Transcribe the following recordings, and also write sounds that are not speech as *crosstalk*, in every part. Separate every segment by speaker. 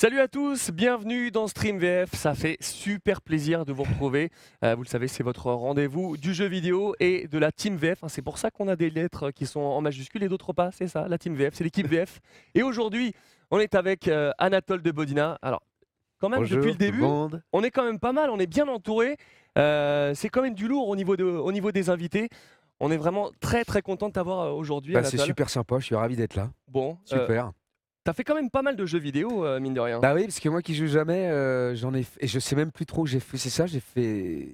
Speaker 1: Salut à tous, bienvenue dans Stream VF. Ça fait super plaisir de vous retrouver. Euh, vous le savez, c'est votre rendez-vous du jeu vidéo et de la Team VF. Hein, C'est pour ça qu'on a des lettres qui sont en majuscule et d'autres pas. C'est ça, la Team VF, c'est l'équipe VF. *laughs* Et aujourd'hui, on est avec euh, Anatole de Bodina. Alors, quand même,
Speaker 2: Bonjour,
Speaker 1: depuis le début, on est quand même pas mal, on est bien entouré. Euh, c'est quand même du lourd au niveau, de- au niveau des invités. On est vraiment très très content de t'avoir aujourd'hui,
Speaker 2: Bah, c'est super sympa, je suis ravi d'être là.
Speaker 1: Bon,
Speaker 2: Super.
Speaker 1: T'as fait quand même pas mal de jeux vidéo, euh, mine de rien.
Speaker 2: Bah oui, parce que moi qui joue jamais, euh, j'en ai f- et je sais même plus trop. J'ai fait, c'est ça, j'ai fait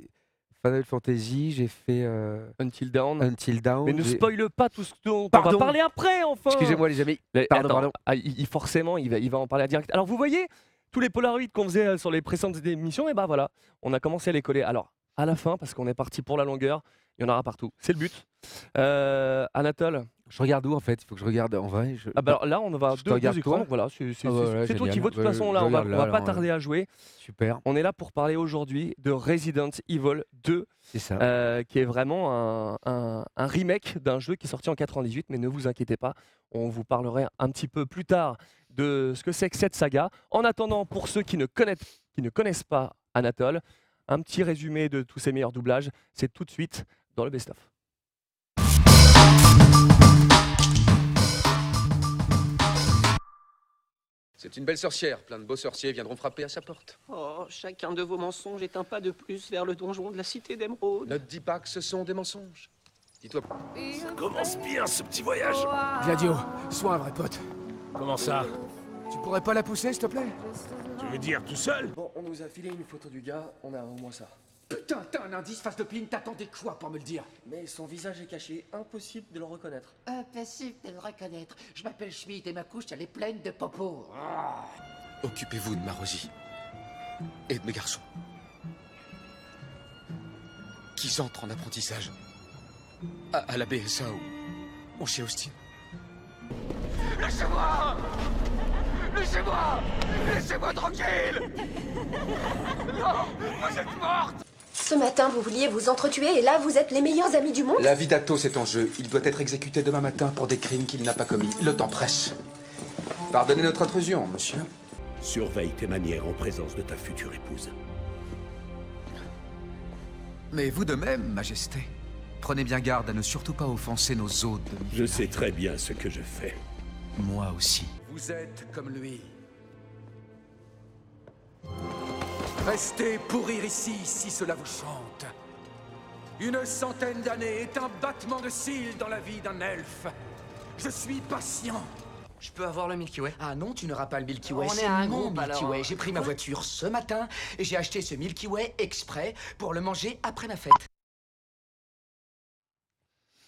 Speaker 2: Final Fantasy, j'ai fait euh,
Speaker 1: Until Dawn.
Speaker 2: Until Dawn.
Speaker 1: Mais ne
Speaker 2: j'ai-
Speaker 1: spoile pas tout ce dont on va
Speaker 2: Pardon.
Speaker 1: parler après, enfin
Speaker 2: Excusez-moi les amis.
Speaker 1: Mais
Speaker 2: Pardon,
Speaker 1: attends,
Speaker 2: pardon.
Speaker 1: ah, il, il- forcément, il va, il va en parler à direct. Alors, vous voyez, tous les Polaroids qu'on faisait euh, sur les précédentes émissions, et bah voilà, on a commencé à les coller. Alors, à la fin, parce qu'on est parti pour la longueur, il y en aura partout. C'est le but. Euh, Anatole,
Speaker 2: Je regarde où en fait? Il faut que je regarde en vrai. je-
Speaker 1: ah bah alors là, on va
Speaker 2: Je te
Speaker 1: deux, écrans. voilà, c'est
Speaker 2: Ah ouais,
Speaker 1: c'est toi qui vois. De toute façon, là, on va, on va pas tarder à jouer.
Speaker 2: Super,
Speaker 1: On est là pour parler aujourd'hui de Resident Evil 2.
Speaker 2: c'est ça.
Speaker 1: Euh, qui est vraiment un, un- un remake d'un jeu qui est sorti en 98, mais ne vous inquiétez pas, on vous parlerait un petit peu plus tard de ce que c'est que cette saga. En attendant, pour ceux qui ne connaissent, qui ne connaissent pas Anatole, un petit résumé de tous ses meilleurs doublages, c'est tout de suite dans le best-of.
Speaker 3: C'est une belle sorcière. Plein de beaux sorciers viendront frapper à sa porte.
Speaker 4: Oh, chacun de vos mensonges est un pas de plus vers le donjon de la cité d'émeraude.
Speaker 3: Ne te dis pas que ce sont des mensonges. Dis-toi.
Speaker 5: Commence bien ce petit voyage.
Speaker 6: Gladio, sois un vrai pote.
Speaker 5: Comment ça
Speaker 6: Tu pourrais pas la pousser, s'il te plaît?
Speaker 5: Tu veux dire tout seul?
Speaker 7: Bon, on nous a filé une photo du gars, on a au moins ça.
Speaker 6: Putain, t'as un indice face de pine, t'attendais quoi pour me le dire?
Speaker 7: Mais son visage est caché, impossible de le reconnaître.
Speaker 8: Impossible de le reconnaître. Je m'appelle Schmidt et ma couche, elle est pleine de popos.
Speaker 3: Occupez-vous de ma Rosie. Et de mes garçons. Qui entrent en apprentissage. À, à la BSA ou, ou chez Austin.
Speaker 5: Laissez-moi Laissez-moi Laissez-moi tranquille Non Vous êtes morte
Speaker 9: Ce matin, vous vouliez vous entretuer et là, vous êtes les meilleurs amis du monde
Speaker 3: La vie d'Athos est en jeu. Il doit être exécuté demain matin pour des crimes qu'il n'a pas commis. Le temps presse. Pardonnez notre intrusion, monsieur.
Speaker 5: Surveille tes manières en présence de ta future épouse.
Speaker 6: Mais vous de même, Majesté. Prenez bien garde à ne surtout pas offenser nos hôtes.
Speaker 5: Je sais très bien ce que je fais.
Speaker 6: Moi aussi. Vous êtes comme lui. Restez pourrir ici si cela vous chante. Une centaine d'années est un battement de cils dans la vie d'un elfe. Je suis patient.
Speaker 7: Je peux avoir le Milky Way
Speaker 8: Ah non, tu n'auras pas le Milky Way.
Speaker 9: On est un
Speaker 8: mon
Speaker 9: groupe,
Speaker 8: Milky. Way. J'ai pris ma voiture ce matin et j'ai acheté ce Milky Way exprès pour le manger après ma fête.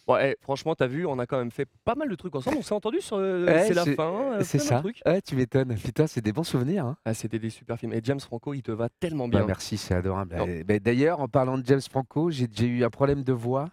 Speaker 1: Ouais, eh, franchement, t'as vu, on a quand même fait pas mal de trucs ensemble. On s'est entendu sur euh,
Speaker 2: Ouais,
Speaker 1: C'est la fin. euh,
Speaker 2: C'est
Speaker 1: plein
Speaker 2: ça.
Speaker 1: trucs.
Speaker 2: Ouais, tu m'étonnes. Putain, c'est des bons souvenirs. hein.
Speaker 1: Ah, C'était des super films. Et James Franco, il te va tellement
Speaker 2: Bah,
Speaker 1: bien.
Speaker 2: merci, c'est adorable.
Speaker 1: Non.
Speaker 2: Eh, bah, D'ailleurs, en parlant de James Franco, j'ai j'ai eu un problème de voix.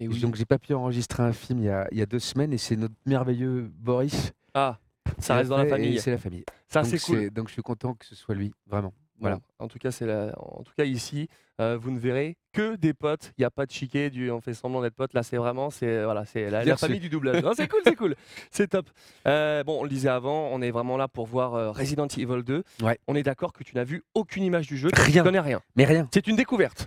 Speaker 1: Et
Speaker 2: Et
Speaker 1: oui.
Speaker 2: Donc j'ai pas pu enregistrer un film il y a, il y a deux semaines et c'est notre merveilleux Boris.
Speaker 1: Ah, ça reste dans la
Speaker 2: fait, et
Speaker 1: famille.
Speaker 2: C'est la famille.
Speaker 1: Ça,
Speaker 2: donc
Speaker 1: c'est cool.
Speaker 2: Donc je suis content que ce soit lui, vraiment. Voilà.
Speaker 1: Bon, en tout cas, c'est la- en tout cas ici, euh, vous ne verrez que des potes. Il n'y a pas de chiquet, du on fait semblant d'être potes. Là, c'est vraiment, c'est voilà, c'est la, famille du doublage. C'est cool, c'est cool, *laughs* c'est top. Euh, bon, on le disait avant, on est vraiment là pour voir euh, Resident Evil 2.
Speaker 2: Ouais.
Speaker 1: On est d'accord que tu n'as vu aucune image du jeu, tu
Speaker 2: Rien.
Speaker 1: connais rien.
Speaker 2: Mais rien.
Speaker 1: C'est une découverte.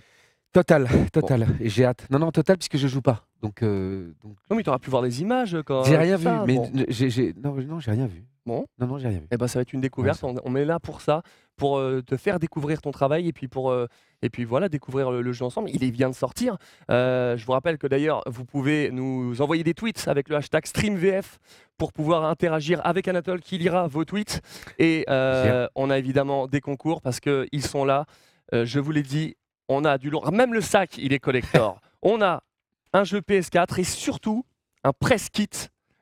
Speaker 2: Total, total. Et j'ai hâte. Non, non, total, puisque je joue pas. Donc, euh, donc
Speaker 1: Non, mais tu auras pu voir des images quand.
Speaker 2: j'ai rien vu.
Speaker 1: ça.
Speaker 2: Mais
Speaker 1: Bon.
Speaker 2: j'ai- non, non, j'ai rien vu.
Speaker 1: Bon.
Speaker 2: Non, non, j'ai rien vu.
Speaker 1: Eh ben, ça va être une découverte.
Speaker 2: Ouais,
Speaker 1: on, on est là pour ça, pour euh, te faire découvrir ton travail et puis pour euh, et puis voilà découvrir le, le jeu ensemble. Il est- vient de sortir. Euh, je vous rappelle que d'ailleurs vous pouvez nous envoyer des tweets avec le hashtag StreamVF pour pouvoir interagir avec Anatole qui lira vos tweets. Et euh, on a évidemment des concours parce que ils sont là. Euh, je vous l'ai dit, on a du lourd. Même le sac, il est collector. *laughs* on a un jeu PS4 et surtout un press kit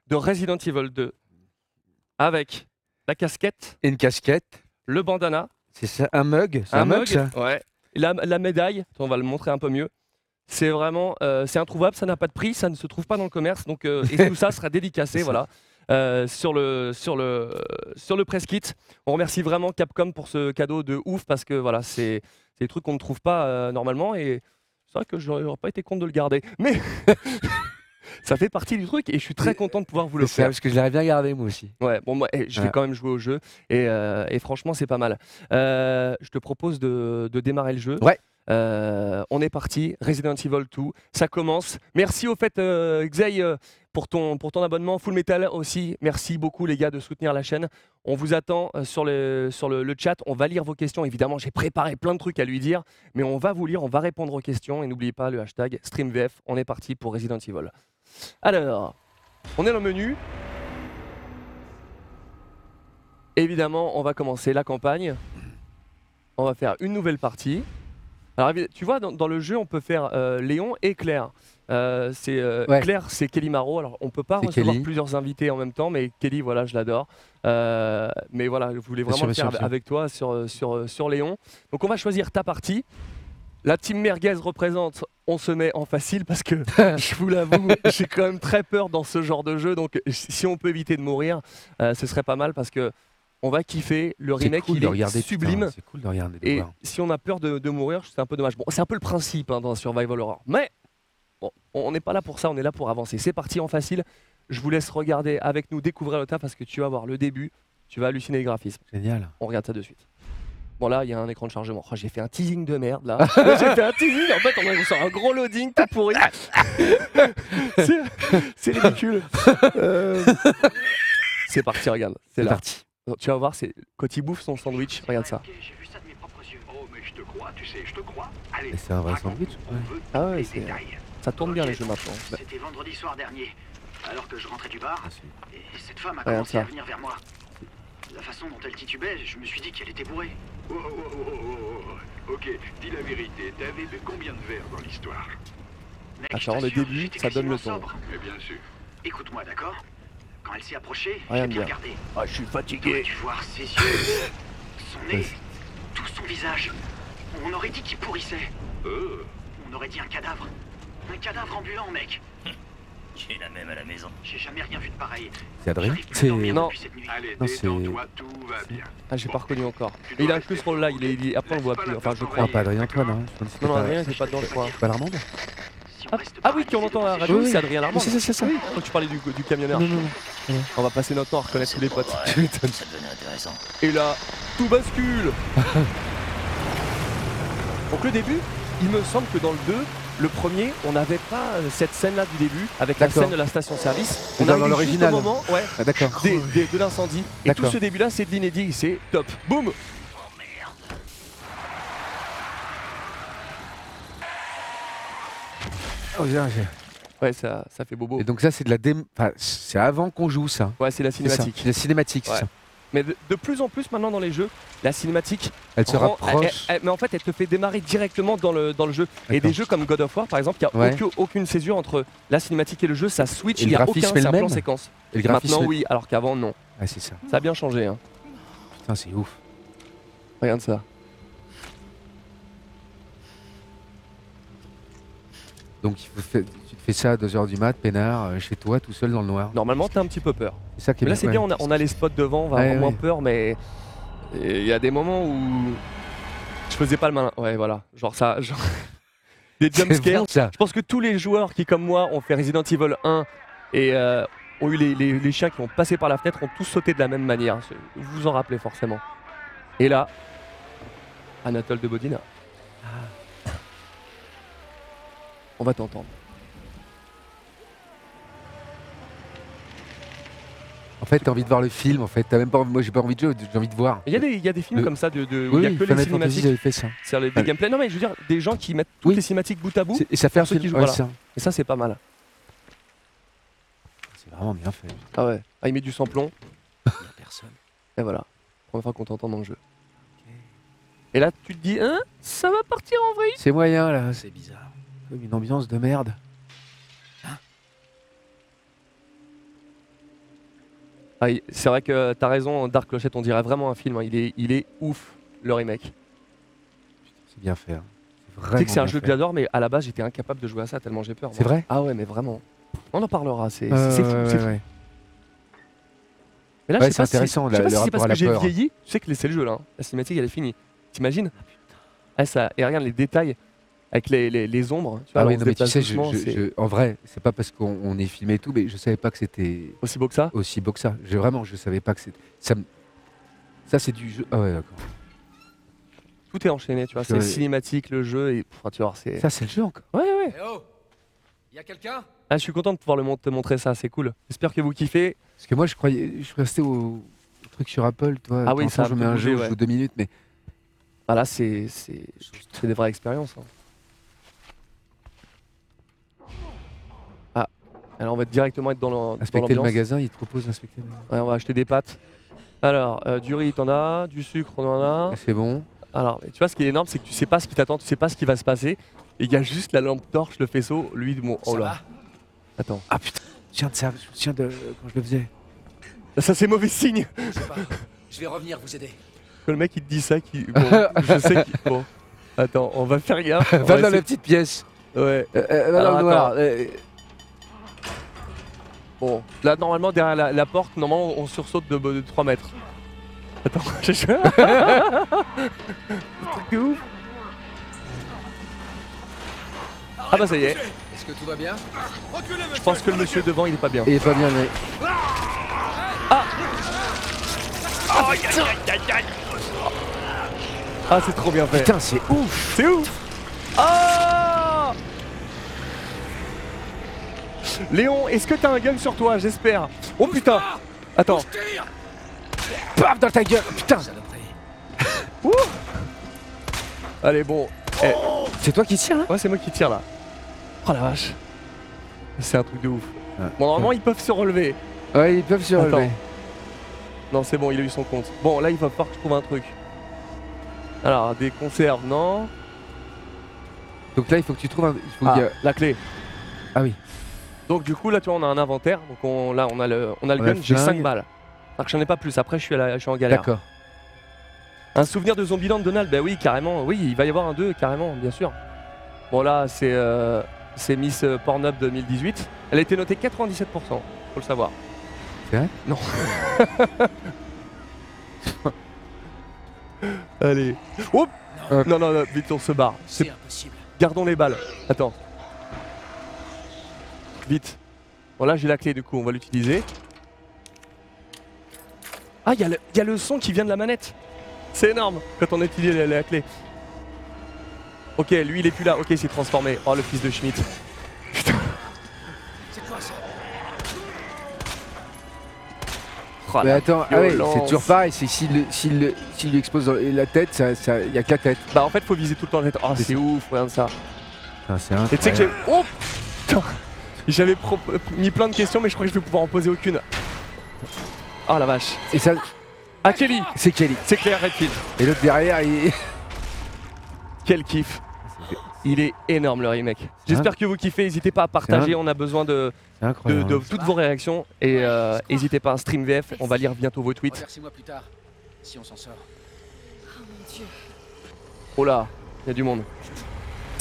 Speaker 1: de Resident Evil 2 avec la casquette,
Speaker 2: Et une casquette.
Speaker 1: le bandana,
Speaker 2: C'est ça, un mug. C'est un, mug, ça?
Speaker 1: Ouais. la, la médaille, on va le montrer un peu mieux. C'est vraiment, euh, c'est introuvable, ça n'a pas de prix, ça ne se trouve pas dans le commerce, donc euh, et tout ça sera *laughs* dédicacé, voilà, euh, sur le sur le sur le press kit. On remercie vraiment Capcom pour ce cadeau de ouf parce que voilà, c'est c'est des trucs qu'on ne trouve pas euh, normalement et c'est vrai que j'aurais pas été content de le garder, mais *laughs* Ça fait partie du truc et je suis très content de pouvoir vous le
Speaker 2: ça,
Speaker 1: faire.
Speaker 2: parce que je l'aurais bien gardé moi aussi.
Speaker 1: Ouais, bon, moi, eh, je vais
Speaker 2: Ouais.
Speaker 1: quand même jouer au jeu et, euh, et franchement, c'est pas mal. Euh, je te propose de, de démarrer le jeu.
Speaker 2: Ouais.
Speaker 1: Euh, on est parti, Resident Evil 2, ça commence. Merci au fait, euh, euh, pour ton, abonnement. Full Metal aussi, merci beaucoup les gars de soutenir la chaîne. On vous attend euh, sur, le, sur le, le chat, on va lire vos questions. Évidemment, j'ai préparé plein de trucs à lui dire, mais on va vous lire, on va répondre aux questions. Et n'oubliez pas le hashtag StreamVF, on est parti pour Resident Evil. Alors, on est dans le menu. Évidemment, on va commencer la campagne. On va faire une nouvelle partie. Alors, tu vois, dans, dans le jeu, on peut faire euh, Léon et Claire. Euh, c'est euh,
Speaker 2: Ouais.
Speaker 1: Claire, c'est Kelly Maro. Alors, on peut pas recevoir
Speaker 2: Kelly.
Speaker 1: plusieurs invités en même temps, mais Kelly, voilà, je l'adore. Mais voilà, je voulais vraiment
Speaker 2: sûr,
Speaker 1: le faire
Speaker 2: sûr, bien sûr.
Speaker 1: avec toi sur, sur, sur Léon. Donc, on va choisir ta partie. La team merguez représente, on se met en facile parce que *laughs* *laughs* je vous l'avoue, j'ai quand même très peur dans ce genre de jeu. Donc, si on peut éviter de mourir, euh, ce serait pas mal parce que on va kiffer. Le remake,
Speaker 2: cool
Speaker 1: il est sublime.
Speaker 2: C'est cool de regarder. de
Speaker 1: Et
Speaker 2: voir.
Speaker 1: si on a peur de, de mourir, c'est un peu dommage. Bon, c'est un peu le principe hein, dans survival horror. Mais bon, on n'est pas là pour ça, on est là pour avancer. C'est parti en facile. Je vous laisse regarder avec nous, découvrir le tas parce que tu vas voir le début. Tu vas halluciner les graphismes.
Speaker 2: Génial.
Speaker 1: On regarde ça de suite. Bon là, il y a un écran de chargement. Oh, j'ai fait un teasing de merde là. *laughs* j'ai fait un teasing. En fait, on a sur un gros loading tout pourri. *laughs* c'est ridicule. *laughs* Euh, C'est parti, regarde. C'est
Speaker 2: C'est
Speaker 1: Tu vas voir, c'est quand il bouffe son sandwich. Regarde ça.
Speaker 8: J'ai vu ça de mes propres yeux.
Speaker 5: Oh, mais je te crois, tu sais, je te crois. Allez,
Speaker 2: Et c'est un vrai sandwich. ouais.
Speaker 1: Ah ouais, c'est-. Ça tourne bien les jeux maintenant.
Speaker 8: C'était vendredi soir dernier, alors que je rentrais du bar,
Speaker 2: Ah,
Speaker 8: et cette femme a commencé
Speaker 1: ça.
Speaker 8: à venir vers moi. La façon dont elle titubait, je me suis dit qu'elle était bourrée.
Speaker 5: Oh, oh, oh, oh, oh, oh. Ok, dis la vérité, t'avais bu combien de verres dans l'histoire?
Speaker 1: Ah, le début, ça donne le ton.
Speaker 5: bien sûr.
Speaker 8: Écoute-moi, d'accord? Quand elle s'est approchée, j'ai bien
Speaker 1: bien.
Speaker 8: regardé.
Speaker 1: Ah, je suis fatigué.
Speaker 8: dû voir ses yeux, *coughs* son nez, tout son visage. On aurait dit qu'il pourrissait.
Speaker 5: Oh,
Speaker 8: On aurait dit un cadavre. Un cadavre ambulant, mec. *laughs*
Speaker 10: J'ai la même à la maison.
Speaker 8: J'ai jamais rien vu de pareil.
Speaker 2: C'est Adrien
Speaker 1: Non.
Speaker 2: Non, c'est-.
Speaker 1: Ah, j'ai pas reconnu encore. Et il a inclus ce rôle-là. Il est, il est- Après, on le voit plus. Enfin, je crois.
Speaker 2: Ah, pas Adrien Antoine, hein.
Speaker 1: Non, non, Adrien, c'est pas dedans, je crois.
Speaker 2: Pas l'Armande
Speaker 1: Ah, ah oui, qui on entend à la radio,
Speaker 2: Oui,
Speaker 1: c'est. Adrien Larmand.
Speaker 2: C'est ça, c'est ça.
Speaker 1: Oui, quand tu parlais du, du camionneur.
Speaker 2: Non, non, non.
Speaker 1: On va passer notre temps à reconnaître tous les potes.
Speaker 10: Ouais, *laughs* ça devenait intéressant.
Speaker 1: Et là, tout bascule *laughs* Donc le début, il me semble que dans le 2, le premier, on n'avait pas euh, cette scène-là du début, avec la scène de la station-service. On a
Speaker 2: dans l'original.
Speaker 1: au moment ouais,
Speaker 2: Ah, d'accord.
Speaker 1: des- des- de l'incendie. Et tout ce début-là, c'est de l'inédit, c'est top. Boum
Speaker 2: Oh, bien, j'ai-
Speaker 1: Ouais, ça, ça fait bobo.
Speaker 2: Et donc ça, c'est de la enfin, c'est avant qu'on joue ça.
Speaker 1: Ouais, c'est la cinématique.
Speaker 2: C'est la cinématique, c'est
Speaker 1: Ouais.
Speaker 2: ça.
Speaker 1: Mais de, de plus en plus maintenant dans les jeux, la cinématique,
Speaker 2: Elle se
Speaker 1: rend-
Speaker 2: rapproche.
Speaker 1: elle- elle- mais en fait, elle te fait démarrer directement dans le, dans le jeu. Et des jeux comme God of War, par exemple, il n'y a
Speaker 2: Ouais.
Speaker 1: aucune, aucune césure entre la cinématique et le jeu, ça switch,
Speaker 2: Et
Speaker 1: il n'y a aucun,
Speaker 2: est
Speaker 1: c'est
Speaker 2: le
Speaker 1: un
Speaker 2: même
Speaker 1: plan séquence.
Speaker 2: Et le graphisme.
Speaker 1: Maintenant, oui, alors qu'avant, non.
Speaker 2: Ah, c'est ça.
Speaker 1: Ça a bien changé. Hein.
Speaker 2: Putain, c'est ouf.
Speaker 1: Regarde ça.
Speaker 2: Donc il faut faire- tu te fais ça à 2h du mat, peinard, euh, chez toi, tout seul dans le noir.
Speaker 1: Normalement, t'as un petit peu peur.
Speaker 2: C'est ça qui est
Speaker 1: Mais là, c'est
Speaker 2: ouais.
Speaker 1: bien, on a, on a les spots devant, on va
Speaker 2: Ouais,
Speaker 1: avoir moins
Speaker 2: ouais.
Speaker 1: peur, mais il y a des moments où je faisais pas le malin. Ouais, voilà. Genre ça. Genre... *laughs* des
Speaker 2: C'est
Speaker 1: jumpscares.
Speaker 2: bon, ça.
Speaker 1: Je pense que tous les joueurs qui, comme moi, ont fait Resident Evil 1 et euh, ont eu les, les- les chiens qui ont passé par la fenêtre, ont tous sauté de la même manière. C'est- Vous vous en rappelez forcément. Et là, Anatole de Bodina. On va t'entendre.
Speaker 2: En fait, t'as envie de voir le film. En fait, t'as même pas. envie- Moi, j'ai pas envie de jouer. J'ai envie de voir.
Speaker 1: Il y, a des- il y a des films
Speaker 2: Le-
Speaker 1: comme ça de, de- où il
Speaker 2: Oui,
Speaker 1: y a que les cinématiques.
Speaker 2: j'avais fait ça.
Speaker 1: C'est-à-dire des
Speaker 2: Ouais.
Speaker 1: gameplays. Non, mais je veux dire, des gens qui mettent toutes
Speaker 2: Oui.
Speaker 1: les cinématiques bout à bout.
Speaker 2: C'est- Et ça fait un
Speaker 1: ceux qui
Speaker 2: film.
Speaker 1: jouent,
Speaker 2: ouais,
Speaker 1: voilà.
Speaker 2: ça.
Speaker 1: Et ça, c'est pas mal.
Speaker 2: C'est vraiment bien fait.
Speaker 1: Ah ouais. Ah, il met du samplon.
Speaker 10: Y a personne.
Speaker 1: Et voilà. Première fois qu'on t'entend dans le jeu. Et là, tu te dis, hein, ça va partir en vrille?
Speaker 2: C'est moyen là. C'est
Speaker 10: C'est bizarre.
Speaker 2: Comme une ambiance de merde.
Speaker 1: Ah, il- c'est vrai que t'as raison, Dark Clochette, on dirait vraiment un film. hein. Il, est, il est ouf, le remake.
Speaker 2: C'est bien fait. hein.
Speaker 1: Tu sais que c'est un jeu que j'adore, mais à la base, j'étais incapable de jouer à ça tellement j'ai peur.
Speaker 2: C'est vrai
Speaker 1: Ah ouais, mais vraiment. On en parlera, c'est
Speaker 2: Euh,
Speaker 1: c'est fou.
Speaker 2: ouais,
Speaker 1: c'est
Speaker 2: ouais,
Speaker 1: fou.
Speaker 2: ouais.
Speaker 1: Mais là,
Speaker 2: Ouais, c'est
Speaker 1: si-
Speaker 2: intéressant,
Speaker 1: Je sais pas si c'est parce que j'ai vieilli. Tu sais que c'est le jeu là. hein. La cinématique, elle est finie. T'imagines ah, ça, Et regarde les détails. Avec les, les- les ombres. Tu vois,
Speaker 2: Ah oui,
Speaker 1: on
Speaker 2: non, mais tu sais, je-
Speaker 1: doucement,
Speaker 2: je-
Speaker 1: c'est
Speaker 2: je- en vrai, c'est pas parce qu'on on est filmé et tout, mais je savais pas que c'était
Speaker 1: aussi beau que ça?
Speaker 2: aussi beau que ça. Je, vraiment, je savais pas que c'était. Ça, me- ça c'est du jeu. Ah ouais, d'accord.
Speaker 1: Tout est enchaîné, tu vois. C'est cinématique, le jeu, et pff, tu vois, c'est.
Speaker 2: Ça, c'est le jeu encore.
Speaker 1: Ouais, ouais.
Speaker 6: Eh oh Y a quelqu'un?
Speaker 1: Ah, je suis content de pouvoir le mon- te montrer ça, c'est cool. J'espère que vous kiffez.
Speaker 2: Parce que moi, je croyais, je suis resté au, au truc sur Apple, toi.
Speaker 1: Ah oui, ça
Speaker 2: je mets un jeu,
Speaker 1: ouais.
Speaker 2: je joue deux minutes, mais
Speaker 1: Ah là, c'est c'est c'est des vraies expériences. hein. Alors on va directement être dans l'am- dans
Speaker 2: inspecter le
Speaker 1: l'ambiance.
Speaker 2: magasin, il te propose d'inspecter le magasin.
Speaker 1: Ouais, on va acheter des pâtes. Alors, euh, du riz, t'en as, du sucre, on en a.
Speaker 2: Ah, C'est bon.
Speaker 1: Alors, tu vois, ce qui est énorme, c'est que tu sais pas ce qui t'attend, tu sais pas ce qui va se passer. Et il y a juste la lampe torche, le faisceau, lui, bon, oh
Speaker 6: Ça
Speaker 1: là.
Speaker 6: va
Speaker 1: Attends,
Speaker 2: Ah putain, je tiens de ça, je me souviens de quand je le faisais.
Speaker 1: ça c'est mauvais signe.
Speaker 6: Je sais pas. Je vais revenir vous aider.
Speaker 1: Que le mec il te dit ça, qui, bon, je sais qu'il. Bon, attends, on va faire gaffe. *laughs*
Speaker 2: Va dans la petite pièce.
Speaker 1: Ouais.
Speaker 2: Euh, euh, va
Speaker 1: Alors,
Speaker 2: dans le noir.
Speaker 1: attends. Bon, là normalement derrière la, la porte, normalement on sursaute de, de 3 mètres. Attends, *laughs* *laughs* truc de ouf. Ah bah ça y est,
Speaker 6: Est-ce que tout va bien
Speaker 1: je pense que le monsieur devant il est pas bien.
Speaker 2: Il est pas bien, mais.
Speaker 1: Ah c'est trop bien fait.
Speaker 2: Putain, c'est ouf.
Speaker 1: C'est ouf Ah Léon, est-ce que t'as un gun sur toi J'espère. Oh putain Attends,
Speaker 6: Tire
Speaker 2: Paf dans ta gueule. Putain,
Speaker 6: Saloperie.
Speaker 1: allez bon. Eh,
Speaker 2: c'est toi qui tires là
Speaker 1: ouais c'est moi qui tire là. Oh la vache. C'est un truc de ouf.
Speaker 2: Ouais.
Speaker 1: Bon normalement ils peuvent se relever.
Speaker 2: Ouais, ils peuvent se
Speaker 1: Attends.
Speaker 2: relever.
Speaker 1: Non c'est bon, il a eu son compte. Bon là il va falloir que je trouve un truc. Alors des conserves, non.
Speaker 2: Donc là, il faut que tu trouves un. Il faut
Speaker 1: Ah,
Speaker 2: qu'il y a-
Speaker 1: la clé.
Speaker 2: Ah oui.
Speaker 1: Donc du coup là tu vois on a un inventaire. Donc on, là on a le, on a le
Speaker 2: On
Speaker 1: gun, j'ai 5
Speaker 2: flingue.
Speaker 1: balles. Alors que j'en ai pas plus, après je suis, à la- je suis en galère.
Speaker 2: D'accord.
Speaker 1: Un souvenir de Zombieland, Donald? Ben oui, carrément. Oui, il va y avoir un 2, carrément, bien sûr. Bon, là, c'est euh, c'est Miss euh, Pornhub 2018. Elle a été notée 97%, faut le savoir.
Speaker 2: C'est vrai?
Speaker 1: Non. *laughs* Allez. Oh
Speaker 2: Hop.
Speaker 1: Non, non, non, vite, on se barre.
Speaker 6: C'est- impossible.
Speaker 1: Gardons les balles. Attends. Vite. Bon, là, j'ai la clé, du coup, on va l'utiliser. Ah, il y, a le- y a le son qui vient de la manette. C'est énorme quand on utilise la, la clé. Ok, lui, il est plus là. Ok, il s'est transformé. Oh, le fils de Schmidt. *laughs* Putain.
Speaker 6: C'est quoi ça?
Speaker 1: Oh,
Speaker 2: Mais attends, ah ouais, c'est toujours pareil. C'est s'il lui expose dans la tête, ça, ça, y a que la tête.
Speaker 1: Bah, en fait, faut viser tout le temps la tête. Oh,
Speaker 2: C'est
Speaker 1: ouf, regarde ça.
Speaker 2: Putain, c'est
Speaker 1: Et tu sais que j'ai.
Speaker 2: incroyable.
Speaker 1: Oh Putain J'avais mis plein de questions, mais je crois que je vais pouvoir en poser aucune. Oh la vache.
Speaker 2: Et ça,
Speaker 1: Ah, Kelly
Speaker 2: c'est Kelly.
Speaker 1: C'est Claire Redfield.
Speaker 2: Et l'autre derrière, il. *laughs*
Speaker 1: Quel kiff. Il est énorme le remake. J'espère que vous kiffez. N'hésitez pas à partager. On a besoin de, toutes vos réactions. Et euh, n'hésitez pas à stream VF. On va lire bientôt vos tweets.
Speaker 6: Remercie-moi plus tard, si on s'en sort.
Speaker 1: Oh là, il y a du monde.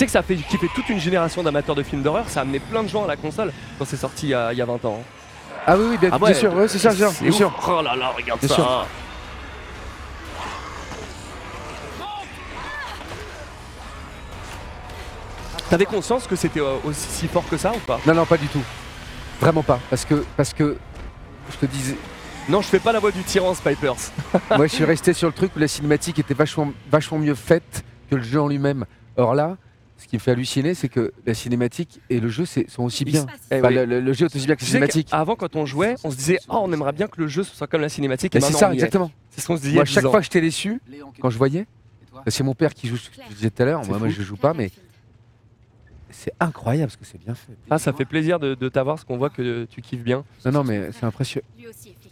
Speaker 1: Tu sais que ça a fait kiffer toute une génération d'amateurs de films d'horreur. Ça a amené plein de gens à la console quand c'est sorti il y, a, il y a 20 ans.
Speaker 2: Ah oui, oui, bien,
Speaker 1: Ah
Speaker 2: bien sûr, ouais, c'est ça, bien, sûr.
Speaker 1: Oh là là, regarde
Speaker 2: Bien
Speaker 1: ça.
Speaker 2: sûr.
Speaker 1: T'avais conscience que c'était euh, aussi si fort que ça ou pas?
Speaker 2: Non, non, pas du tout. Vraiment pas. Parce que, parce que je te disais,
Speaker 1: Non, je fais pas la voix du tyran Spipers. *laughs*
Speaker 2: moi je suis resté sur le truc où la cinématique était vachement, vachement mieux faite que le jeu en lui-même. Or là, ce qui me fait halluciner, c'est que la cinématique et le jeu sont aussi bien.
Speaker 1: Eh
Speaker 2: Enfin,
Speaker 1: oui.
Speaker 2: le, le- le jeu est aussi bien que la cinématique.
Speaker 1: Avant, quand on jouait, on se disait Oh, on aimerait bien que le jeu soit comme la cinématique. Et
Speaker 2: Mais c'est ça, exactement.
Speaker 1: C'est ce qu'on se disait.
Speaker 2: Moi, chaque
Speaker 1: 10 ans.
Speaker 2: fois que j'étais déçu, quand je voyais,
Speaker 6: toi
Speaker 2: c'est mon père qui joue, ce que je disais tout à l'heure. Moi, moi, je joue pas, mais c'est incroyable ce que c'est bien fait.
Speaker 1: Ah, ça fait plaisir de, de t'avoir, parce qu'on voit que tu kiffes bien.
Speaker 2: Non, non, mais c'est impressionnant.
Speaker 9: Lui aussi est flic.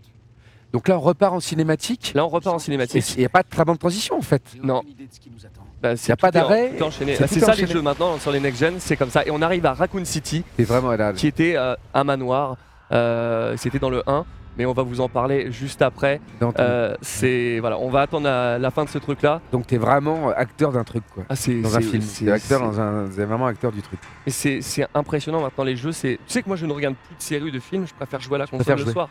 Speaker 2: Donc là, on repart en cinématique.
Speaker 1: Là, on repart en cinématique.
Speaker 2: il n'y a pas de très bonne transition en fait.
Speaker 1: Non.
Speaker 6: Attend.
Speaker 1: Bah, c'est
Speaker 2: y a pas d'arrêt,
Speaker 1: enchaîné.
Speaker 2: c'est
Speaker 1: Bah, ça les jeux maintenant sur les next gen, c'est comme ça. Et on arrive à Raccoon City,
Speaker 2: vraiment
Speaker 1: qui était euh, un manoir. Euh, C'était dans le 1, mais on va vous en parler juste après. Euh, c'est voilà, on va attendre la, la fin de ce truc là.
Speaker 2: Donc t'es vraiment acteur d'un truc quoi.
Speaker 1: Ah, c'est
Speaker 2: Dans un film.
Speaker 1: c'est-
Speaker 2: acteur dans un. Vraiment acteur du truc.
Speaker 1: Et c'est c'est impressionnant maintenant les jeux. C'est tu sais que moi je ne regarde plus de séries ou de films. Je préfère jouer à la console le
Speaker 2: jouer.
Speaker 1: soir.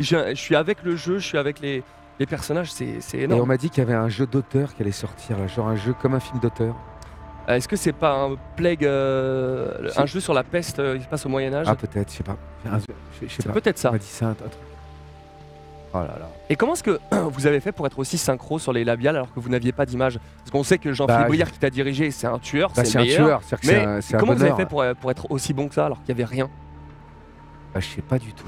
Speaker 1: Je suis avec le jeu, je suis avec les, les personnages. C'est c'est
Speaker 2: Et on
Speaker 1: énorme.
Speaker 2: m'a dit qu'il y avait un jeu d'auteur qui allait sortir, là, genre un jeu comme un film d'auteur.
Speaker 1: Euh, Est-ce que c'est pas un plague, euh, un jeu sur la peste euh, qui se passe au Moyen Âge
Speaker 2: Ah, peut-être, je sais pas.
Speaker 1: C'est peut-être ça.
Speaker 2: On m'a dit ça, un, un truc. Oh là là.
Speaker 1: Et comment est-ce que *clears throat* vous avez fait pour être aussi synchro sur les labiales alors que vous n'aviez pas d'image? Parce qu'on sait que Jean-Philippe
Speaker 2: Bah,
Speaker 1: Brière qui t'a dirigé, c'est un tueur,
Speaker 2: Bah,
Speaker 1: c'est
Speaker 2: un tueur,
Speaker 1: Mais
Speaker 2: un-
Speaker 1: comment vous avez fait pour, pour être aussi bon que ça alors qu'il n'y avait rien?
Speaker 2: Bah, je sais pas du tout.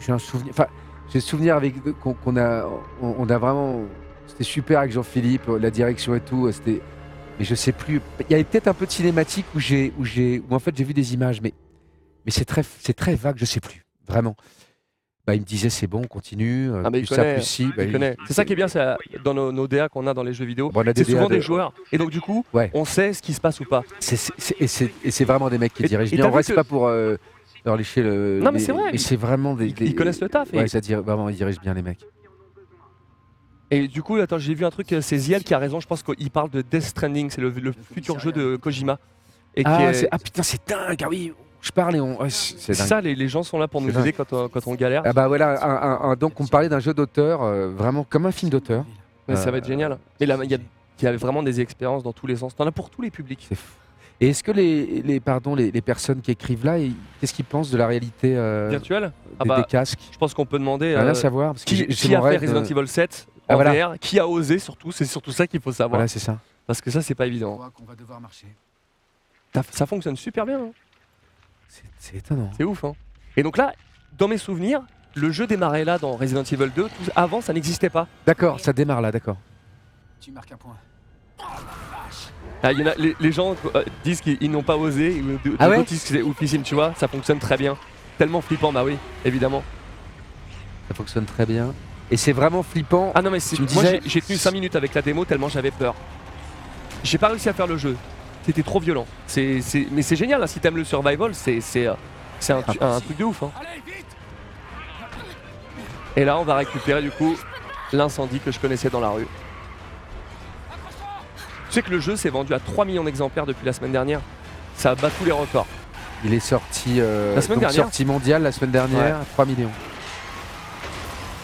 Speaker 2: J'ai un souvenir. Enfin, j'ai souvenir avec qu'on a, on, on a vraiment. C'était super avec Jean-Philippe, la direction et tout. C'était. Mais je sais plus. Il y avait peut-être un peu de cinématique où j'ai, où j'ai, où en fait j'ai vu des images, mais, mais c'est très, c'est très vague. Je sais plus vraiment. Bah, il me disait c'est bon, on continue. euh,
Speaker 1: Ah, mais il
Speaker 2: ça, plus si. Bah, il-.
Speaker 1: C'est ça qui est bien c'est, dans nos, nos DA qu'on a dans les jeux vidéo.
Speaker 2: Bon,
Speaker 1: c'est souvent
Speaker 2: de-
Speaker 1: des joueurs. Et donc du coup,
Speaker 2: Ouais.
Speaker 1: on sait ce qui se passe ou pas.
Speaker 2: C'est- c'est- c'est- et c'est et c'est vraiment des mecs qui
Speaker 1: Et-
Speaker 2: dirigent
Speaker 1: et
Speaker 2: bien. En vrai, c'est pas pour euh, leur lécher le.
Speaker 1: Non, mais
Speaker 2: les-
Speaker 1: c'est vrai.
Speaker 2: Mais c'est vraiment des,
Speaker 1: Ils-
Speaker 2: des-
Speaker 1: ils connaissent le taf, et-
Speaker 2: Ouais, c'est-à-dire vraiment, ils dirigent bien les mecs.
Speaker 1: Et du coup, attends, j'ai vu un truc, euh, c'est Ziel qui a raison, je pense qu'il parle de Death Stranding, c'est le, le futur jeu de Kojima. Et qui
Speaker 2: Ah,
Speaker 1: est-
Speaker 2: c'est- ah, putain, c'est dingue. Ah oui, je parle et on. ouais, c'est c'est dingue.
Speaker 1: ça, les, les gens sont là pour nous
Speaker 2: C'est
Speaker 1: aider quand on, quand on galère.
Speaker 2: Ah bah voilà, un- un- un- donc on parlait d'un jeu d'auteur, euh, vraiment comme un film d'auteur.
Speaker 1: Mais ça va être
Speaker 2: Euh,
Speaker 1: génial. Mais là, il y a, il y a vraiment des expériences dans tous les sens. T'en as pour tous les publics.
Speaker 2: C'est fou. Et est-ce que les, les, pardon, les, les personnes qui écrivent là, qu'est-ce qu'ils pensent de la réalité euh,
Speaker 1: Virtuel
Speaker 2: des,
Speaker 1: Ah bah,
Speaker 2: des casques?
Speaker 1: Je pense qu'on peut demander
Speaker 2: Rien
Speaker 1: euh,
Speaker 2: à savoir. Parce que
Speaker 1: qui, a fait Resident
Speaker 2: euh,
Speaker 1: Evil 7
Speaker 2: Ah,
Speaker 1: en
Speaker 2: voilà.
Speaker 1: VR, qui a osé surtout, c'est surtout ça qu'il faut savoir.
Speaker 2: Voilà, c'est ça.
Speaker 1: Parce que ça, c'est pas évident.
Speaker 6: qu'on va devoir marcher.
Speaker 1: Ça, ça fonctionne super bien. hein.
Speaker 2: C'est- étonnant.
Speaker 1: C'est ouf. hein. Et donc là, dans mes souvenirs, le jeu démarrait là dans Resident Evil 2. Tout- avant, ça n'existait pas.
Speaker 2: D'accord, ça démarre là, d'accord.
Speaker 6: Tu marques un point.
Speaker 1: Ah, il y en a, les, les gens euh, disent qu'ils ils n'ont pas osé, ou d-
Speaker 2: Ah ouais
Speaker 1: d'autres disent que c'est oufissime, tu vois. Ça fonctionne très bien. Tellement flippant, bah oui, évidemment.
Speaker 2: Ça fonctionne très bien. Et c'est vraiment flippant.
Speaker 1: Ah non, mais c'est-
Speaker 2: Tu me
Speaker 1: moi
Speaker 2: disais-
Speaker 1: j'ai- j'ai tenu 5 minutes avec la démo tellement j'avais peur. J'ai pas réussi à faire le jeu. C'était trop violent. C'est, c'est- Mais c'est génial, hein, si t'aimes le survival, c'est, c'est, euh, c'est un, tu- un truc de ouf. hein. Et là, on va récupérer du coup l'incendie que je connaissais dans la rue. Tu sais que le jeu s'est vendu à 3 millions d'exemplaires depuis la semaine dernière. Ça bat tous les records.
Speaker 2: Il est sorti, euh,
Speaker 1: La semaine
Speaker 2: donc
Speaker 1: dernière.
Speaker 2: sorti mondial la semaine dernière, 3 millions.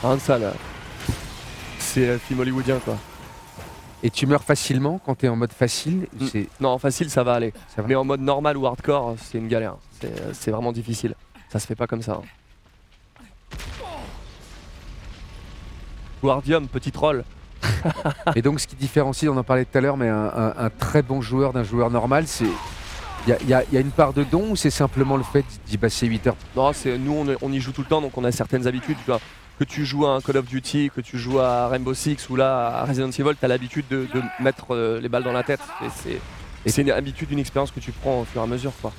Speaker 1: Rien de ça là. C'est un film hollywoodien quoi.
Speaker 2: Et tu meurs facilement quand tu es en mode facile.
Speaker 1: Mm. Non, en facile ça va aller.
Speaker 2: ça va.
Speaker 1: Mais en mode normal ou hardcore, c'est une galère. C'est euh, c'est vraiment difficile. Ça se fait pas comme ça. hein. Guardium, petit troll. *laughs*
Speaker 2: Et donc, ce qui différencie, on en parlait tout à l'heure, mais un, un- un très bon joueur d'un joueur normal, c'est. Il y a, y y une part de don ou c'est simplement le fait d'y passer 8 heures?
Speaker 1: Non, c'est nous on, y joue tout le temps donc on a certaines habitudes. Tu vois. Que tu joues à un Call of Duty, que tu joues à Rainbow Six ou là à Resident Evil, t'as l'habitude de, de mettre euh, les balles dans la tête. Et c'est- une habitude, une expérience que tu prends au fur et à mesure quoi.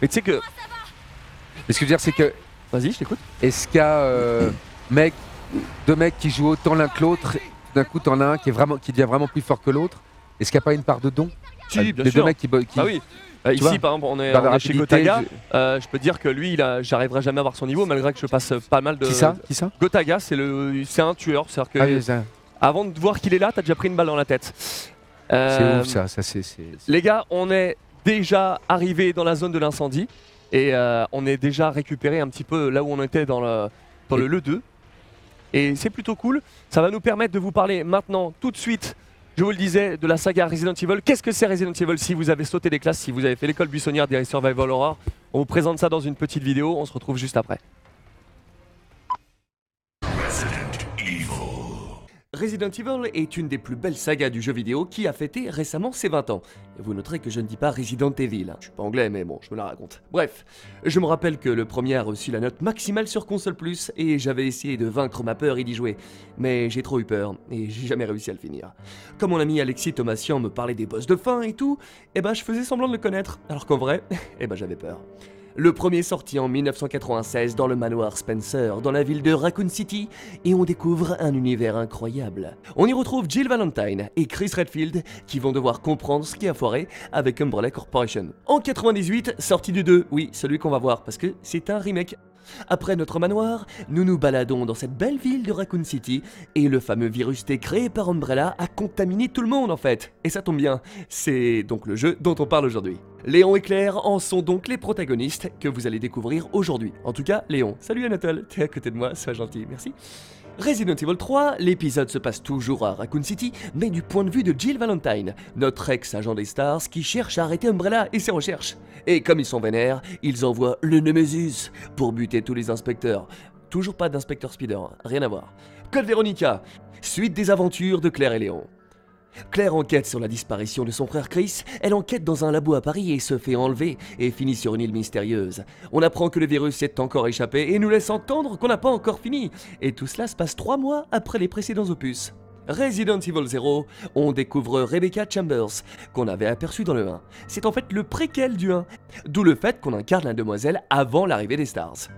Speaker 1: Mais tu sais que.
Speaker 2: Mais ce que je veux dire, c'est que.
Speaker 1: Vas-y, je t'écoute.
Speaker 2: Est-ce qu'il y a euh, mec, deux mecs qui jouent autant l'un que l'autre, d'un coup, t'en as un qui, est vraiment, qui devient vraiment plus fort que l'autre Est-ce qu'il n'y a pas une part de don?
Speaker 1: Si,
Speaker 2: Euh,
Speaker 1: bien
Speaker 2: Les
Speaker 1: sûr.
Speaker 2: deux mecs qui. bo- qui-
Speaker 1: Ah oui. Euh, ici,
Speaker 2: vois,
Speaker 1: par exemple, on est,
Speaker 2: dans la
Speaker 1: on est chez
Speaker 2: rapidité,
Speaker 1: Gotaga.
Speaker 2: je-
Speaker 1: Euh, je peux te dire que lui, il a, j'arriverai jamais à avoir son niveau, malgré que je passe pas mal de.
Speaker 2: Qui ça? Qui ça?
Speaker 1: Gotaga, c'est le, c'est un tueur. C'est-à-dire que
Speaker 2: Ah oui, ça-
Speaker 1: avant de voir qu'il est là, t'as déjà pris une balle dans la tête.
Speaker 2: C'est
Speaker 1: Euh,
Speaker 2: ouf ça, ça c'est. c'est- c'est-
Speaker 1: Les gars, on est déjà arrivé dans la zone de l'incendie et euh, on est déjà récupéré un petit peu là où on était dans le, dans le le 2. Et c'est plutôt cool. Ça va nous permettre de vous parler maintenant, tout de suite, je vous le disais, de la saga Resident Evil. Qu'est-ce que c'est Resident Evil Si vous avez sauté des classes, si vous avez fait l'école buissonnière des Survival Horror, on vous présente ça dans une petite vidéo. On se retrouve juste après. Resident Evil est une des plus belles sagas du jeu vidéo qui a fêté récemment ses 20 ans. Vous noterez que je ne dis pas Resident Evil, hein. je suis pas anglais mais bon, je me la raconte. Bref, je me rappelle que le premier a reçu la note maximale sur console plus et j'avais essayé de vaincre ma peur et d'y jouer. Mais j'ai trop eu peur et j'ai jamais réussi à le finir. Comme mon ami Alexis Thomasian me parlait des boss de fin et tout, eh ben je faisais semblant de le connaître, alors qu'en vrai, *laughs* eh ben j'avais peur. Le premier sorti en 1996 dans le manoir Spencer, dans la ville de Raccoon City, et on découvre un univers incroyable. On y retrouve Jill Valentine et Chris Redfield qui vont devoir comprendre ce qui a foiré avec Umbrella Corporation. En 98, sortie du 2, oui, celui qu'on va voir parce que c'est un remake. Après notre manoir, nous nous baladons dans cette belle ville de Raccoon City et le fameux virus T créé par Umbrella a contaminé tout le monde en fait. Et ça tombe bien, c'est donc le jeu dont on parle aujourd'hui. Léon et Claire en sont donc les protagonistes que vous allez découvrir aujourd'hui. En tout cas, Léon. Salut Anatole, t'es à côté de moi, sois gentil, merci. Resident Evil 3, l'épisode se passe toujours à Raccoon City, mais du point de vue de Jill Valentine, notre ex-agent des Stars qui cherche à arrêter Umbrella et ses recherches. Et comme ils sont vénères, ils envoient le Nemesis pour buter tous les inspecteurs. Toujours pas d'inspecteur Spider, hein, rien à voir. Code Veronica, suite des aventures de Claire et Léon. Claire enquête sur la disparition de son frère Chris, elle enquête dans un labo à Paris et se fait enlever et finit sur une île mystérieuse. On apprend que le virus est encore échappé et nous laisse entendre qu'on n'a pas encore fini. Et tout cela se passe trois mois après les précédents opus. Resident Evil 0, on découvre Rebecca Chambers, qu'on avait aperçu dans le 1. C'est en fait le préquel du 1, d'où le fait qu'on incarne la demoiselle avant l'arrivée des Stars.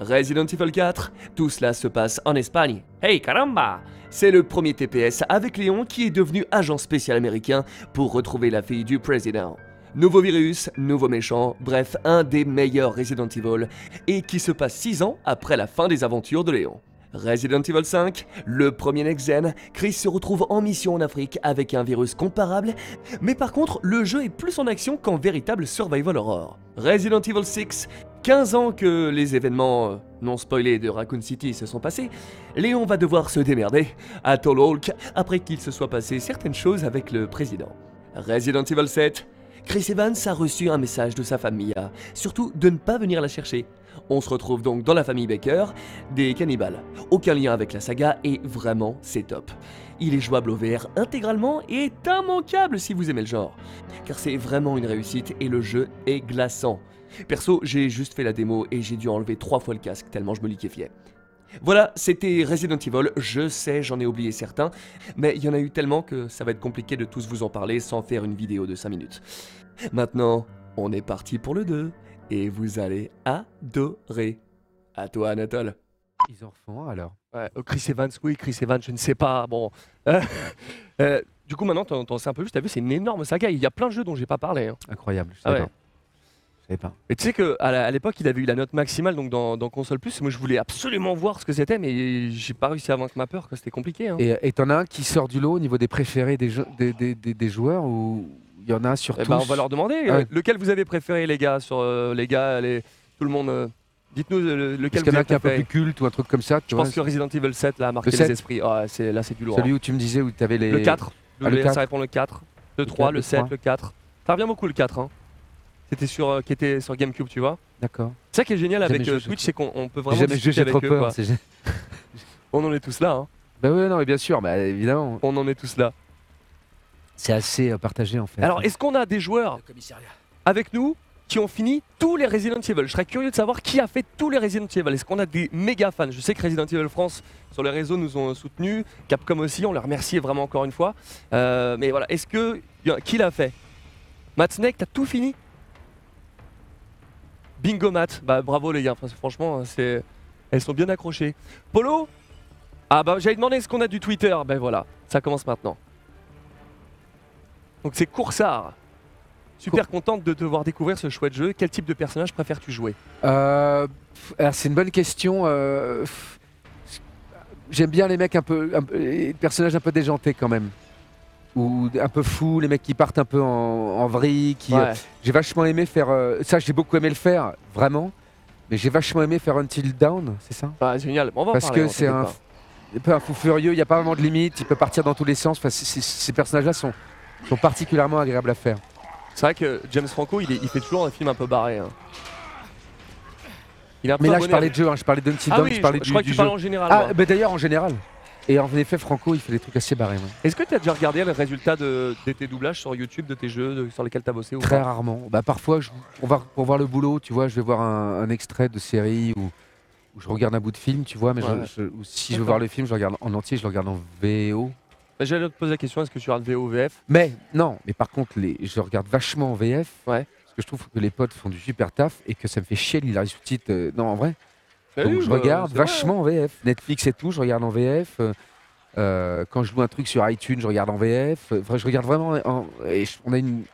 Speaker 1: Resident Evil 4, tout cela se passe en Espagne. Hey caramba C'est le premier TPS avec Léon qui est devenu agent spécial américain pour retrouver la fille du président. Nouveau virus, nouveau méchant, bref, un des meilleurs Resident Evil, et qui se passe 6 ans après la fin des aventures de Léon. Resident Evil 5, le premier next-gen, Chris se retrouve en mission en Afrique avec un virus comparable, mais par contre, le jeu est plus en action qu'en véritable survival horror. Resident Evil 6, 15 ans que les événements euh, non spoilés de Raccoon City se sont passés, Léon va devoir se démerder à Tall Hulk après qu'il se soit passé certaines choses avec le président. Resident Evil 7, Chris Evans a reçu un message de sa famille, surtout de ne pas venir la chercher. On se retrouve donc dans la famille Baker, des cannibales. Aucun lien avec la saga et vraiment c'est top. Il est jouable au VR intégralement et est immanquable si vous aimez le genre. Car c'est vraiment une réussite et le jeu est glaçant. Perso, j'ai juste fait la démo et j'ai dû enlever trois fois le casque tellement je me liquéfiais. Voilà, c'était Resident Evil, je sais, j'en ai oublié certains, mais il y en a eu tellement que ça va être compliqué de tous vous en parler sans faire une vidéo de 5 minutes. Maintenant, on est parti pour le 2, et vous allez adorer. À toi Anatole.
Speaker 2: Ils en refont un alors.
Speaker 8: Ouais, euh, Chris Evans, oui, Chris Evans, je ne sais pas. Bon. Euh, *laughs* euh, du coup, maintenant, t'en t'en sais un peu plus. T'as vu, c'est une énorme saga. Il y a plein de jeux dont j'ai pas parlé. hein.
Speaker 2: Incroyable, je
Speaker 8: Ah
Speaker 2: savais
Speaker 8: ouais.
Speaker 2: pas. Je savais pas.
Speaker 8: Et tu sais qu'à à l'époque, il avait eu la note maximale donc dans, dans Console Plus. Moi, je voulais absolument voir ce que c'était, mais j'ai pas réussi à vaincre ma peur. que C'était compliqué. hein.
Speaker 2: Et et t'en as un qui sort du lot au niveau des préférés des, jeux- des, des, des- des joueurs ou il y en a sur
Speaker 8: Eh
Speaker 2: tous
Speaker 8: ben, on va leur demander.
Speaker 2: Ah ouais.
Speaker 8: lequel vous avez préféré, les gars Sur euh, les gars, les- tout le monde. euh, Dites-nous euh, le- lequel vous
Speaker 2: en a
Speaker 8: avez
Speaker 2: qui est un peu
Speaker 8: préféré.
Speaker 2: plus culte ou un truc comme ça tu
Speaker 8: Je
Speaker 2: vois,
Speaker 8: pense que Resident Evil 7 là, a marqué
Speaker 2: Le
Speaker 8: les
Speaker 2: 7?
Speaker 8: esprits. Ah, c'est- là, c'est du lourd.
Speaker 2: Celui
Speaker 8: hein.
Speaker 2: où tu me disais où tu avais les.
Speaker 8: Le 4.
Speaker 2: Ah, le
Speaker 8: le
Speaker 2: 4.
Speaker 8: ça répond le 4. Le
Speaker 2: Le
Speaker 8: 3,
Speaker 2: 4,
Speaker 8: le
Speaker 2: le
Speaker 8: 7,
Speaker 2: 3.
Speaker 8: le 4. Ça revient beaucoup le 4. Hein. C'était sur, euh, qui était sur GameCube, tu vois.
Speaker 2: D'accord.
Speaker 8: C'est ça qui est génial avec euh, Twitch, c'est qu'on on peut vraiment
Speaker 2: jamais
Speaker 8: discuter
Speaker 2: j'ai
Speaker 8: avec
Speaker 2: trop
Speaker 8: eux.
Speaker 2: peur. c'est- *laughs*
Speaker 8: On en est tous là. hein.
Speaker 2: Bah ouais, non, mais bien sûr, bah, évidemment.
Speaker 8: On en est tous là.
Speaker 2: C'est assez euh, partagé en fait.
Speaker 8: Alors, est-ce qu'on a des joueurs avec nous qui ont fini tous les Resident Evil? Je serais curieux de savoir qui a fait tous les Resident Evil. Est-ce qu'on a des méga fans? Je sais que Resident Evil France sur les réseaux nous ont soutenus, Capcom aussi, on les remercie vraiment encore une fois. Euh, mais voilà, est-ce que qui l'a fait? Matt Snake, t'as tout fini? Bingo Matt, bah bravo les gars, franchement, elles sont bien accrochées. Polo? Ah bah j'avais demandé est-ce qu'on a du Twitter, ben voilà, ça commence maintenant. Donc c'est Coursard. Super contente de te voir découvrir ce chouette jeu. Quel type de personnage préfères-tu jouer?
Speaker 2: Euh, c'est une bonne question. euh, J'aime bien les mecs un peu, un peu- les personnages un peu déjantés quand même. Ou un peu fous, les mecs qui partent un peu en, en vrille. Qui,
Speaker 8: Ouais.
Speaker 2: euh, j'ai vachement aimé faire. ça, j'ai beaucoup aimé le faire, vraiment. Mais j'ai vachement aimé faire Until Down, c'est ça?
Speaker 8: Ah, Génial, on va en
Speaker 2: Parce
Speaker 8: parler,
Speaker 2: que c'est un, un peu un fou furieux, il n'y a pas vraiment de limite, il peut partir dans tous les sens. Enfin, ces personnages-là sont, sont particulièrement agréables à faire.
Speaker 8: C'est vrai que James Franco, il, est- il fait toujours un film un peu barré. hein. Il peu
Speaker 2: Mais là, je parlais de jeu, hein, je parlais d'Until
Speaker 8: Ah
Speaker 2: Dawn,
Speaker 8: oui,
Speaker 2: je parlais
Speaker 8: je- je
Speaker 2: du,
Speaker 8: crois que tu parles en général,
Speaker 2: Ah, bah d'ailleurs, en général. Et en effet, Franco, il fait des trucs assez barrés. ouais.
Speaker 8: Est-ce que tu as déjà regardé le résultat de, de tes doublages sur YouTube, de tes jeux de- sur lesquels tu as bossé ou
Speaker 2: Très
Speaker 8: pas
Speaker 2: rarement. Bah, parfois, je- pour, voir, pour voir le boulot, tu vois, je vais voir un, un extrait de série ou, je regarde un bout de film, tu vois. Mais je-
Speaker 8: Ouais.
Speaker 2: je- si je veux voir le film, je regarde en entier, je le regarde en VO.
Speaker 8: Bah, J'allais te poser la question est-ce que tu regardes VO VF
Speaker 2: Mais non, mais par contre, les, je regarde vachement en VF.
Speaker 8: Ouais.
Speaker 2: Parce que je trouve que les potes font du super taf et que ça me fait chier de les sous-titres. euh, non, en vrai.
Speaker 8: Bah
Speaker 2: Donc je
Speaker 8: bah,
Speaker 2: regarde
Speaker 8: c'est vrai,
Speaker 2: vachement en VF. Netflix et tout, je regarde en VF. euh, euh, quand je loue un truc sur iTunes, je regarde en VF. Enfin, je regarde vraiment. en- et je- on a une.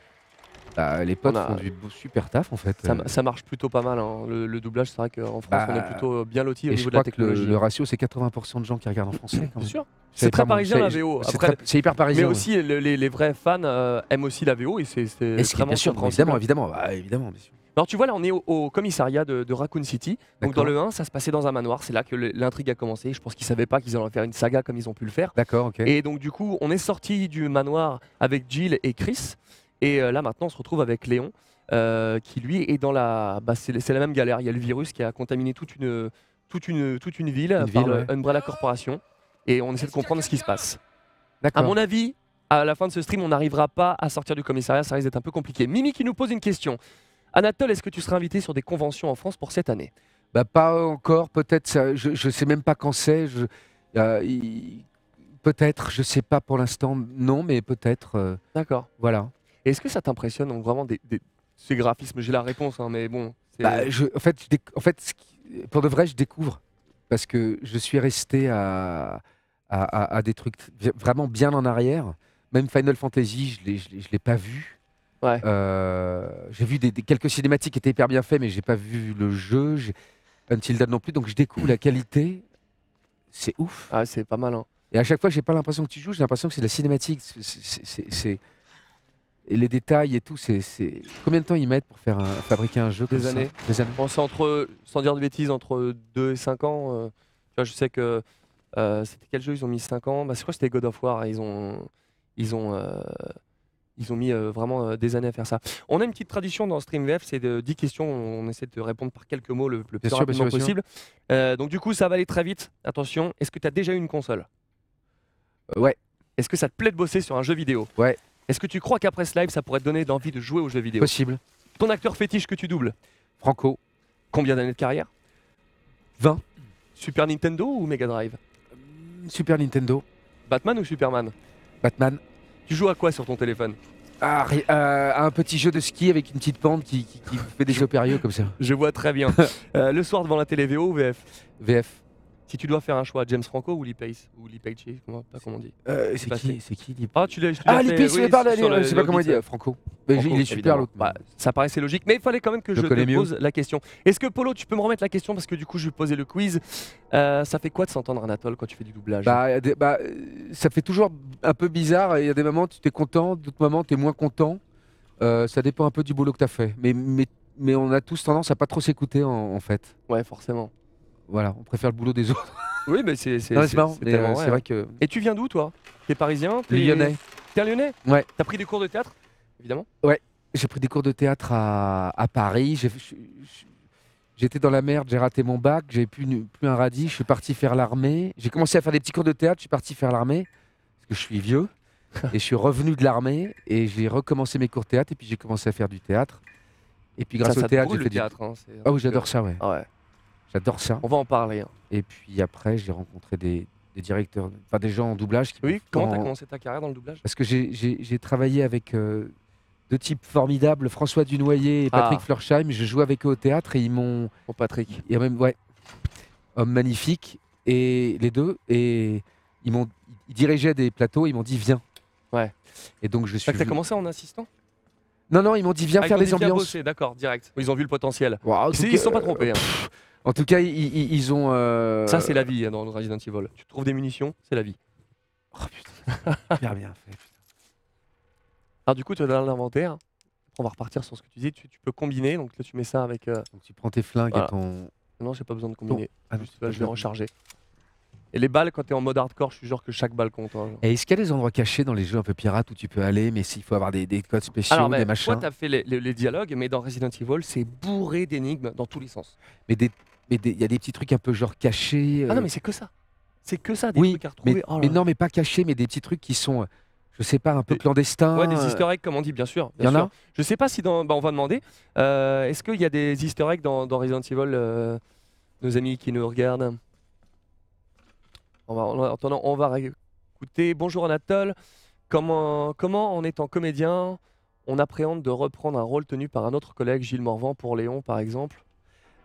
Speaker 2: Bah, les potes
Speaker 8: On a-
Speaker 2: font du beau- super taf en fait.
Speaker 8: Ça,
Speaker 2: euh.
Speaker 8: ça marche plutôt pas mal. hein. Le, le doublage, c'est vrai qu'en France,
Speaker 2: Bah,
Speaker 8: on est plutôt bien loti au
Speaker 2: et je
Speaker 8: niveau de la
Speaker 2: crois que le,
Speaker 8: technologie.
Speaker 2: le ratio, c'est 80% de gens qui regardent en français. quand
Speaker 8: Bien
Speaker 2: même.
Speaker 8: sûr.
Speaker 2: Je savais
Speaker 8: C'est très
Speaker 2: moi.
Speaker 8: parisien la
Speaker 2: C'est-
Speaker 8: VO.
Speaker 2: c'est
Speaker 8: Après,
Speaker 2: très- C'est hyper parisien.
Speaker 8: Mais
Speaker 2: ouais.
Speaker 8: aussi, le- les, les vrais fans euh, aiment aussi la VO et c'est c'est
Speaker 2: Et ce qui est
Speaker 8: vraiment
Speaker 2: bien sûr,
Speaker 8: compréhensible.
Speaker 2: évidemment, évidemment, bah, évidemment, bien sûr.
Speaker 1: Alors tu vois là on est au, au commissariat de, de Raccoon City. Donc dans
Speaker 2: D'accord.
Speaker 1: le 1 ça se passait dans un manoir, c'est là que le- l'intrigue a commencé. Je pense qu'ils savaient pas qu'ils allaient faire une saga comme ils ont pu le faire.
Speaker 2: D'accord, ok.
Speaker 1: Et donc du coup on est sorti du manoir avec Jill et Chris. Et euh, là maintenant on se retrouve avec Léon euh, qui lui est dans la... Bah, c'est la même galère. Il y a le virus qui a contaminé toute une, toute une, toute une ville
Speaker 2: Une
Speaker 1: par
Speaker 2: ville, ouais.
Speaker 1: Umbrella Corporation. Et on essaie de comprendre ce qui se passe. À mon avis, à la fin de ce stream, on n'arrivera pas à sortir du commissariat, ça risque d'être un peu compliqué. Mimi qui nous pose une question. Anatole, est-ce que tu seras invité sur des conventions en France pour cette année?
Speaker 2: Bah, pas encore, peut-être, je, je sais même pas quand c'est. je- euh, peut-être, je sais pas pour l'instant, non, mais peut-être. euh,
Speaker 1: D'accord.
Speaker 2: voilà.
Speaker 1: Est-ce que ça t'impressionne donc vraiment des, des- ces graphismes? J'ai la réponse, hein, mais bon.
Speaker 2: Bah, je- en fait, je déc- en fait, ce qui- pour de vrai, je découvre parce que je suis resté à, à, à- à des trucs vraiment bien en arrière. Même Final Fantasy, je je l'ai- pas vu.
Speaker 1: Ouais.
Speaker 2: Euh, j'ai vu des, des- quelques cinématiques qui étaient hyper bien faits, mais j'ai pas vu le jeu. Until Dawn non plus, donc je découvre la qualité. C'est ouf.
Speaker 1: Ah, c'est pas mal. hein.
Speaker 2: Et à chaque fois, j'ai pas l'impression que tu joues, j'ai l'impression que c'est de la cinématique. C'est- Et les détails et tout, c'est. c'est- Combien de temps ils mettent pour faire un- fabriquer un jeu
Speaker 1: Des
Speaker 2: comme ça
Speaker 1: années.
Speaker 2: Des années.
Speaker 1: Bon, c'est entre, sans dire de bêtises, entre 2 et 5 ans. euh, tu vois, je sais que. euh, c'était quel jeu Ils ont mis 5 ans? Bah, je crois que c'était God of War. Ils ont. Ils ont. euh, ils ont mis euh, vraiment euh, des années à faire ça. On a une petite tradition dans StreamVF, c'est de 10 questions. On essaie de répondre par quelques mots le, le plus
Speaker 2: sûr,
Speaker 1: rapidement
Speaker 2: sûr,
Speaker 1: possible. Euh, donc, du coup, ça va aller très vite. Attention, est-ce que tu as déjà eu une console?
Speaker 2: Euh, ouais.
Speaker 1: Est-ce que ça te plaît de bosser sur un jeu vidéo?
Speaker 2: Ouais.
Speaker 1: Est-ce que tu crois qu'après ce live, ça pourrait te donner l'envie de jouer aux jeux vidéo
Speaker 2: Possible.
Speaker 1: Ton acteur fétiche que tu doubles
Speaker 2: Franco.
Speaker 1: Combien d'années de carrière?
Speaker 2: 20.
Speaker 1: Super Nintendo ou Mega Drive?
Speaker 2: Super Nintendo.
Speaker 1: Batman ou Superman?
Speaker 2: Batman.
Speaker 1: Tu joues à quoi sur ton téléphone?
Speaker 2: Ah, euh, un petit jeu de ski avec une petite pente qui, qui- qui fait des jeux périlleux comme ça. *laughs*
Speaker 1: Je vois très bien. *laughs* Euh, le soir devant la télé VO ou VF
Speaker 2: VF.
Speaker 1: Si tu dois faire un choix, James Franco ou Lee Pace Ou Lee Pace, comment, pas comment on dit
Speaker 2: Euh,
Speaker 1: C'est
Speaker 2: qui C'est qui
Speaker 1: Ah, tu l'as
Speaker 2: Ah,
Speaker 1: fait,
Speaker 2: Pace,
Speaker 1: oui,
Speaker 2: mais pardon,
Speaker 1: sur le-
Speaker 2: je sais pas comment il dit. Franco. Mais
Speaker 1: Franco,
Speaker 2: il est super l'autre.
Speaker 1: Bah, ça paraissait logique, mais il fallait quand même que je,
Speaker 2: Je
Speaker 1: te
Speaker 2: mieux.
Speaker 1: pose la question. Est-ce que Polo, tu peux me remettre la question parce que du coup, je vais poser le quiz. Euh, ça fait quoi de s'entendre Anatole quand tu fais du doublage?
Speaker 2: Bah, des- bah, euh, ça fait toujours un peu bizarre. Il y a des moments tu es content, d'autres moments tu es moins content. Euh, ça dépend un peu du boulot que tu as fait. Mais, mais, mais on a tous tendance à pas trop s'écouter en, en fait.
Speaker 1: Ouais, forcément.
Speaker 2: Voilà, on préfère le boulot des autres. *laughs*
Speaker 1: Oui, mais c'est c'est
Speaker 2: Non,
Speaker 1: c'est-
Speaker 2: marrant. mais, euh,
Speaker 1: vrai,
Speaker 2: C'est
Speaker 1: hein.
Speaker 2: vrai que.
Speaker 1: Et tu viens d'où toi? T'es parisien? T'es-
Speaker 2: Lyonnais.
Speaker 1: T'es un lyonnais?
Speaker 2: Ouais.
Speaker 1: T'as pris des cours de théâtre? Évidemment.
Speaker 2: J'ai pris des cours de théâtre à, à Paris. J'ai- je- je- J'étais dans la merde, j'ai raté mon bac, j'ai plus, nu- plus un radis, je suis parti faire l'armée. J'ai commencé à faire des petits cours de théâtre, je suis parti faire l'armée, parce que je suis vieux. *laughs* et je suis revenu de l'armée et j'ai recommencé mes cours de théâtre et puis j'ai commencé à faire du théâtre. Et puis grâce
Speaker 1: ça,
Speaker 2: au
Speaker 1: te
Speaker 2: théâtre,
Speaker 1: brûle,
Speaker 2: j'ai
Speaker 1: le
Speaker 2: fait du...
Speaker 1: théâtre. hein, c'est un
Speaker 2: Ah oui, j'adore ça, ouais.
Speaker 1: ouais.
Speaker 2: J'adore ça.
Speaker 1: On va en parler. hein.
Speaker 2: Et puis après, j'ai rencontré des, des directeurs, enfin des gens en doublage. Qui
Speaker 1: Oui, comment t'as
Speaker 2: en-
Speaker 1: commencé ta carrière dans le doublage?
Speaker 2: Parce que j'ai- j'ai j'ai travaillé avec euh, deux types formidables, François Dunoyer et Patrick
Speaker 1: Ah.
Speaker 2: Je jouais avec eux au théâtre et ils m'ont.
Speaker 1: Bon, Patrick.
Speaker 2: Il y a même, ouais, homme magnifique. Et les deux. Et ils m'ont. Ils dirigeaient des plateaux, ils m'ont dit viens.
Speaker 1: Ouais.
Speaker 2: Et donc je suis.
Speaker 1: T'as t'as
Speaker 2: venu-
Speaker 1: commencé en assistant?
Speaker 2: Non, non, ils m'ont dit viens
Speaker 1: Ah, ils
Speaker 2: faire
Speaker 1: t'ont
Speaker 2: les
Speaker 1: viens
Speaker 2: ambiances.
Speaker 1: bosser, D'accord, direct. Ils ont vu le potentiel.
Speaker 2: Waouh, en
Speaker 1: Si, ils se sont pas trompés. hein.
Speaker 2: En tout cas, ils, ont. euh,
Speaker 1: Ça, c'est la vie hein, dans Resident Evil. Tu trouves des munitions, c'est la vie.
Speaker 2: Oh putain, *laughs* hyper bien fait.
Speaker 1: Alors, du coup, tu as dans l'inventaire. On va repartir sur ce que tu disais. Tu, tu peux combiner. Donc là, tu mets ça avec. euh,
Speaker 2: Donc tu prends tes flingues
Speaker 1: Voilà.
Speaker 2: et ton.
Speaker 1: Non, j'ai pas besoin de combiner.
Speaker 2: Ah non,
Speaker 1: Juste, là, je vais recharger. Et les balles, quand t'es en mode hardcore, je suis sûr que chaque balle compte. hein.
Speaker 2: Et est-ce qu'il y a des endroits cachés dans les jeux un peu pirates où tu peux aller, mais s'il faut avoir des, des codes spéciaux,
Speaker 1: Alors, mais,
Speaker 2: des
Speaker 1: toi,
Speaker 2: machins
Speaker 1: t'as fait les, les- les dialogues, mais dans Resident Evil, c'est bourré d'énigmes dans tous les sens.
Speaker 2: Mais des, mais il y a des petits trucs un peu genre cachés.
Speaker 1: Ah
Speaker 2: euh,
Speaker 1: non, mais c'est que ça. C'est que ça, des
Speaker 2: oui,
Speaker 1: trucs à retrouver.
Speaker 2: mais,
Speaker 1: Oh là
Speaker 2: mais
Speaker 1: là.
Speaker 2: non, mais pas cachés, mais des petits trucs qui sont, euh, je sais pas, un peu
Speaker 1: Des-
Speaker 2: clandestins.
Speaker 1: Ouais, des
Speaker 2: euh,
Speaker 1: easter eggs, comme on dit, bien sûr.
Speaker 2: Il y
Speaker 1: bien
Speaker 2: en
Speaker 1: sûr.
Speaker 2: a
Speaker 1: Je sais pas si dans. Bah, on va demander. Euh, Est-ce qu'il y a des easter eggs dans, dans Resident Evil euh, Nos amis qui nous regardent? On va, en attendant, on va écouter. Bonjour Anatole. Comment, comment, en étant comédien, on appréhende de reprendre un rôle tenu par un autre collègue, Gilles Morvan, pour Léon, par exemple?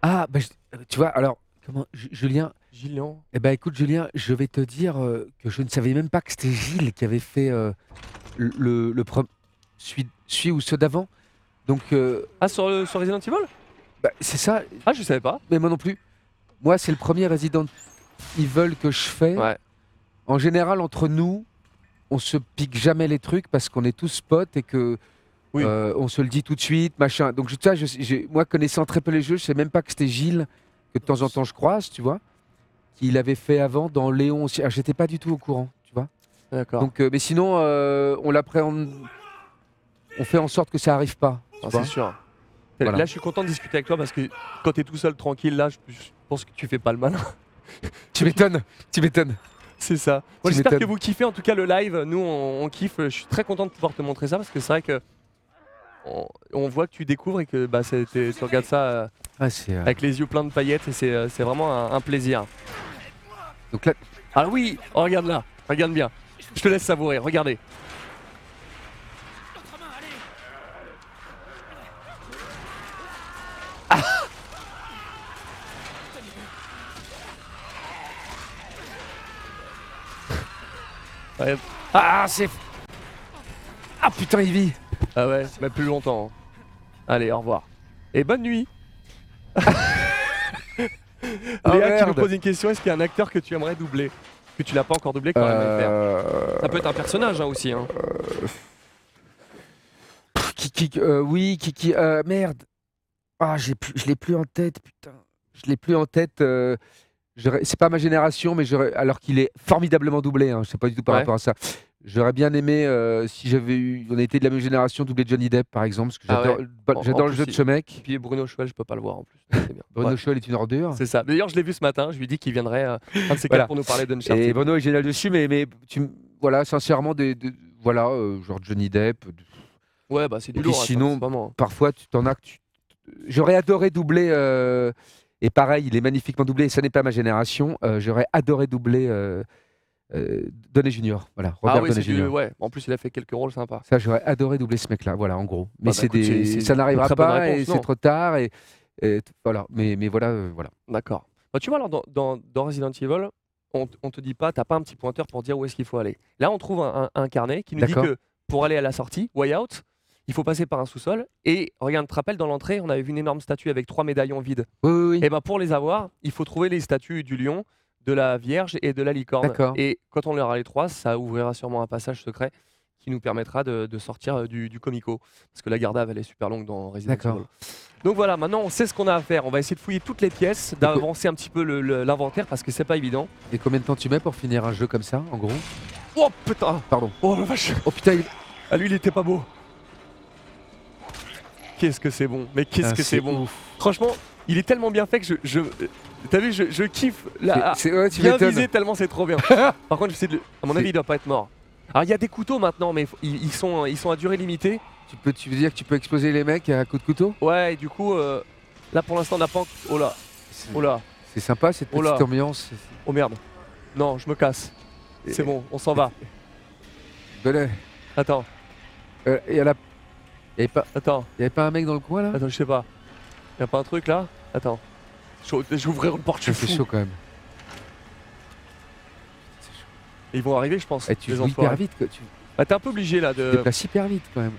Speaker 2: Ah, bah, je- euh, tu vois, alors, comment, Ju- Julien? Eh ben, écoute, Julien, je vais te dire euh, que je ne savais même pas que c'était Gilles qui avait fait euh, le, le, le prom- celui, celui ou ceux d'avant. Donc, euh,
Speaker 1: Ah, sur, le- sur Resident Evil?
Speaker 2: bah, c'est ça,
Speaker 1: Ah, je savais pas.
Speaker 2: mais moi non plus. Moi, c'est le premier Resident Evil que je fais.
Speaker 1: Ouais.
Speaker 2: En général, entre nous, on se pique jamais les trucs parce qu'on est tous potes et que
Speaker 1: Oui.
Speaker 2: Euh, on se le dit tout de suite, machin. Donc je, ça, je, moi connaissant très peu les jeux, je sais même pas que c'était Gilles que de temps en temps je croise, tu vois, qu'il avait fait avant dans Léon aussi. Alors, j'étais pas du tout au courant, tu vois.
Speaker 1: D'accord.
Speaker 2: Donc, euh, mais sinon, euh, on l'appréhende, on fait en sorte que ça arrive pas. tu
Speaker 1: Ah,
Speaker 2: vois.
Speaker 1: c'est sûr.
Speaker 2: Voilà.
Speaker 1: Là, je suis content de discuter avec toi parce que quand t'es tout seul, tranquille, là, je, je pense que tu fais pas le malin. *laughs*
Speaker 2: Tu m'étonnes, tu m'étonnes.
Speaker 1: C'est ça.
Speaker 2: Tu
Speaker 1: j'espère que
Speaker 2: m'étonnes.
Speaker 1: vous kiffez en tout cas le live. Nous, on, on kiffe. Je suis très content de pouvoir te montrer ça parce que c'est vrai que on, on voit que tu découvres et que bah, tu regardes ça euh,
Speaker 2: Ah, euh,
Speaker 1: avec les yeux pleins de paillettes et c'est euh, c'est vraiment un, un plaisir.
Speaker 2: Donc là,
Speaker 1: Ah oui, oh, regarde là, regarde bien. Je te laisse savourer. Regardez. *laughs* Ouais.
Speaker 2: ah, c'est. Ah putain, il vit.
Speaker 1: Ah ouais, mais plus longtemps. hein. Allez, au revoir. Et bonne nuit. *laughs*
Speaker 2: Ah,
Speaker 1: Léa qui nous
Speaker 2: merde.
Speaker 1: pose une question est-ce qu'il y a un acteur que tu aimerais doubler Que tu l'as pas encore doublé, quand même le faire.
Speaker 2: Euh,
Speaker 1: Ça peut être un personnage hein, aussi. Hein.
Speaker 2: Qui, qui, euh, oui, qui, qui, euh, merde. Ah, j'ai plus, je l'ai plus en tête, putain. Je l'ai plus en tête. euh, j'aurais- c'est pas ma génération, mais j'aurais, alors qu'il est formidablement doublé. Hein, je sais pas du tout par
Speaker 1: Ouais.
Speaker 2: rapport à ça. J'aurais bien aimé euh, si j'avais eu, on était de la même génération, doubler Johnny Depp par exemple, parce que
Speaker 1: Ah
Speaker 2: j'adore,
Speaker 1: ouais.
Speaker 2: bah,
Speaker 1: En-
Speaker 2: j'adore
Speaker 1: en
Speaker 2: le jeu de ce mec.
Speaker 1: Et puis Bruno Chouel, je peux pas le voir en plus. C'est bien.
Speaker 2: Bruno
Speaker 1: Ouais,
Speaker 2: Scholl est une ordure.
Speaker 1: C'est ça. D'ailleurs, je l'ai vu ce matin. Je lui ai dit qu'il viendrait euh, un de ces
Speaker 2: Voilà.
Speaker 1: quatre pour nous parler d'Uncharted.
Speaker 2: Et Bruno est génial dessus, mais, mais tu, m- voilà, sincèrement, des, des- voilà, euh, genre Johnny Depp.
Speaker 1: Ouais, bah c'est du
Speaker 2: Et puis
Speaker 1: lourd. hein, ça,
Speaker 2: sinon,
Speaker 1: c'est vraiment-
Speaker 2: parfois, tu t'en as que tu. J'aurais adoré doubler. euh, Et pareil, il est magnifiquement doublé. Et ça n'est pas ma génération. euh, J'aurais adoré doubler euh, euh, Junior. Voilà,
Speaker 1: Ah oui, du...
Speaker 2: Jr.
Speaker 1: ouais. En plus, il a fait quelques rôles sympas.
Speaker 2: Ça, j'aurais adoré doubler ce mec-là. Voilà, en gros. Mais
Speaker 1: bah,
Speaker 2: c'est des...
Speaker 1: c'est- c'est
Speaker 2: ça n'arrivera pas
Speaker 1: réponse,
Speaker 2: et c'est trop tard. Et, voilà. Mais, mais voilà, euh, voilà.
Speaker 1: D'accord. Bah, tu vois, alors dans, dans, dans Resident Evil, on, on te dit pas, t'as pas un petit pointeur pour dire où est-ce qu'il faut aller. Là, on trouve un, un- un carnet qui nous dit que pour aller à la sortie, way out, il faut passer par un sous-sol. Et regarde, tu te rappelles, dans l'entrée, on avait vu une énorme statue avec trois médaillons vides.
Speaker 2: Oui, oui, oui.
Speaker 1: Et ben pour les avoir, il faut trouver les statues du lion, de la Vierge et de la licorne. Et quand on aura les trois, ça ouvrira sûrement un passage secret qui nous permettra de, de sortir euh, du, du comico. Parce que la garde elle est super longue dans Resident. Evil. Donc voilà, maintenant on sait ce qu'on a à faire. On va essayer de fouiller toutes les pièces, d'avancer un petit peu l'inventaire parce que c'est pas évident.
Speaker 2: Et combien de temps tu mets pour finir un jeu comme ça, en gros?
Speaker 1: Oh putain
Speaker 2: Pardon.
Speaker 1: Oh la vache
Speaker 2: Oh putain, il-
Speaker 1: Ah lui il était pas beau Qu'est-ce que c'est bon Mais qu'est-ce
Speaker 2: Ah,
Speaker 1: que c'est
Speaker 2: c'est
Speaker 1: bon
Speaker 2: ouf.
Speaker 1: Franchement, il est tellement bien fait que je... je T'as vu, je, je kiffe la,
Speaker 2: C'est- c'est- ouais, tu
Speaker 1: bien visé tellement c'est trop bien. *laughs* Par contre, j'essaie de... À mon avis, il doit pas être mort. Alors il y a des couteaux maintenant, mais ils, ils sont, ils sont à durée limitée.
Speaker 2: Tu, peux, tu veux dire que tu peux exploser les mecs à coup de couteau?
Speaker 1: Ouais, et du coup, euh, là pour l'instant, on n'a pas... Oh là,
Speaker 2: C'est
Speaker 1: oh là,
Speaker 2: c'est sympa cette
Speaker 1: Oh
Speaker 2: petite
Speaker 1: là.
Speaker 2: ambiance.
Speaker 1: oh merde. Non, je me casse. C'est bon, on s'en va. *laughs*
Speaker 2: Voilà.
Speaker 1: Attends,
Speaker 2: Euh, et à la... Il n'y avait, pas-
Speaker 1: attends,
Speaker 2: y avait pas un mec dans le coin là?
Speaker 1: Attends, je sais pas. Y a pas un truc là? Attends. Vais ouvrir une porte, je suis fou.
Speaker 2: chaud quand même.
Speaker 1: Ils vont arriver, je pense.
Speaker 2: Et tu
Speaker 1: les
Speaker 2: joues hyper
Speaker 1: enfoirés.
Speaker 2: vite quoi. Tu
Speaker 1: Bah, t'es un peu obligé là de.
Speaker 2: déplaces hyper vite quand même.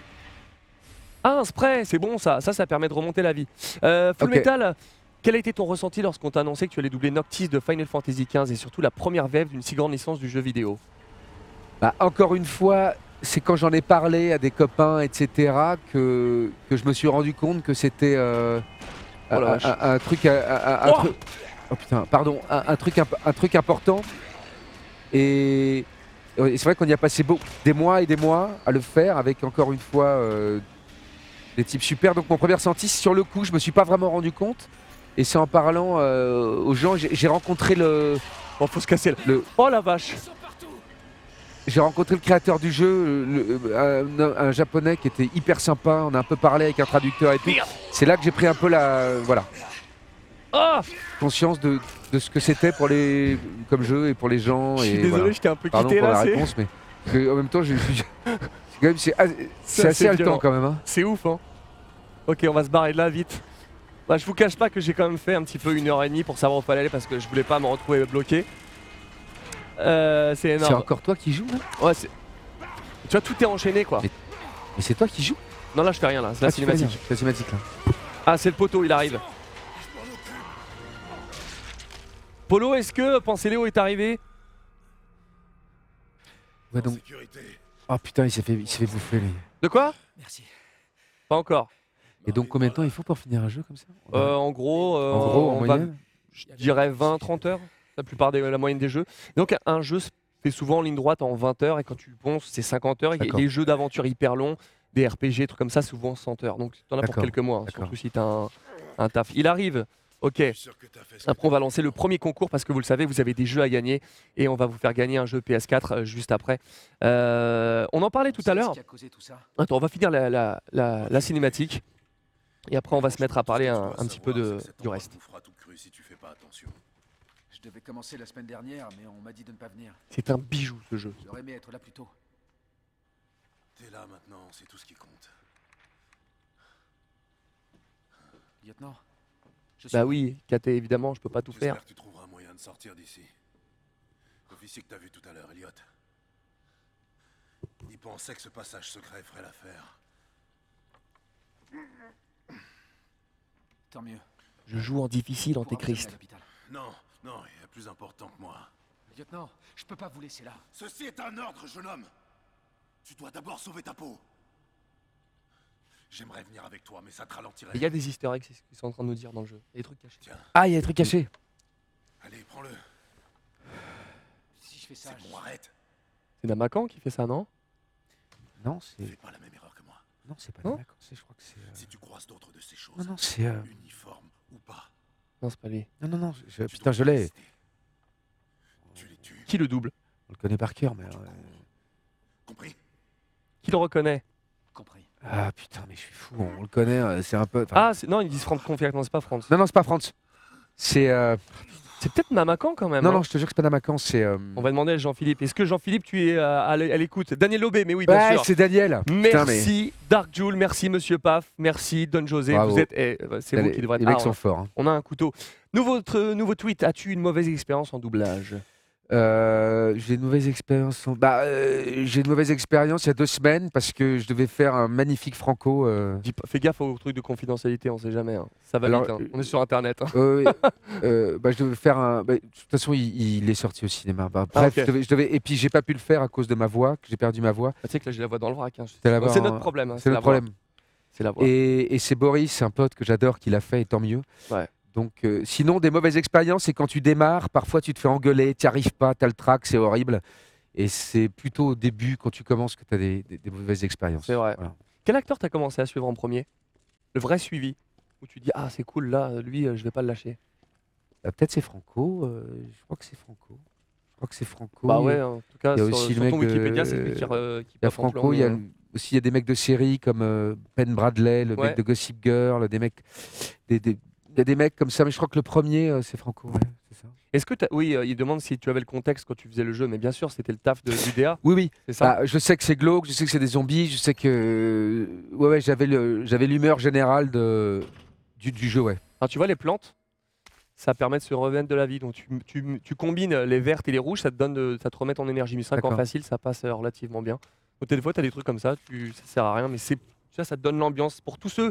Speaker 1: Ah, un spray, c'est bon ça. Ça, ça permet de remonter la vie. Euh, Full. Metal, quel a été ton ressenti lorsqu'on t'a annoncé que tu allais doubler Noctis de Final Fantasy XV et surtout la première VF d'une si grande licence du jeu vidéo?
Speaker 2: Bah, encore une fois, c'est quand j'en ai parlé à des copains, etc., que, que je me suis rendu compte que c'était euh,
Speaker 1: Oh
Speaker 2: un,
Speaker 1: vache.
Speaker 2: un- un truc, un, un- un
Speaker 1: Oh
Speaker 2: truc- oh putain, pardon, un, un truc, imp- un truc important. Et, et c'est vrai qu'on y a passé beau- des mois et des mois à le faire avec encore une fois euh, des types super. Donc mon premier ressenti, sur le coup, je me suis pas vraiment rendu compte. Et c'est en parlant euh, aux gens, j'ai rencontré le,
Speaker 1: Bon, faut se casser
Speaker 2: le,
Speaker 1: Oh la vache
Speaker 2: j'ai rencontré le créateur du jeu, le- le- un, un japonais qui était hyper sympa. On a un peu parlé avec un traducteur et tout. C'est là que j'ai pris un peu la voilà
Speaker 1: Ah
Speaker 2: conscience de, de ce que c'était pour les comme jeu et pour les gens.
Speaker 1: Je suis
Speaker 2: et
Speaker 1: désolé,
Speaker 2: voilà.
Speaker 1: je t'ai un peu
Speaker 2: Pardon
Speaker 1: quitté
Speaker 2: pour
Speaker 1: là.
Speaker 2: la réponse, mais que, en même temps, je, je- c'est quand même c'est as- c'est *laughs*
Speaker 1: C'est
Speaker 2: assez
Speaker 1: assez
Speaker 2: haletant quand même. hein.
Speaker 1: C'est ouf, hein. Ok, on va se barrer de là vite. Bah, je vous cache pas que j'ai quand même fait un petit peu une heure et demie pour savoir où fallait aller parce que je voulais pas me retrouver bloqué. Euh, c'est
Speaker 2: C'est
Speaker 1: énorme.
Speaker 2: encore toi qui joues là
Speaker 1: Ouais, c'est. Tu vois, tout est enchaîné quoi.
Speaker 2: Mais- Mais c'est toi qui joues
Speaker 1: Non, là je fais rien là, c'est la
Speaker 2: Ah,
Speaker 1: cinématique.
Speaker 2: C'est la cinématique là.
Speaker 1: Ah, c'est le poteau, il arrive. Polo, est-ce que Pensez-Léo est arrivé
Speaker 2: Ouais, donc... Oh putain, il s'est fait, il s'est fait bouffer lui.
Speaker 1: De quoi
Speaker 8: Merci.
Speaker 1: Pas encore.
Speaker 2: Et donc combien de temps il faut pour finir un jeu comme ça?
Speaker 1: Euh, en gros, euh,
Speaker 2: En gros, en
Speaker 1: on va-
Speaker 2: moyenne
Speaker 1: je dirais 20-30 heures, la plupart des, la moyenne des jeux. Donc un jeu se fait souvent en ligne droite en 20 heures et quand tu ponces, c'est 50 heures. Et les jeux d'aventure hyper longs, des RPG, trucs comme ça, souvent 100 heures. Donc t'en as pour quelques mois, hein, surtout si t'as un, un taf. Il arrive. Ok. Après, on va lancer le premier concours parce que vous le savez, vous avez des jeux à gagner et on va vous faire gagner un jeu PS4 euh, juste après. Euh, on en parlait tout à l'heure. Attends, on va finir la, la- la- la cinématique et après on va se mettre à parler un, un petit peu de, du reste.
Speaker 8: Je devais commencer la semaine dernière, mais on m'a dit de ne pas venir.
Speaker 1: C'est un bijou ce jeu.
Speaker 8: J'aurais aimé être là plus tôt.
Speaker 5: T'es là maintenant, c'est tout ce qui compte.
Speaker 8: Lieutenant je suis...
Speaker 1: Bah oui, KT évidemment, je peux pas tout faire.
Speaker 5: J'espère que tu trouveras un moyen de sortir d'ici. L'officier que t'as vu tout à l'heure, Elliot. Il pensait que ce passage secret ferait l'affaire.
Speaker 8: Tant mieux.
Speaker 1: Je joue en difficile, Antéchrist.
Speaker 5: Non, non, il y a plus important que moi.
Speaker 8: Lieutenant, je peux pas vous laisser là.
Speaker 5: Ceci est un ordre, jeune homme. Tu dois d'abord sauver ta peau. J'aimerais venir avec toi, mais ça te ralentirait.
Speaker 1: Il y a des easter eggs, c'est ce qu'ils sont en train de nous dire dans le jeu. Il y a des trucs cachés.
Speaker 2: Ah, il y a des trucs cachés.
Speaker 5: Allez, prends-le.
Speaker 8: Si je fais ça,
Speaker 5: C'est bon, arrête.
Speaker 1: C'est Namakan qui fait ça, non?
Speaker 2: Non, c'est.
Speaker 5: Fais pas la même erreur que moi.
Speaker 2: Non, c'est pas c'est- je crois que c'est. euh,
Speaker 5: Si tu croises d'autres de ces choses,
Speaker 2: Non, non, c'est. euh,
Speaker 5: uniformes ou pas,
Speaker 1: Non, c'est pas lui.
Speaker 2: Non, non, non, je-
Speaker 5: tu
Speaker 2: putain,
Speaker 5: dois
Speaker 2: je l'ai.
Speaker 5: Tu les tues.
Speaker 1: Qui le double?
Speaker 2: On le connaît par cœur, mais. euh,
Speaker 5: Compris
Speaker 1: Qui le reconnaît?
Speaker 8: Compris.
Speaker 2: Ah putain, mais je suis fou, on le connaît, euh, c'est un peu. enfin,
Speaker 1: Ah, c'est- non, ils disent Franck Confiac, non, c'est pas France.
Speaker 2: Non, non, c'est pas France. C'est. euh,
Speaker 1: C'est peut-être Namakan quand même.
Speaker 2: Non,
Speaker 1: hein.
Speaker 2: non, je te jure que c'est pas Namakan, c'est. euh,
Speaker 1: On va demander à Jean-Philippe. Est-ce que Jean-Philippe, tu es euh, à l'é- à l'écoute? Daniel Lobé, mais oui, bien
Speaker 2: Ouais,
Speaker 1: sûr.
Speaker 2: c'est Daniel. Putain, mais-
Speaker 1: Merci Dark Joule, merci Monsieur Paf, merci Don José.
Speaker 2: Bravo.
Speaker 1: Vous êtes, eh, euh, c'est vous
Speaker 2: les,
Speaker 1: qui devrez
Speaker 2: les
Speaker 1: être.
Speaker 2: mecs
Speaker 1: Ah,
Speaker 2: sont
Speaker 1: on-
Speaker 2: forts. hein.
Speaker 1: On a un couteau. Nouveau, nouveau tweet. As-tu une mauvaise expérience en doublage?
Speaker 2: Euh, j'ai une mauvaise expérience. en- Bah, euh, j'ai une mauvaise expérience il y a deux semaines parce que je devais faire un magnifique Franco. euh,
Speaker 1: Dis pas- Fais gaffe aux trucs de confidentialité, on sait jamais. hein. Ça va
Speaker 2: Alors,
Speaker 1: vite. hein. On est sur Internet. hein.
Speaker 2: oui, *laughs* bah, je devais faire un. bah, de toute façon, il, il est sorti au cinéma. Bah,
Speaker 1: Ah,
Speaker 2: bref,
Speaker 1: ok.
Speaker 2: je devais, je devais- et puis j'ai pas pu le faire à cause de ma voix, que j'ai perdu ma voix.
Speaker 1: Ah, tu sais que là, j'ai la voix dans le vrac. hein.
Speaker 2: C'est la voix
Speaker 1: C'est
Speaker 2: en-
Speaker 1: notre problème. hein,
Speaker 2: C'est le
Speaker 1: voix.
Speaker 2: problème.
Speaker 1: C'est la voix.
Speaker 2: Et, et c'est Boris, un pote que j'adore, qui l'a fait, et tant mieux.
Speaker 1: Ouais.
Speaker 2: Donc, euh, sinon, des mauvaises expériences, c'est quand tu démarres, parfois tu te fais engueuler, tu n'y arrives pas, tu as le trac, c'est horrible. Et c'est plutôt au début, quand tu commences, que tu as des, des- des mauvaises expériences.
Speaker 1: C'est vrai.
Speaker 2: Voilà.
Speaker 1: Quel acteur t'as commencé à suivre en premier? Le vrai suivi? Où tu dis Ah, c'est cool, là, lui, euh, je vais pas le lâcher?
Speaker 2: Bah, Peut-être c'est Franco, euh, je crois que c'est Franco. Je crois que c'est Franco.
Speaker 1: bah ouais, en tout cas,
Speaker 2: il y a
Speaker 1: sur,
Speaker 2: aussi
Speaker 1: sur
Speaker 2: le
Speaker 1: ton
Speaker 2: mec,
Speaker 1: Wikipédia, c'est lui qui, re- qui
Speaker 2: Il y a Franco, il y a le- aussi il y a des mecs de série comme euh, Penn Bradley, le
Speaker 1: Ouais.
Speaker 2: mec de Gossip Girl, des mecs, des, des- il y a des mecs comme ça, mais je crois que le premier euh, c'est Franco. ouais, c'est ça.
Speaker 1: Est-ce que t'as- Oui, euh, il demande si tu avais le contexte quand tu faisais le jeu, mais bien sûr, c'était le taf de, *laughs* du DA,
Speaker 2: Oui, oui.
Speaker 1: c'est ça
Speaker 2: Bah, je sais que c'est glauque, je sais que c'est des zombies, je sais que euh, ouais, ouais, j'avais le, j'avais l'humeur générale de du, du jeu, ouais.
Speaker 1: Alors, tu vois, les plantes, ça permet de se remettre de la vie. Donc, tu, tu- tu combines les vertes et les rouges, ça te, donne de- ça te remet en énergie. Mais ça, qu'en
Speaker 2: D'accord.
Speaker 1: facile, ça passe euh, relativement bien. Donc, des fois, tu as des trucs comme ça, tu, ça sert à rien, mais c'est ça, ça te donne l'ambiance. Pour tous ceux,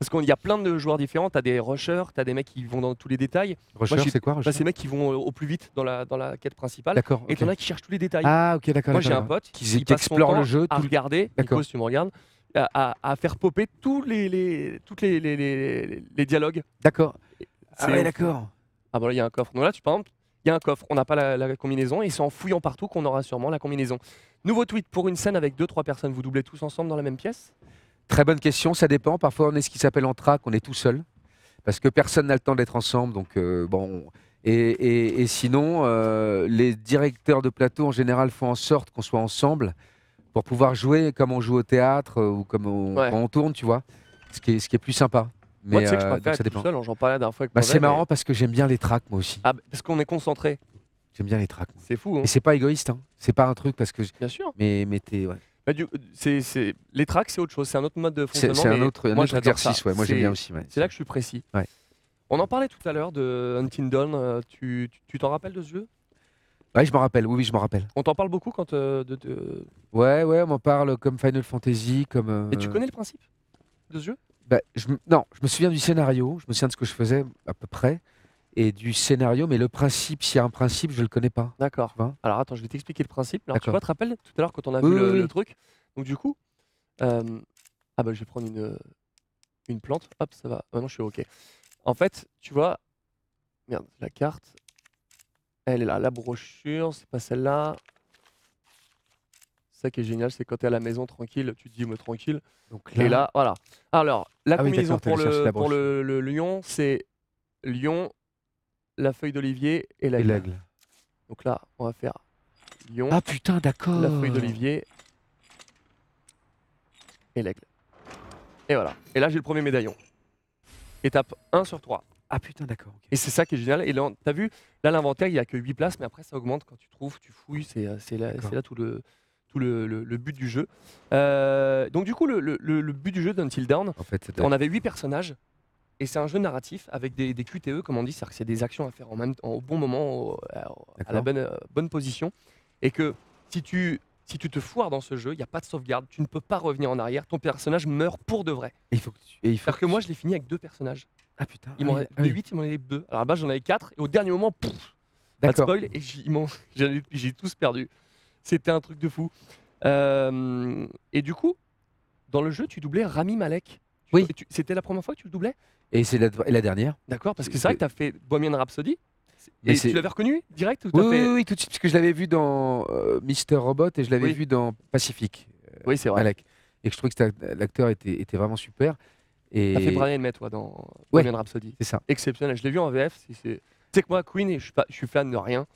Speaker 1: parce qu'il y a plein de joueurs différents, tu as des rushers, tu as des mecs qui vont dans tous les détails.
Speaker 2: Rusher, c'est quoi
Speaker 1: Bah,
Speaker 2: Rusher
Speaker 1: c'est les mecs qui vont euh, au plus vite dans la, dans la quête principale.
Speaker 2: D'accord.
Speaker 1: Et
Speaker 2: ok.
Speaker 1: t'en as qui cherchent tous les détails.
Speaker 2: Ah, ok, d'accord.
Speaker 1: Moi, j'ai un pote
Speaker 2: Qui-
Speaker 1: qui, son
Speaker 2: explore le jeu,
Speaker 1: à
Speaker 2: tout
Speaker 1: regarder. Nico, si tu me regardes, à, à- à faire popper tous les, les, toutes les, les, les- les dialogues.
Speaker 2: D'accord. Ah ouais, d'accord.
Speaker 1: Ah bah là, il y a un coffre. Donc là, tu, par exemple, il y a un coffre. On n'a pas la, la combinaison et c'est en fouillant partout qu'on aura sûrement la combinaison. Nouveau tweet pour une scène avec 2-3 personnes. Vous doublez tous ensemble dans la même pièce
Speaker 2: Très bonne question, ça dépend. Parfois, on est ce qui s'appelle en track, on est tout seul. Parce que personne n'a le temps d'être ensemble. Donc, euh, bon. Et, et- et sinon, euh, les directeurs de plateau, en général, font en sorte qu'on soit ensemble pour pouvoir jouer comme on joue au théâtre euh, ou comme on,
Speaker 1: Ouais.
Speaker 2: quand on tourne, tu vois. Ce qui est, ce qui est plus sympa. Mais
Speaker 1: Moi, tu sais que je préfère être tout seul. J'en parlais la dernière fois avec
Speaker 2: Bah, c'est
Speaker 1: mais-
Speaker 2: marrant parce que j'aime bien les tracks, moi aussi.
Speaker 1: Ah, parce qu'on est concentré.
Speaker 2: J'aime bien les tracks.
Speaker 1: C'est fou. hein.
Speaker 2: Et c'est pas égoïste, hein. c'est pas un truc parce que.
Speaker 1: Bien sûr.
Speaker 2: Mais, mais t'es. Ouais.
Speaker 1: Bah, du- c'est, c'est- Les tracks, c'est autre chose. C'est un autre mode de
Speaker 2: C'est
Speaker 1: fonctionnement.
Speaker 2: c'est un
Speaker 1: mais
Speaker 2: autre, un
Speaker 1: moi,
Speaker 2: autre
Speaker 1: j'adore ça.
Speaker 2: exercice, ouais. Moi, j'aime
Speaker 1: C'est-
Speaker 2: bien aussi. ouais.
Speaker 1: C'est là que je suis précis.
Speaker 2: Ouais.
Speaker 1: On en parlait tout à l'heure de Until Dawn. euh, Tu tu- tu t'en rappelles de ce jeu?
Speaker 2: Ouais, je m'en rappelle. Oui, oui, je m'en rappelle.
Speaker 1: On t'en parle beaucoup quand. euh, de, de-
Speaker 2: Ouais, ouais, on m'en parle comme Final Fantasy, comme. euh,
Speaker 1: Et tu connais le principe de ce jeu?
Speaker 2: Bah, je me- Non, je me souviens du scénario, je me souviens de ce que je faisais à peu près, et du scénario, mais le principe, s'il y a un principe, je le connais pas.
Speaker 1: D'accord. Alors attends, je vais t'expliquer le principe. Alors tu vois, te rappelles tout à l'heure quand on a
Speaker 2: Oui,
Speaker 1: vu le,
Speaker 2: oui,
Speaker 1: le
Speaker 2: oui.
Speaker 1: truc? Donc du coup, euh, ah bah je vais prendre une, une plante. Hop, ça va. Maintenant, je suis OK. En fait, tu vois, merde, la carte, elle est là. La brochure, c'est pas celle-là. Ça qui est génial, c'est quand tu es à la maison tranquille, tu te dis, mais tranquille.
Speaker 2: Donc
Speaker 1: Et là, voilà. Alors, la
Speaker 2: Ah
Speaker 1: combinaison pour, le,
Speaker 2: la
Speaker 1: pour le, le lion, c'est lion, la feuille d'olivier et
Speaker 2: et
Speaker 1: l'aigle.
Speaker 2: l'aigle.
Speaker 1: Donc là, on va faire lion,
Speaker 2: Ah putain, d'accord.
Speaker 1: la feuille d'olivier et l'aigle. Et voilà. Et là, j'ai le premier médaillon. Étape 1 sur 3.
Speaker 2: Ah putain, d'accord. ok.
Speaker 1: Et c'est ça qui est génial. Et là, t'as vu, là, l'inventaire, il n'y a que 8 places, mais après, ça augmente quand tu trouves, tu fouilles. C'est euh, c'est là,
Speaker 2: D'accord.
Speaker 1: c'est là tout, le, tout le, le- le but du jeu. Euh, donc, du coup, le, le- le- le but du jeu d'Until
Speaker 2: En fait, doit
Speaker 1: on avait 8 personnages. Et c'est un jeu narratif avec des, des QTE, comme on dit, c'est-à-dire que c'est des actions à faire en même, en- au bon moment, au- à, à la bonne, euh, bonne position. Et que si tu, si tu te foires dans ce jeu, il n'y a pas de sauvegarde, tu ne peux pas revenir en arrière, ton personnage meurt pour de vrai.
Speaker 2: Et il faut que tu- et il faut
Speaker 1: C'est-à-dire que moi, je l'ai fini avec deux personnages.
Speaker 2: Ah putain.
Speaker 1: Il
Speaker 2: ah
Speaker 1: m'en
Speaker 2: oui, ah
Speaker 1: de
Speaker 2: oui.
Speaker 1: 8, il m'en avait 2. Alors là-bas, j'en avais 4. Et au dernier moment, pouf, pas de
Speaker 2: D'accord.
Speaker 1: spoil. Et j'ai ils m'ont- *laughs* tous perdu. C'était un truc de fou. Euh, et du coup, dans le jeu, tu doublais Rami Malek. Tu-
Speaker 2: Oui.
Speaker 1: tu- C'était la première fois que tu le doublais?
Speaker 2: Et c'est la, et la dernière.
Speaker 1: D'accord Parce que
Speaker 2: C'est-
Speaker 1: vrai que tu as fait Bohemian Rhapsody. Et tu l'avais reconnu direct ou
Speaker 2: Oui, oui,
Speaker 1: fait...
Speaker 2: oui, tout de suite, parce que je l'avais vu dans euh, Mister Robot et je l'avais
Speaker 1: Oui.
Speaker 2: vu dans Pacific.
Speaker 1: Oui, c'est vrai.
Speaker 2: Malek. Et je trouvais que l'acteur était, était vraiment super. Et
Speaker 1: T'as fait Brian May, toi, dans
Speaker 2: Ouais.
Speaker 1: Bohemian Rhapsody.
Speaker 2: c'est ça.
Speaker 1: Exceptionnel. Je l'ai vu en VF. Tu sais que moi, Queen, je suis, pas- je suis fan de rien.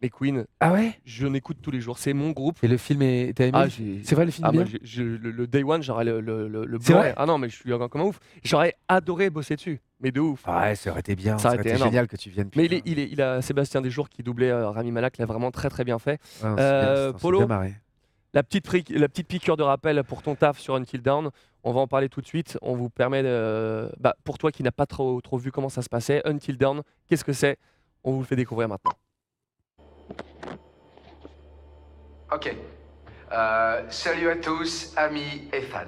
Speaker 1: Mais Queen,
Speaker 2: Ah ouais?
Speaker 1: je l'écoute tous les jours. C'est mon groupe.
Speaker 2: Et le film est. T'as aimé?
Speaker 1: Ah,
Speaker 2: le-
Speaker 1: j'ai-
Speaker 2: C'est vrai le film
Speaker 1: Ah,
Speaker 2: bien?
Speaker 1: j'ai- j'ai- le, le Day One, j'aurais le, le, le, le
Speaker 2: C'est
Speaker 1: Blu-ray.
Speaker 2: vrai?
Speaker 1: Ah non, mais je suis encore comme un ouf. J'aurais adoré bosser dessus, mais de ouf.
Speaker 2: Ah Ouais, ça aurait été bien.
Speaker 1: Ça
Speaker 2: Ça
Speaker 1: aurait
Speaker 2: aurait
Speaker 1: été
Speaker 2: été
Speaker 1: énorme.
Speaker 2: génial que tu viennes.
Speaker 1: Mais il, est,
Speaker 2: putain.
Speaker 1: il, est, il a Sébastien Desjours qui doublait euh, Rami Malak, l'a vraiment très très bien fait.
Speaker 2: Ah
Speaker 1: Euh,
Speaker 2: c'est
Speaker 1: Polo.
Speaker 2: bien marré.
Speaker 1: La petite, fric- la petite piqûre de rappel pour ton taf sur Until Down, on va en parler tout de suite. On vous permet, de, bah, pour toi qui n'as pas trop, trop vu comment ça se passait, Until Down, qu'est-ce que c'est? On vous le fait découvrir maintenant.
Speaker 11: Ok. Euh, salut à tous, amis et fans.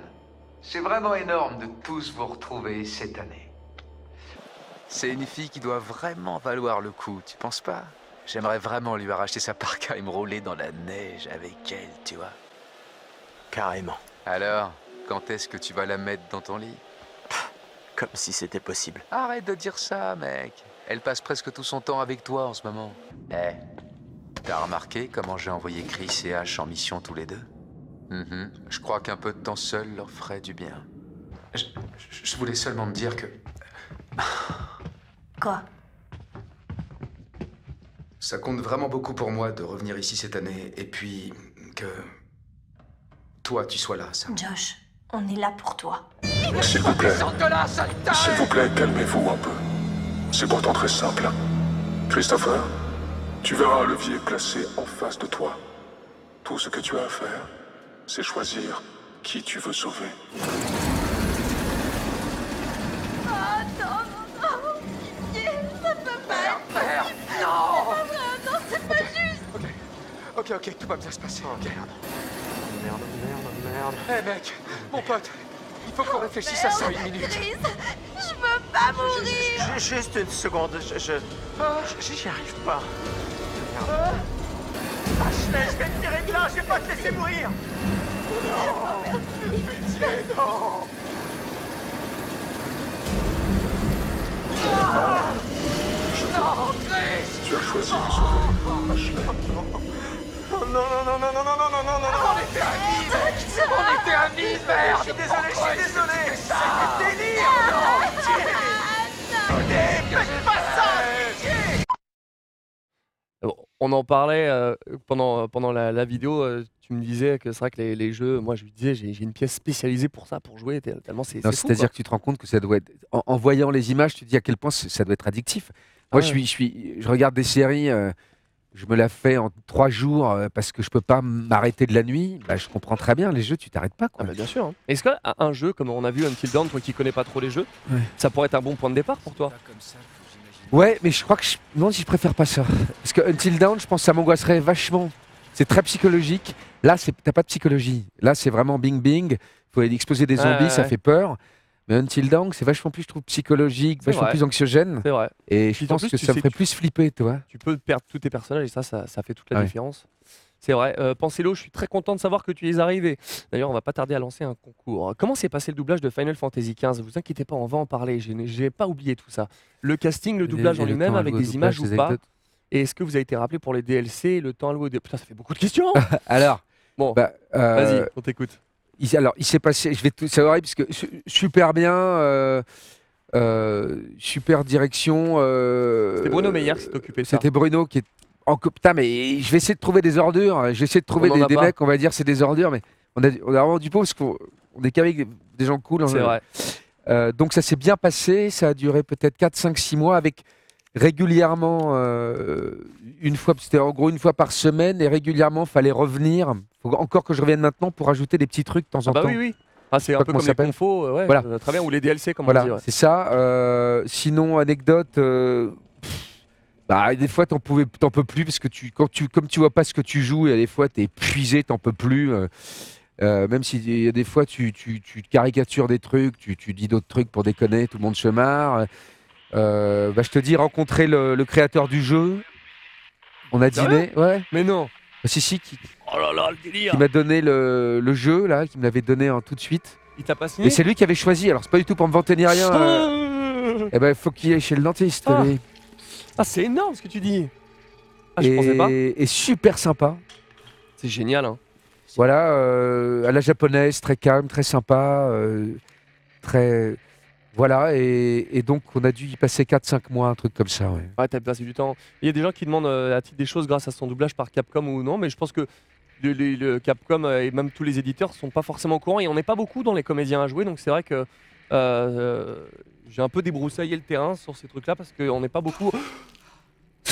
Speaker 11: C'est vraiment énorme de tous vous retrouver cette année. C'est une fille qui doit vraiment valoir le coup, tu penses pas? J'aimerais vraiment lui arracher sa parka et me rouler dans la neige avec elle, tu vois.
Speaker 7: Carrément.
Speaker 11: Alors, quand est-ce que tu vas la mettre dans ton lit?
Speaker 7: Comme si c'était possible.
Speaker 11: Arrête de dire ça, mec. Elle passe presque tout son temps avec toi en ce moment. Eh, t'as remarqué comment j'ai envoyé Chris et Ash en mission tous les deux? Mhm. Je crois qu'un peu de temps seul leur ferait du bien. Je, voulais seulement te dire que *laughs*
Speaker 9: Quoi?
Speaker 3: Ça compte vraiment beaucoup pour moi de revenir ici cette année et puis que toi tu sois là, ça.
Speaker 9: Josh, on est là pour toi.
Speaker 5: S'il vous plaît,
Speaker 11: de là, sale
Speaker 5: s'il vous plaît, calmez-vous un peu. C'est pourtant très simple. Christopher, tu verras un levier placé en face de toi. Tout ce que tu as à faire, c'est choisir qui tu veux sauver.
Speaker 9: Ah non, non, pitié, ça peut pas être
Speaker 11: Merde,
Speaker 9: possible.
Speaker 11: non
Speaker 9: C'est pas vrai, non, c'est pas juste.
Speaker 11: Ok, ok, tout va bien se passer. Ok.
Speaker 7: Merde, merde, merde.
Speaker 11: Eh mec, mon pote, il faut qu'on réfléchisse à ça une minute.
Speaker 9: Chris, je veux pas mourir.
Speaker 7: Ju- Juste une seconde, je. je. je- J'y arrive pas. Merde. Ashley, je vais te tirer de là, je vais pas te laisser mourir!
Speaker 5: Tu as choisi de sauver Ashley.
Speaker 7: Oh non, non, non, non, non, non, non, non, non, non, non!
Speaker 11: On était amis, mec On était amis, merde
Speaker 7: Je suis désolé, je suis désolé! C'est du délire! Pitié, faites pas ça! Pitié!
Speaker 1: On en parlait euh, pendant, pendant la, la vidéo. euh, tu me disais que c'est vrai que les, les jeux, moi je lui disais, j'ai une pièce spécialisée pour ça, pour jouer, tel- tellement c'est.
Speaker 2: Non, c'est-à-dire que tu te rends compte que ça doit être. En, en voyant les images, tu te dis à quel point ça doit être addictif.
Speaker 1: Ah
Speaker 2: Moi,
Speaker 1: ouais.
Speaker 2: je, suis, je, suis, je regarde des séries, euh, je me la fais en trois jours euh, parce que je peux pas m'arrêter de la nuit. Bah, je comprends très bien, les jeux, tu t'arrêtes pas.
Speaker 1: Ah
Speaker 2: Quoi.
Speaker 1: bah, bien sûr. hein. Est-ce qu'un un jeu, comme on a vu Until Dawn, toi qui connais pas trop les jeux,
Speaker 2: Ouais.
Speaker 1: ça pourrait être un bon point de départ pour toi?
Speaker 2: Ouais, mais je crois que je si je préfère pas ça. Parce que Until Dawn, je pense que ça m'angoisserait vachement. C'est très psychologique. Là, c'est- t'as pas de psychologie. Là, c'est vraiment bing bing. Il faut aller exploser des zombies,
Speaker 1: ouais,
Speaker 2: ça
Speaker 1: ouais.
Speaker 2: fait peur. Mais Until Dawn, c'est vachement plus, je trouve, psychologique, vachement
Speaker 1: vrai.
Speaker 2: plus anxiogène.
Speaker 1: C'est vrai.
Speaker 2: Et je pense
Speaker 1: plus,
Speaker 2: que
Speaker 1: tu
Speaker 2: ça me ferait plus flipper, toi.
Speaker 1: Tu peux perdre tous tes personnages et ça, ça, ça fait toute la
Speaker 2: Ouais.
Speaker 1: différence. C'est vrai. Euh, Pensez-le, je suis très content de savoir que tu y es arrivé. D'ailleurs, on va pas tarder à lancer un concours. Comment s'est passé le doublage de Final Fantasy XV Vous inquiétez pas, on va en parler. Je n'ai- pas oublié tout ça. Le casting, le doublage en lui-même, avec des images
Speaker 2: doublage,
Speaker 1: ou pas. Et est-ce que vous avez été rappelé pour les DLC, le temps alloué. Putain, ça fait beaucoup de questions *laughs*
Speaker 2: Alors,
Speaker 1: Bon,
Speaker 2: bah, euh,
Speaker 1: vas-y, on t'écoute.
Speaker 2: Il, alors, il s'est passé, je vais tout, c'est horrible parce que su- super bien, euh, euh, super direction. euh,
Speaker 1: C'était Bruno Meyer qui s'est occupé de ça.
Speaker 2: C'était Bruno qui est en putain, mais je vais essayer de trouver des ordures. Je vais essayer de trouver des, mecs, on va dire c'est des ordures, mais on a, on a vraiment du pot parce qu'on on est qu'avec des, gens cool. en
Speaker 1: C'est vrai.
Speaker 2: Donc ça s'est bien passé, ça a duré peut-être 4, 5, 6 mois avec régulièrement euh, une fois, c'était en gros une fois par semaine et régulièrement fallait revenir. Faut encore que je revienne maintenant pour ajouter des petits trucs de temps en
Speaker 1: Ah bah
Speaker 2: temps.
Speaker 1: oui, oui. Ah, c'est un peu comme
Speaker 2: ça
Speaker 1: les confos, euh, ouais,
Speaker 2: Voilà.
Speaker 1: euh, très bien, ou les DLC, comme
Speaker 2: Voilà,
Speaker 1: on dit. ouais.
Speaker 2: c'est ça. Euh, sinon, anecdote, pff, bah, des fois, t'en pouvais, t'en peux plus parce que tu, quand tu, comme tu vois pas ce que tu joues, et des fois, t'es épuisé, t'en peux plus. euh, même si il y a des fois, tu, tu, tu caricatures des trucs, tu, tu dis d'autres trucs pour déconner, tout le monde se marre. Euh, bah, je te dis, rencontrer le, le créateur du jeu. On a dîné, ouais.
Speaker 1: Mais non.
Speaker 2: Bah, si, si, qui,
Speaker 1: Oh là là, le délire
Speaker 2: qui m'a donné le, le jeu, là, qui me l'avait donné en tout de suite.
Speaker 1: Il t'a pas signé
Speaker 2: Et c'est lui qui avait choisi. Alors, c'est pas du tout pour me vanter ni rien. euh,
Speaker 1: Ah
Speaker 2: eh ben, faut qu'il aille chez le dentiste.
Speaker 1: Ah.
Speaker 2: lui.
Speaker 1: Ah, c'est énorme ce que tu dis. Ah, je
Speaker 2: et,
Speaker 1: pensais pas.
Speaker 2: et super sympa.
Speaker 1: C'est génial. Hein.
Speaker 2: Voilà, euh, à la japonaise, très calme, très sympa, euh, très. Voilà, et, et donc on a dû y passer 4-5 mois, un truc comme ça. Ouais.
Speaker 1: Ouais, t'as passé du temps. Il y a des gens qui demandent euh, a-t-il des choses grâce à son doublage par Capcom ou non, mais je pense que le, le- le Capcom euh, et même tous les éditeurs sont pas forcément au courant et on n'est pas beaucoup dans les comédiens à jouer, donc c'est vrai que euh, euh, j'ai un peu débroussaillé le terrain sur ces trucs-là parce qu'on n'est pas beaucoup. *laughs*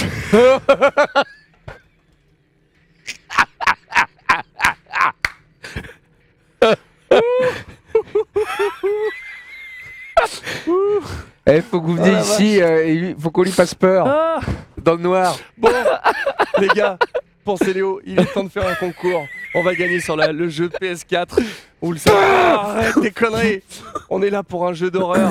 Speaker 2: Eh, faut que vous veniez
Speaker 1: Oh
Speaker 2: ici, euh, et lui- faut qu'on lui fasse peur,
Speaker 1: Ah
Speaker 2: dans le noir.
Speaker 1: Bon, *laughs* les gars, pensez Léo, il est temps de faire un concours. On va gagner sur la- le jeu PS4. Vous le savez. Ah, arrête tes conneries. On est là pour un jeu d'horreur.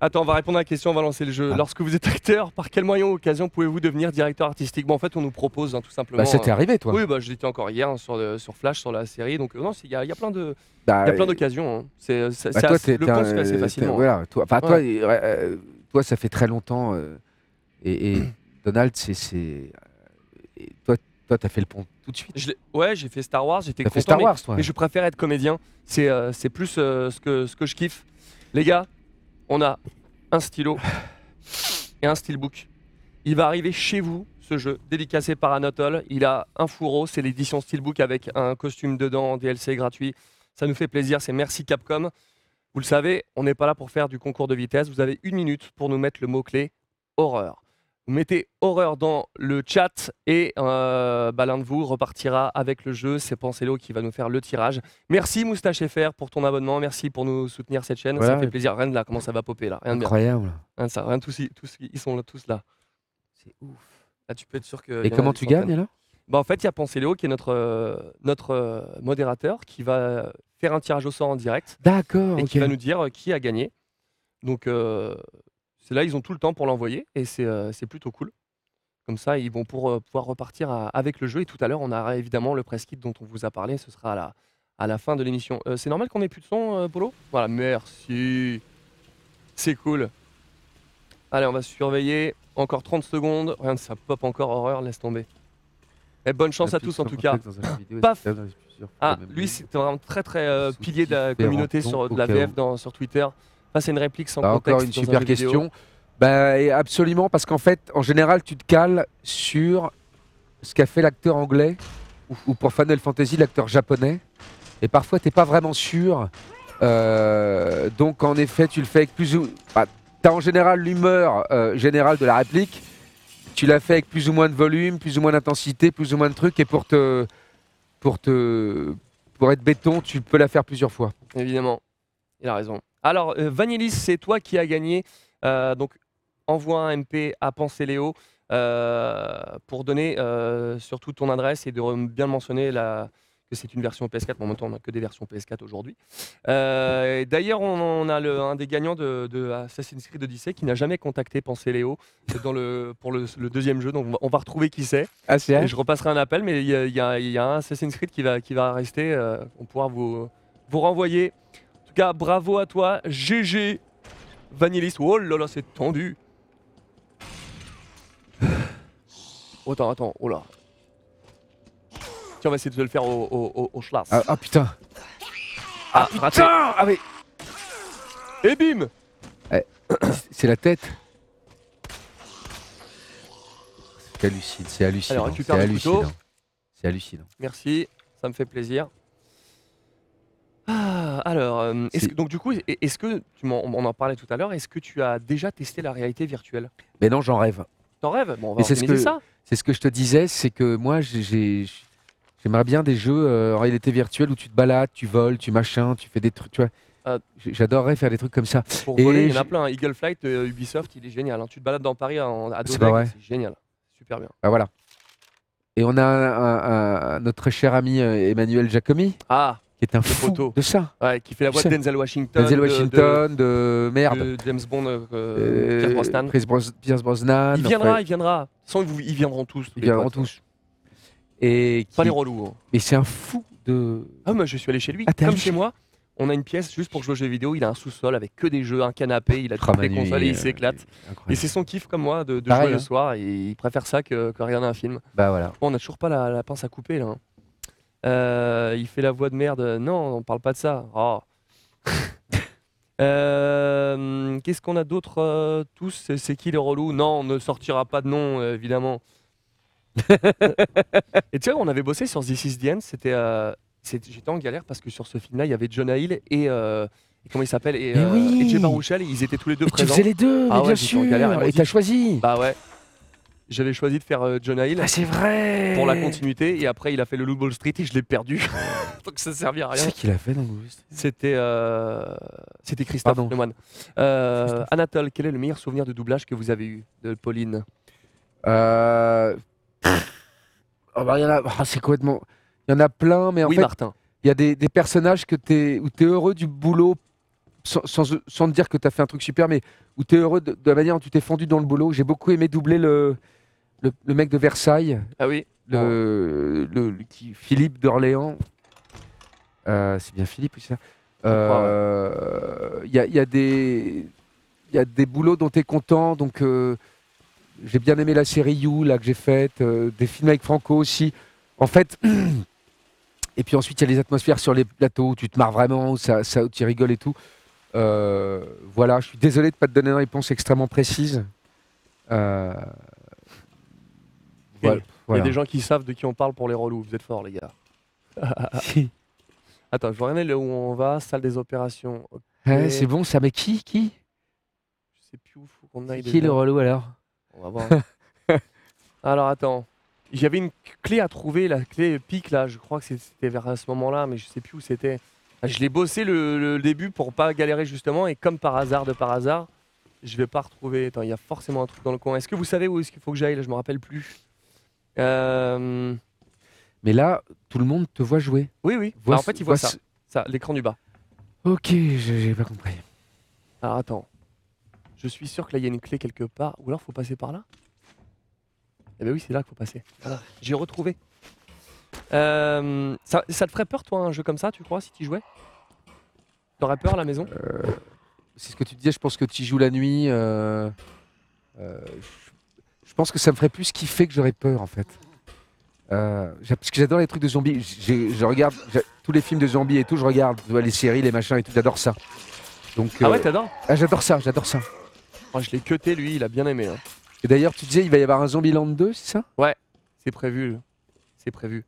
Speaker 1: Attends, on va répondre à la question, on va lancer le jeu. Lorsque vous êtes acteur, par quel moyen ou occasion pouvez-vous devenir directeur artistique Bon, en fait, on nous propose hein, tout simplement.
Speaker 2: Bah, t'est
Speaker 1: euh,
Speaker 2: arrivé, toi
Speaker 1: Oui, bah, je l'étais encore hier hein, sur, le- sur Flash, sur la série. Donc, euh, non, il y, a- il y a plein de.
Speaker 2: Bah,
Speaker 1: Il y a plein
Speaker 2: euh,
Speaker 1: d'occasions. hein. C'est, c'est-
Speaker 2: Bah,
Speaker 1: c'est
Speaker 2: toi,
Speaker 1: assez- le
Speaker 2: t'es
Speaker 1: point
Speaker 2: un-
Speaker 1: se fait assez facilement. hein.
Speaker 2: voilà, toi, enfin, toi,
Speaker 1: Ouais.
Speaker 2: et- ouais, euh, toi, ça fait très longtemps. euh, et, et *clears throat* Donald, c'est. euh, Toi, toi, t'as fait le pont tout de suite.
Speaker 1: Je ouais, j'ai fait Star Wars, j'étais content.
Speaker 2: fait Star
Speaker 1: mais-
Speaker 2: Wars, toi.
Speaker 1: Mais je préfère être comédien. C'est euh, plus euh, ce, que, ce que je kiffe. Les gars, on a un stylo et un steelbook. Il va arriver chez vous, ce jeu, dédicacé par Anatole. Il a un fourreau, c'est l'édition steelbook avec un costume dedans, DLC gratuit. Ça nous fait plaisir, c'est merci Capcom. Vous le savez, on n'est pas là pour faire du concours de vitesse. Vous avez une minute pour nous mettre le mot-clé horreur. Vous mettez horreur dans le chat et euh, bah, l'un de vous repartira avec le jeu. C'est Penselo qui va nous faire le tirage. Merci Moustache FR pour ton abonnement. Merci pour nous soutenir cette chaîne.
Speaker 2: Voilà.
Speaker 1: Ça fait plaisir. Rien de là, comment ça va popper là? Rien de bien.
Speaker 2: Incroyable.
Speaker 1: Rien de ça. Rien de tous, tous, ils sont là, tous là.
Speaker 2: C'est ouf.
Speaker 1: Là, tu peux être sûr que.
Speaker 2: Et comment tu gagnes alors?
Speaker 1: Bah, En fait, il y a Penséléo qui est notre, euh, notre euh, modérateur qui va faire un tirage au sort en direct
Speaker 2: D'accord.
Speaker 1: et qui va nous dire qui a gagné. Donc, euh, c'est là, ils ont tout le temps pour l'envoyer et c'est euh, c'est plutôt cool. Comme ça, ils vont pour, euh, pouvoir repartir à- avec le jeu. Et tout à l'heure, on aura évidemment le press kit dont on vous a parlé. Ce sera à la, à la fin de l'émission. Euh, c'est normal qu'on ait plus de son, Polo? Voilà, merci. C'est cool. Allez, on va surveiller. Encore 30 secondes. Rien ça pop encore, horreur, laisse tomber. Et bonne chance à tous en tout cas.
Speaker 2: vidéo
Speaker 1: Paf Ah, lui, c'était vraiment très très pilier de la communauté sur de la VF dans, sur Twitter. C'est une réplique sans
Speaker 2: Bah,
Speaker 1: contexte.
Speaker 2: encore une
Speaker 1: dans
Speaker 2: super question. Bah, absolument, parce qu'en fait, en général, tu te cales sur ce qu'a fait l'acteur anglais ou pour Final Fantasy, l'acteur japonais. Et parfois, t'es pas vraiment sûr. Euh, donc, en effet, tu le fais avec plus ou. Bah, T'as en général l'humeur euh, générale de la réplique. Tu l'as fait avec plus ou moins de volume, plus ou moins d'intensité, plus ou moins de trucs. Et pour te, pour te, pour être béton, tu peux la faire plusieurs fois.
Speaker 1: Évidemment, il a raison. Alors, euh, Vanillis, c'est toi qui as gagné. Euh, donc, envoie un MP à Pensée Léo euh, pour donner euh, surtout ton adresse et de bien mentionner la, que c'est une version PS4, mais en même temps on n'a que des versions PS4 aujourd'hui. D'ailleurs on, on a le- un des gagnants de, de Assassin's Creed Odyssey qui n'a jamais contacté Pensez Léo dans le, pour le, le deuxième jeu, donc on va, retrouver qui c'est.
Speaker 2: Ah,
Speaker 1: je repasserai un appel, mais il y, y a- il y a un Assassin's Creed qui va, qui va rester, on pourra vous, vous renvoyer. Cas, bravo à toi, GG Vanillis. Oh là là, c'est tendu. Oh, *sighs* attends, attends, oh là. Tiens, on va essayer de le faire au, au, au, au schlass.
Speaker 2: Ah, ah, putain
Speaker 1: Ah, raté.
Speaker 2: Putain Ah oui
Speaker 1: Et bim
Speaker 2: C'est la tête C'est hallucinant, c'est hallucinant. C'est hallucinant.
Speaker 1: Merci, ça me fait plaisir. Ah, alors, euh, est-ce
Speaker 2: C'est-
Speaker 1: donc du coup, est- est-ce que, tu m'en- on en parlait tout à l'heure, est-ce que tu as déjà testé la réalité virtuelle?
Speaker 2: Mais non, j'en rêve.
Speaker 1: T'en rêves? Bon, on va
Speaker 2: Et c'est ce
Speaker 1: organiser
Speaker 2: que
Speaker 1: ça.
Speaker 2: c'est ce que je te disais, c'est que moi j'ai- j'ai j'aimerais bien des jeux euh, en réalité virtuelle où tu te balades, tu voles, tu machin, tu fais des trucs, tu vois. J- J'adorerais faire des trucs comme ça.
Speaker 1: Pour voler, il y en a
Speaker 2: j'ai-
Speaker 1: plein. hein. Eagle Flight, euh, Ubisoft, il est génial. hein. Tu te balades dans Paris en, à dos
Speaker 2: C'est pas
Speaker 1: d'aigle,
Speaker 2: vrai.
Speaker 1: c'est génial. Super bien.
Speaker 2: Bah voilà. Et on a un- un- un- notre cher ami euh, Emmanuel Giacomi,
Speaker 1: Ah,
Speaker 2: qui est un fou
Speaker 1: poteau.
Speaker 2: de ça.
Speaker 1: ouais, qui fait la voix de. Denzel Washington.
Speaker 2: Denzel
Speaker 1: de- de-
Speaker 2: Washington, de, merde.
Speaker 1: de James Bond, euh,
Speaker 2: Euh,
Speaker 1: Pierce Brosnan.
Speaker 2: Pierce Bros- Pierce Brosnan.
Speaker 1: Il viendra, il viendra. Façon, ils, vous- ils viendront tous.
Speaker 2: ils viendront tous. Et
Speaker 1: Pas
Speaker 2: qui-
Speaker 1: les relous. hein.
Speaker 2: Mais c'est un fou de.
Speaker 1: Ah, moi, je suis allé chez lui.
Speaker 2: Ah,
Speaker 1: Comme chez moi, on a une pièce juste pour jouer aux jeux vidéo. Il a un sous-sol avec que des jeux, un canapé. Il a toutes les consoles et il s'éclate. Et c'est son kiff comme moi de, de
Speaker 2: Pareil,
Speaker 1: jouer le
Speaker 2: hein.
Speaker 1: soir. Et il préfère ça que, que regarder un film.
Speaker 2: Bah voilà.
Speaker 1: Bon, on a toujours pas la, la pince à couper là. hein. Euh, il fait la voix de merde. Non, on parle pas de ça. Oh. *laughs* Euh, Qu'est-ce qu'on a d'autre euh, tous? C'est- qui les relous? Non, on ne sortira pas de nom, évidemment. *laughs* et tu sais, on avait bossé sur This Is the End. C'était, j'étais en galère parce que sur ce film-là, il y avait Jonah Hill et, et comment il s'appelle? Et,
Speaker 2: oui
Speaker 1: et Jay Baruchel. Ils étaient tous les deux
Speaker 2: Et tu
Speaker 1: présents.
Speaker 2: faisais les deux,
Speaker 1: Ah
Speaker 2: mais
Speaker 1: ouais,
Speaker 2: bien
Speaker 1: j'étais en
Speaker 2: sûr.
Speaker 1: galère,
Speaker 2: Et t'as choisi.
Speaker 1: Bah ouais. J'avais choisi de faire euh, Jonah Hill
Speaker 2: Ah c'est vrai.
Speaker 1: pour la continuité et après il a fait le Loot Ball Street et je l'ai perdu *laughs* donc ça servait à rien
Speaker 2: C'est qu'il a fait dans le
Speaker 1: c'était euh, c'était Christophe
Speaker 2: Pardon.
Speaker 1: Lemoine Euh,
Speaker 2: Christophe.
Speaker 1: Anatole quel est le meilleur souvenir de doublage que vous avez eu de Pauline?
Speaker 2: Euh... oh bah, il y en a... ah, c'est complètement... Il y en a plein, mais en
Speaker 1: oui
Speaker 2: fait,
Speaker 1: Martin
Speaker 2: il y a des, des personnages que t'es... où tu es heureux du boulot, sans, sans, sans te dire que tu as fait un truc super, mais où tu es heureux de, de la manière dont tu t'es fendu dans le boulot. J'ai beaucoup aimé doubler le, le, le mec de Versailles,
Speaker 1: ah oui
Speaker 2: le, le, le- qui, Philippe d'Orléans. Euh, c'est bien Philippe, oui, ça.
Speaker 1: ouais.
Speaker 2: Euh, Il y, a, il y a des... Il y a des boulots dont tu es content, donc euh, j'ai bien aimé la série You là que j'ai faite, des films avec Franco aussi. En fait, *clears throat* et puis ensuite il y a les atmosphères sur les plateaux où tu te marres vraiment, où, ça, ça, où tu rigoles et tout. Voilà, je suis désolé de ne pas te donner une réponse extrêmement précise. Voilà.
Speaker 1: il y a des gens qui savent de qui on parle pour les relous vous êtes forts les gars *laughs* *laughs* attends je vois rien là où on va salle des opérations Ok.
Speaker 2: Ouais, c'est bon ça, mais qui Qui?
Speaker 1: Je sais plus où faut qu'on aille
Speaker 2: Qui
Speaker 1: déjà.
Speaker 2: le relou alors?
Speaker 1: On va voir. *laughs* Alors attends. J'avais une clé à trouver, la clé pic là, je crois que c'était vers ce moment-là, mais je sais plus où c'était. Ah, Je l'ai bossé le, le début pour pas galérer justement, et comme par hasard de par hasard, je vais pas retrouver. Attends, il y a forcément un truc dans le coin. Est-ce que vous savez où est-ce qu'il faut que j'aille? Là Je me rappelle plus. Euh,
Speaker 2: Mais là, tout le monde te voit jouer.
Speaker 1: Oui, oui.
Speaker 2: Vois
Speaker 1: Alors, en fait, il voit ça, ça, l'écran du bas.
Speaker 2: Ok, j'ai pas compris.
Speaker 1: Alors attends. Je suis sûr que là il y a une clé quelque part. Ou alors faut passer par là Eh ben oui, c'est là qu'il faut passer. Voilà, j'ai retrouvé. Euh, ça, ça te ferait peur toi un jeu comme ça, tu crois, si tu jouais? T'aurais peur à la maison?
Speaker 2: C'est ce que tu disais, je pense que tu y joues la nuit. euh, euh, pense que ça me ferait plus kiffer que j'aurais peur en fait. Euh, parce que j'adore les trucs de zombies. Je regarde tous les films de zombies et tout, je regarde les séries, les machins et tout, j'adore ça. Donc,
Speaker 1: Ah ouais,
Speaker 2: euh,
Speaker 1: t'adores?
Speaker 2: ah, j'adore ça, j'adore ça.
Speaker 1: Moi je l'ai cuté lui, il a bien aimé. hein.
Speaker 2: Et d'ailleurs, tu disais, il va y avoir un Zombieland 2, c'est ça?
Speaker 1: Ouais, c'est prévu. C'est prévu.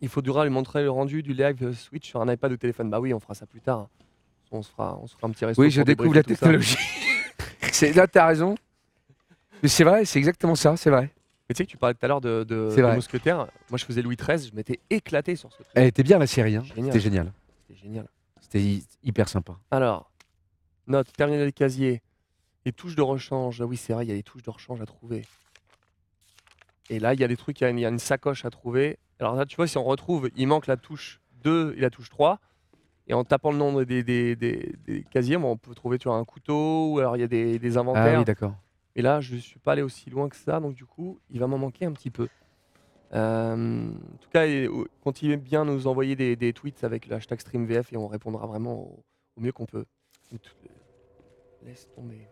Speaker 1: Il faudra lui montrer le rendu du live Switch sur un iPad ou téléphone. Bah oui, on fera ça plus tard. On se fera, on se fera un petit resto.
Speaker 2: Oui, je découvre la technologie. *laughs* C'est- là, t'as raison. Mais c'est vrai, c'est exactement ça, c'est vrai.
Speaker 1: Mais tu sais que tu parlais tout à l'heure de, de,
Speaker 2: C'est
Speaker 1: de
Speaker 2: vrai.
Speaker 1: Mousquetaire. Moi je faisais Louis XIII, je m'étais éclaté sur ce truc.
Speaker 2: Elle était bien la série, hein.
Speaker 1: Génial.
Speaker 2: c'était génial.
Speaker 1: C'était génial.
Speaker 2: C'était hy- hyper sympa.
Speaker 1: Alors, note, terminal casier. Les touches de rechange. Ah oui, c'est vrai, il y a des touches de rechange à trouver. Et là, il y a des trucs, il y a une, il y a une sacoche à trouver. Alors là, tu vois, si on retrouve, il manque la touche 2 et la touche 3. Et en tapant le nombre des, des, des- des casiers, bon, on peut trouver tu vois, un couteau, ou alors il y a des, des inventaires.
Speaker 2: Ah oui, d'accord.
Speaker 1: Et là, je suis pas allé aussi loin que ça, donc du coup, il va m'en manquer un petit peu. Euh, en tout cas, et, euh, continuez bien à nous envoyer des, des tweets avec le hashtag StreamVF et on répondra vraiment au, au mieux qu'on peut. Tout- Laisse tomber.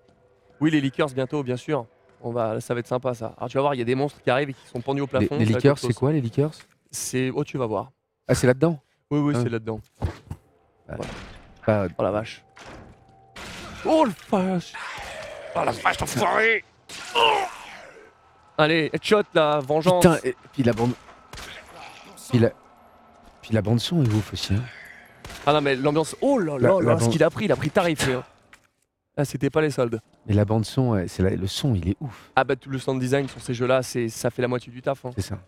Speaker 1: Oui, les leakers bientôt, bien sûr. On va, ça va être sympa ça. Alors tu vas voir, il y a des monstres qui arrivent et qui sont pendus au
Speaker 2: Les,
Speaker 1: plafond.
Speaker 2: les
Speaker 1: autre
Speaker 2: c'est quoi les liqueurs
Speaker 1: C'est. Oh, tu vas voir.
Speaker 2: Ah, c'est là-dedans
Speaker 1: Oui, oui,
Speaker 2: Ah.
Speaker 1: c'est là-dedans. Oh la vache. Oh le vache Oh la vache, enfoiré Allez, headshot là, vengeance
Speaker 2: Putain, et puis la bande. Puis la... Puis la bande son est ouf aussi. hein.
Speaker 1: Ah non mais l'ambiance... Oh là
Speaker 2: La-
Speaker 1: là
Speaker 2: la
Speaker 1: là, ce qu'il a pris, il a pris tarif hein. Ah c'était pas les soldes.
Speaker 2: Mais la bande son, c'est la- le son, il est ouf.
Speaker 1: Ah bah tout le sound design sur ces jeux-là, c'est ça fait la moitié du taf. hein.
Speaker 2: C'est ça.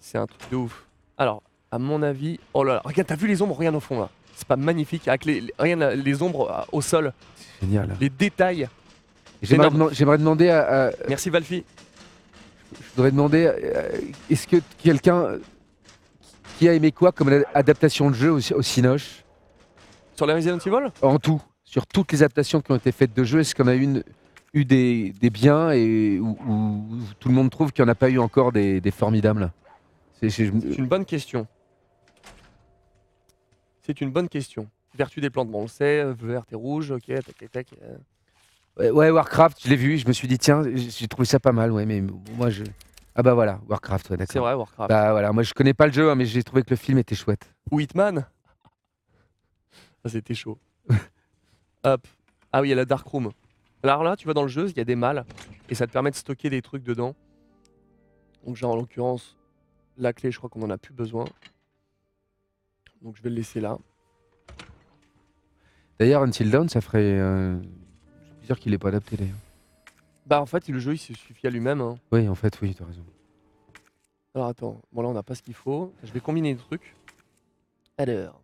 Speaker 1: C'est un truc de ouf. Alors, à mon avis... Oh là là, regarde, t'as vu les ombres Regarde au fond là. C'est pas magnifique Avec les, là, les ombres euh, au sol,
Speaker 2: Génial.
Speaker 1: les détails.
Speaker 2: J'aimerais demander à, à-
Speaker 1: Merci Valfi.
Speaker 2: Je voudrais demander, euh, est-ce que quelqu'un euh, qui a aimé quoi comme adaptation de jeu au, au Cinoche?
Speaker 1: Sur les Resident Evil?
Speaker 2: En tout, sur toutes les adaptations qui ont été faites de jeux, est-ce qu'on a une, eu des, des biens et où, où tout le monde trouve qu'il n'y en a pas eu encore des, des formidables? C'est-
Speaker 1: une bonne question. C'est une bonne question. Vertu des plantes, bon, on le sait, euh, verte et rouge, ok, tac, tac, tac.
Speaker 2: Ouais, Warcraft, je l'ai vu, je me suis dit, tiens, j'ai trouvé ça pas mal, ouais, mais moi je. Ah bah voilà, Warcraft, ouais, d'accord.
Speaker 1: C'est vrai, Warcraft.
Speaker 2: Bah voilà, moi je connais pas le jeu, hein, mais j'ai trouvé que le film était chouette.
Speaker 1: Ou Hitman Ça, *laughs* c'était chaud. *laughs* Hop. Ah oui, il y a la Dark Room. Alors là, tu vas dans le jeu, il y a des malles, et ça te permet de stocker des trucs dedans. Donc genre, en l'occurrence, la clé, je crois qu'on en a plus besoin. Donc je vais le laisser là.
Speaker 2: D'ailleurs, Until Dawn, ça ferait. Euh... Dire qu'il est pas adapté d'ailleurs.
Speaker 1: Bah en fait, le jeu, il se suffit à lui-même. hein.
Speaker 2: Oui, en fait, oui, tu as raison.
Speaker 1: Alors attends, bon là on n'a pas ce qu'il faut. Je vais combiner les trucs. Alors.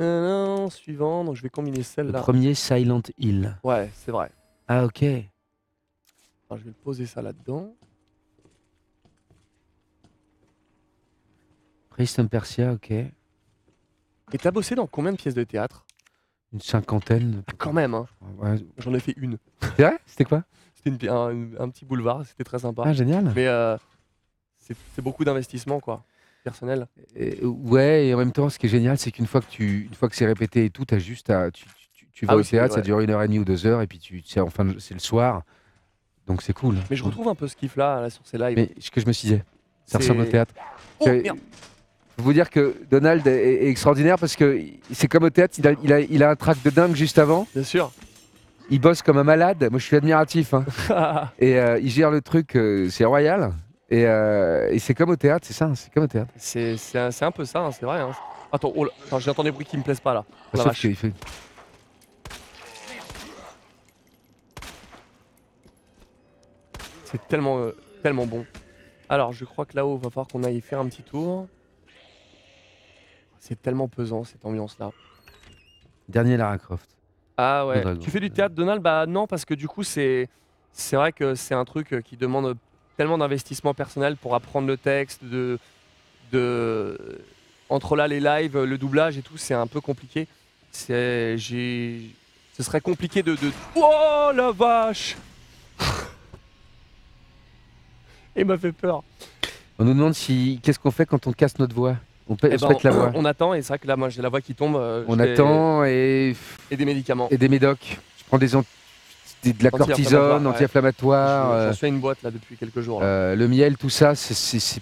Speaker 1: Euh, non, suivant, donc je vais combiner
Speaker 2: Le
Speaker 1: celle-là.
Speaker 2: premier Silent Hill.
Speaker 1: Ouais, c'est vrai.
Speaker 2: Ah ok.
Speaker 1: Alors je vais le poser ça là-dedans.
Speaker 2: Prince Persia, ok.
Speaker 1: Et t'as bossé dans combien de pièces de théâtre?
Speaker 2: Une cinquantaine.
Speaker 1: Ah, Quand même, hein.
Speaker 2: Ouais.
Speaker 1: J'en ai fait une.
Speaker 2: C'est vrai? C'était quoi?
Speaker 1: C'était une un, un petit boulevard, c'était très sympa.
Speaker 2: Ah, génial.
Speaker 1: Mais euh, c'est c'est beaucoup d'investissement, quoi, personnel.
Speaker 2: Et- ouais, et en même temps, ce qui est génial, c'est qu'une fois que tu, une fois que c'est répété et tout, as juste à, tu, tu- tu- tu vas
Speaker 1: Ah
Speaker 2: au
Speaker 1: oui, c'est-
Speaker 2: théâtre, ça dure une heure et demie ou deux heures, et puis tu, c'est enfin, c'est le soir, donc c'est cool.
Speaker 1: Mais je retrouve un peu ce kiff là, là sur ces lives.
Speaker 2: Mais ce que je me suis dit, ça
Speaker 1: C'est-
Speaker 2: ressemble au théâtre.
Speaker 1: Oh, merde.
Speaker 2: Faut vous dire que Donald est, est extraordinaire parce que c'est comme au théâtre, il a, il a, il a un trac de dingue juste avant.
Speaker 1: Bien sûr.
Speaker 2: Il bosse comme un malade. Moi, je suis admiratif. hein. *laughs* et euh, il gère le truc, euh, c'est royal. Et, euh, et c'est comme au théâtre, c'est ça, hein, c'est comme au théâtre.
Speaker 1: C'est c'est un, c'est un peu ça, hein, c'est vrai. hein. Attends, oh là, attends, j'entends des bruits qui me plaisent pas là. Oh la
Speaker 2: Sauf
Speaker 1: vache.
Speaker 2: qu'il fait-
Speaker 1: C'est tellement, euh, tellement bon. Alors, je crois que là-haut, va falloir qu'on aille faire un petit tour. C'est tellement pesant cette ambiance-là.
Speaker 2: Dernier Lara Croft.
Speaker 1: Ah ouais.
Speaker 2: Dragon.
Speaker 1: Tu fais du théâtre, Donald? Bah non, parce que du coup, c'est c'est vrai que c'est un truc euh, qui demande tellement d'investissement personnel pour apprendre le texte, de de entre là les lives, le doublage et tout, c'est un peu compliqué. C'est j'ai ce serait compliqué de, de... Oh la vache *laughs* Il m'a fait peur.
Speaker 2: On nous demande si qu'est-ce qu'on fait quand on casse notre voix? On, pè-
Speaker 1: Eh ben,
Speaker 2: pète la voix.
Speaker 1: On attend et c'est vrai que là, moi, j'ai la voix qui tombe. euh,
Speaker 2: On
Speaker 1: je
Speaker 2: attend et
Speaker 1: Et des médicaments.
Speaker 2: et des médocs. Je prends des, de la cortisone,
Speaker 1: ouais.
Speaker 2: anti-inflammatoire.
Speaker 1: J'en
Speaker 2: euh,
Speaker 1: suis à une boîte là depuis quelques jours. là.
Speaker 2: euh, le miel, tout ça, c'est,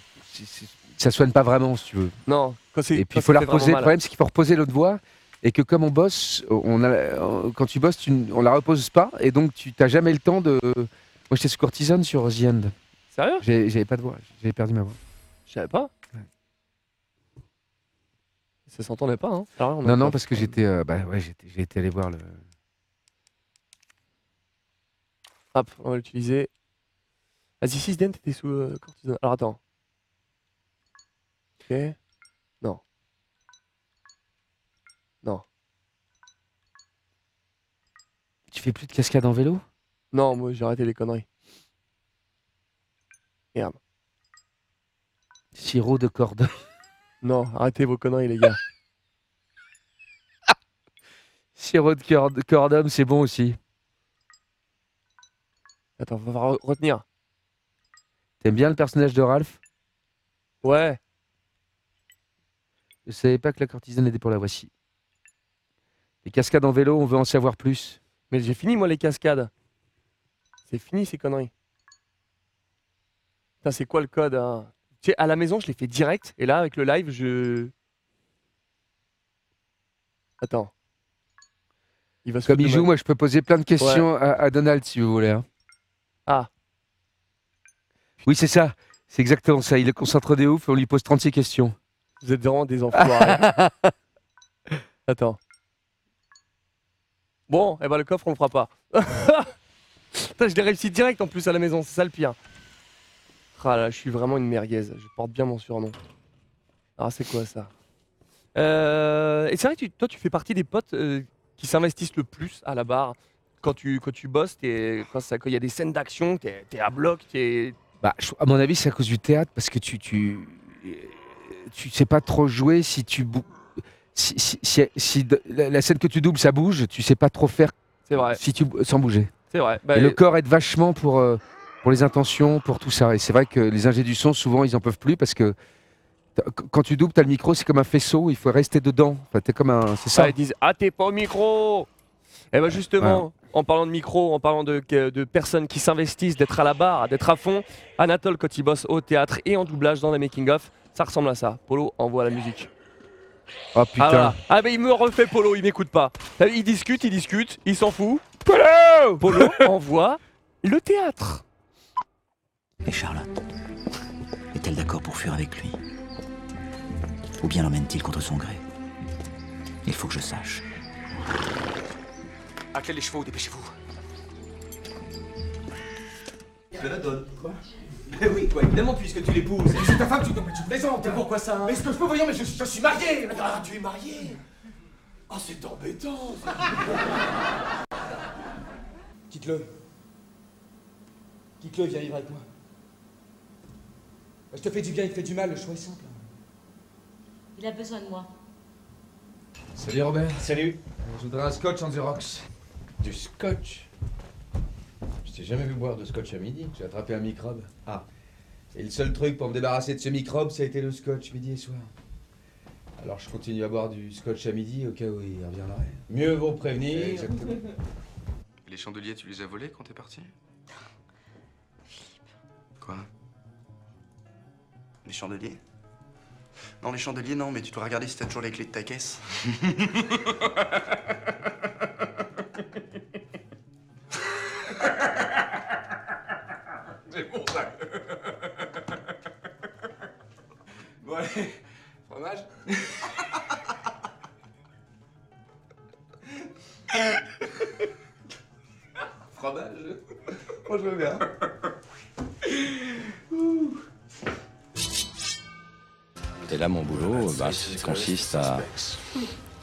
Speaker 2: ça soigne pas vraiment, si tu veux.
Speaker 1: Non, quand c'est.
Speaker 2: Et puis il faut la reposer. Le problème, c'est qu'il faut reposer l'autre voix. Et que comme on bosse, on a, quand tu bosses, tu, on la repose pas. Et donc, tu n'as jamais le temps de. Moi, j'étais sous cortisone sur The End.
Speaker 1: Sérieux?
Speaker 2: J'ai- J'avais pas de voix. J'avais perdu ma voix.
Speaker 1: Je savais pas. Ça s'entendait pas, hein. Alors là, on a
Speaker 2: Non, non, parce que j'étais. euh, bah ouais, j'étais- j'ai été aller voir le.
Speaker 1: Hop, on va l'utiliser. Vas-y, si Den, t'étais sous euh, cortisone. Alors attends. Ok. Non. Non.
Speaker 2: Tu fais plus de cascade en vélo?
Speaker 1: Non, moi j'ai arrêté les conneries. Merde.
Speaker 2: Sirop de corde.
Speaker 1: Non, arrêtez vos conneries, les gars. *laughs*
Speaker 2: Sirop de cœur de cœur d'homme, c'est bon aussi.
Speaker 1: Attends, on va re- retenir.
Speaker 2: T'aimes bien le personnage de Ralph?
Speaker 1: Ouais.
Speaker 2: Je savais pas que la cortisone était pour la voici. Les cascades en vélo, on veut en savoir plus.
Speaker 1: Mais j'ai fini, moi, les cascades. C'est fini, ces conneries. Putain, c'est quoi le code hein? Tu sais, à la maison, je l'ai fait direct. Et là, avec le live, je. Attends. Il va se
Speaker 2: Comme il joue, moi je peux poser plein de questions à, à Donald si vous voulez. hein.
Speaker 1: Ah.
Speaker 2: Oui, c'est ça. C'est exactement ça. Il est concentré de ouf et on lui pose 36 questions.
Speaker 1: Vous êtes vraiment des enfoirés. *laughs* Attends. Bon, eh ben le coffre, on le fera pas. *laughs* Putain, je l'ai réussi direct en plus à la maison, c'est ça le pire. Ah là, je suis vraiment une merguez. Je porte bien mon surnom. Ah, c'est quoi ça? Euh, Et c'est vrai que tu- toi, tu fais partie des potes euh, qui s'investissent le plus à la barre. Quand tu, quand tu bosses, t'es- quand ça- quand il y a des scènes d'action, t'es es à bloc, t'es.
Speaker 2: Bah, à mon avis, c'est à cause du théâtre parce que tu tu tu sais pas trop jouer si tu bou- si, si, si- si de- la, la scène que tu doubles ça bouge, tu sais pas trop faire.
Speaker 1: C'est vrai.
Speaker 2: Si tu sans bouger.
Speaker 1: C'est vrai. Bah,
Speaker 2: et le corps aide vachement pour euh, pour les intentions, pour tout ça. Et c'est vrai que les ingés du son souvent ils en peuvent plus parce que quand tu doubles, t'as le micro, c'est comme un faisceau, il faut rester dedans. Enfin, comme un, c'est ça.
Speaker 1: Ah, ils disent Ah, t'es pas au micro Et ben justement, en parlant de micro, en parlant de, de personnes qui s'investissent, d'être à la barre, d'être à fond, Anatole, quand il bosse au théâtre et en doublage dans les making-of, ça ressemble à ça. Polo envoie la musique.
Speaker 2: Oh putain.
Speaker 1: Ah, voilà. ah mais il me refait Polo, il m'écoute pas. Euh, Il discute, il discute, il s'en fout. Polo Polo *laughs* envoie le théâtre.
Speaker 10: Et Charlotte Est-elle d'accord pour fuir avec lui? Ou bien l'emmène-t-il contre son gré? Il faut que je sache.
Speaker 8: Attelez les chevaux, dépêchez-vous?
Speaker 12: Je la donne. Quoi? Mais oui, quoi, évidemment, puisque tu l'épouses.
Speaker 8: C'est ta femme, tu, non, mais tu plaisantes.
Speaker 12: Mais pourquoi ça? Hein
Speaker 8: Mais ce que je peux voyons, mais je, je suis marié.
Speaker 12: Ah, tu es marié? Oh, c'est embêtant.
Speaker 8: Quitte-le. *laughs* Quitte-le, viens vivre avec moi. Je te fais du bien, il te fait du mal, le choix est simple.
Speaker 9: Il a besoin de moi.
Speaker 13: Salut Robert.
Speaker 12: Salut.
Speaker 13: Je voudrais un scotch en Xerox. Du scotch? Je t'ai jamais vu boire de scotch à midi. J'ai attrapé un microbe. Ah. Et le seul truc pour me débarrasser de ce microbe, ça a été le scotch midi et soir. Alors je continue à boire du scotch à midi au cas où il reviendrait. Mieux vaut prévenir. Exactement.
Speaker 11: Les chandeliers, tu les as volés quand t'es parti? *laughs* Quoi?
Speaker 14: Les chandeliers? Non, les chandeliers, non, mais tu dois regarder si t'as toujours les clés de ta caisse.
Speaker 11: C'est bon ça Bon allez, fromage Fromage Moi je veux bien.
Speaker 15: Là, mon boulot bah, consiste à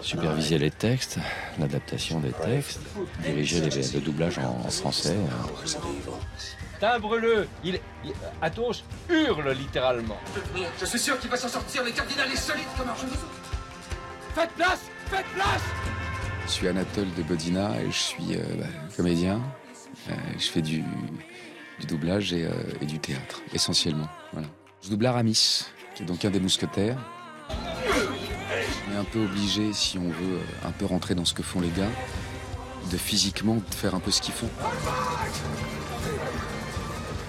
Speaker 15: superviser les textes, l'adaptation des textes, diriger les, le doublage en, en français.
Speaker 16: Timbre-le il, il, Athos hurle littéralement.
Speaker 8: Je suis sûr qu'il va s'en sortir, le cardinal est solide comme un Faites place Faites place
Speaker 17: Je suis Anatole de Bodina et je suis euh, bah, comédien. Euh, je fais du, du doublage et, euh, et du théâtre, essentiellement. Voilà. Je double Aramis, qui est donc un des mousquetaires. On est un peu obligé, si on veut euh, un peu rentrer dans ce que font les gars, de physiquement faire un peu ce qu'ils font.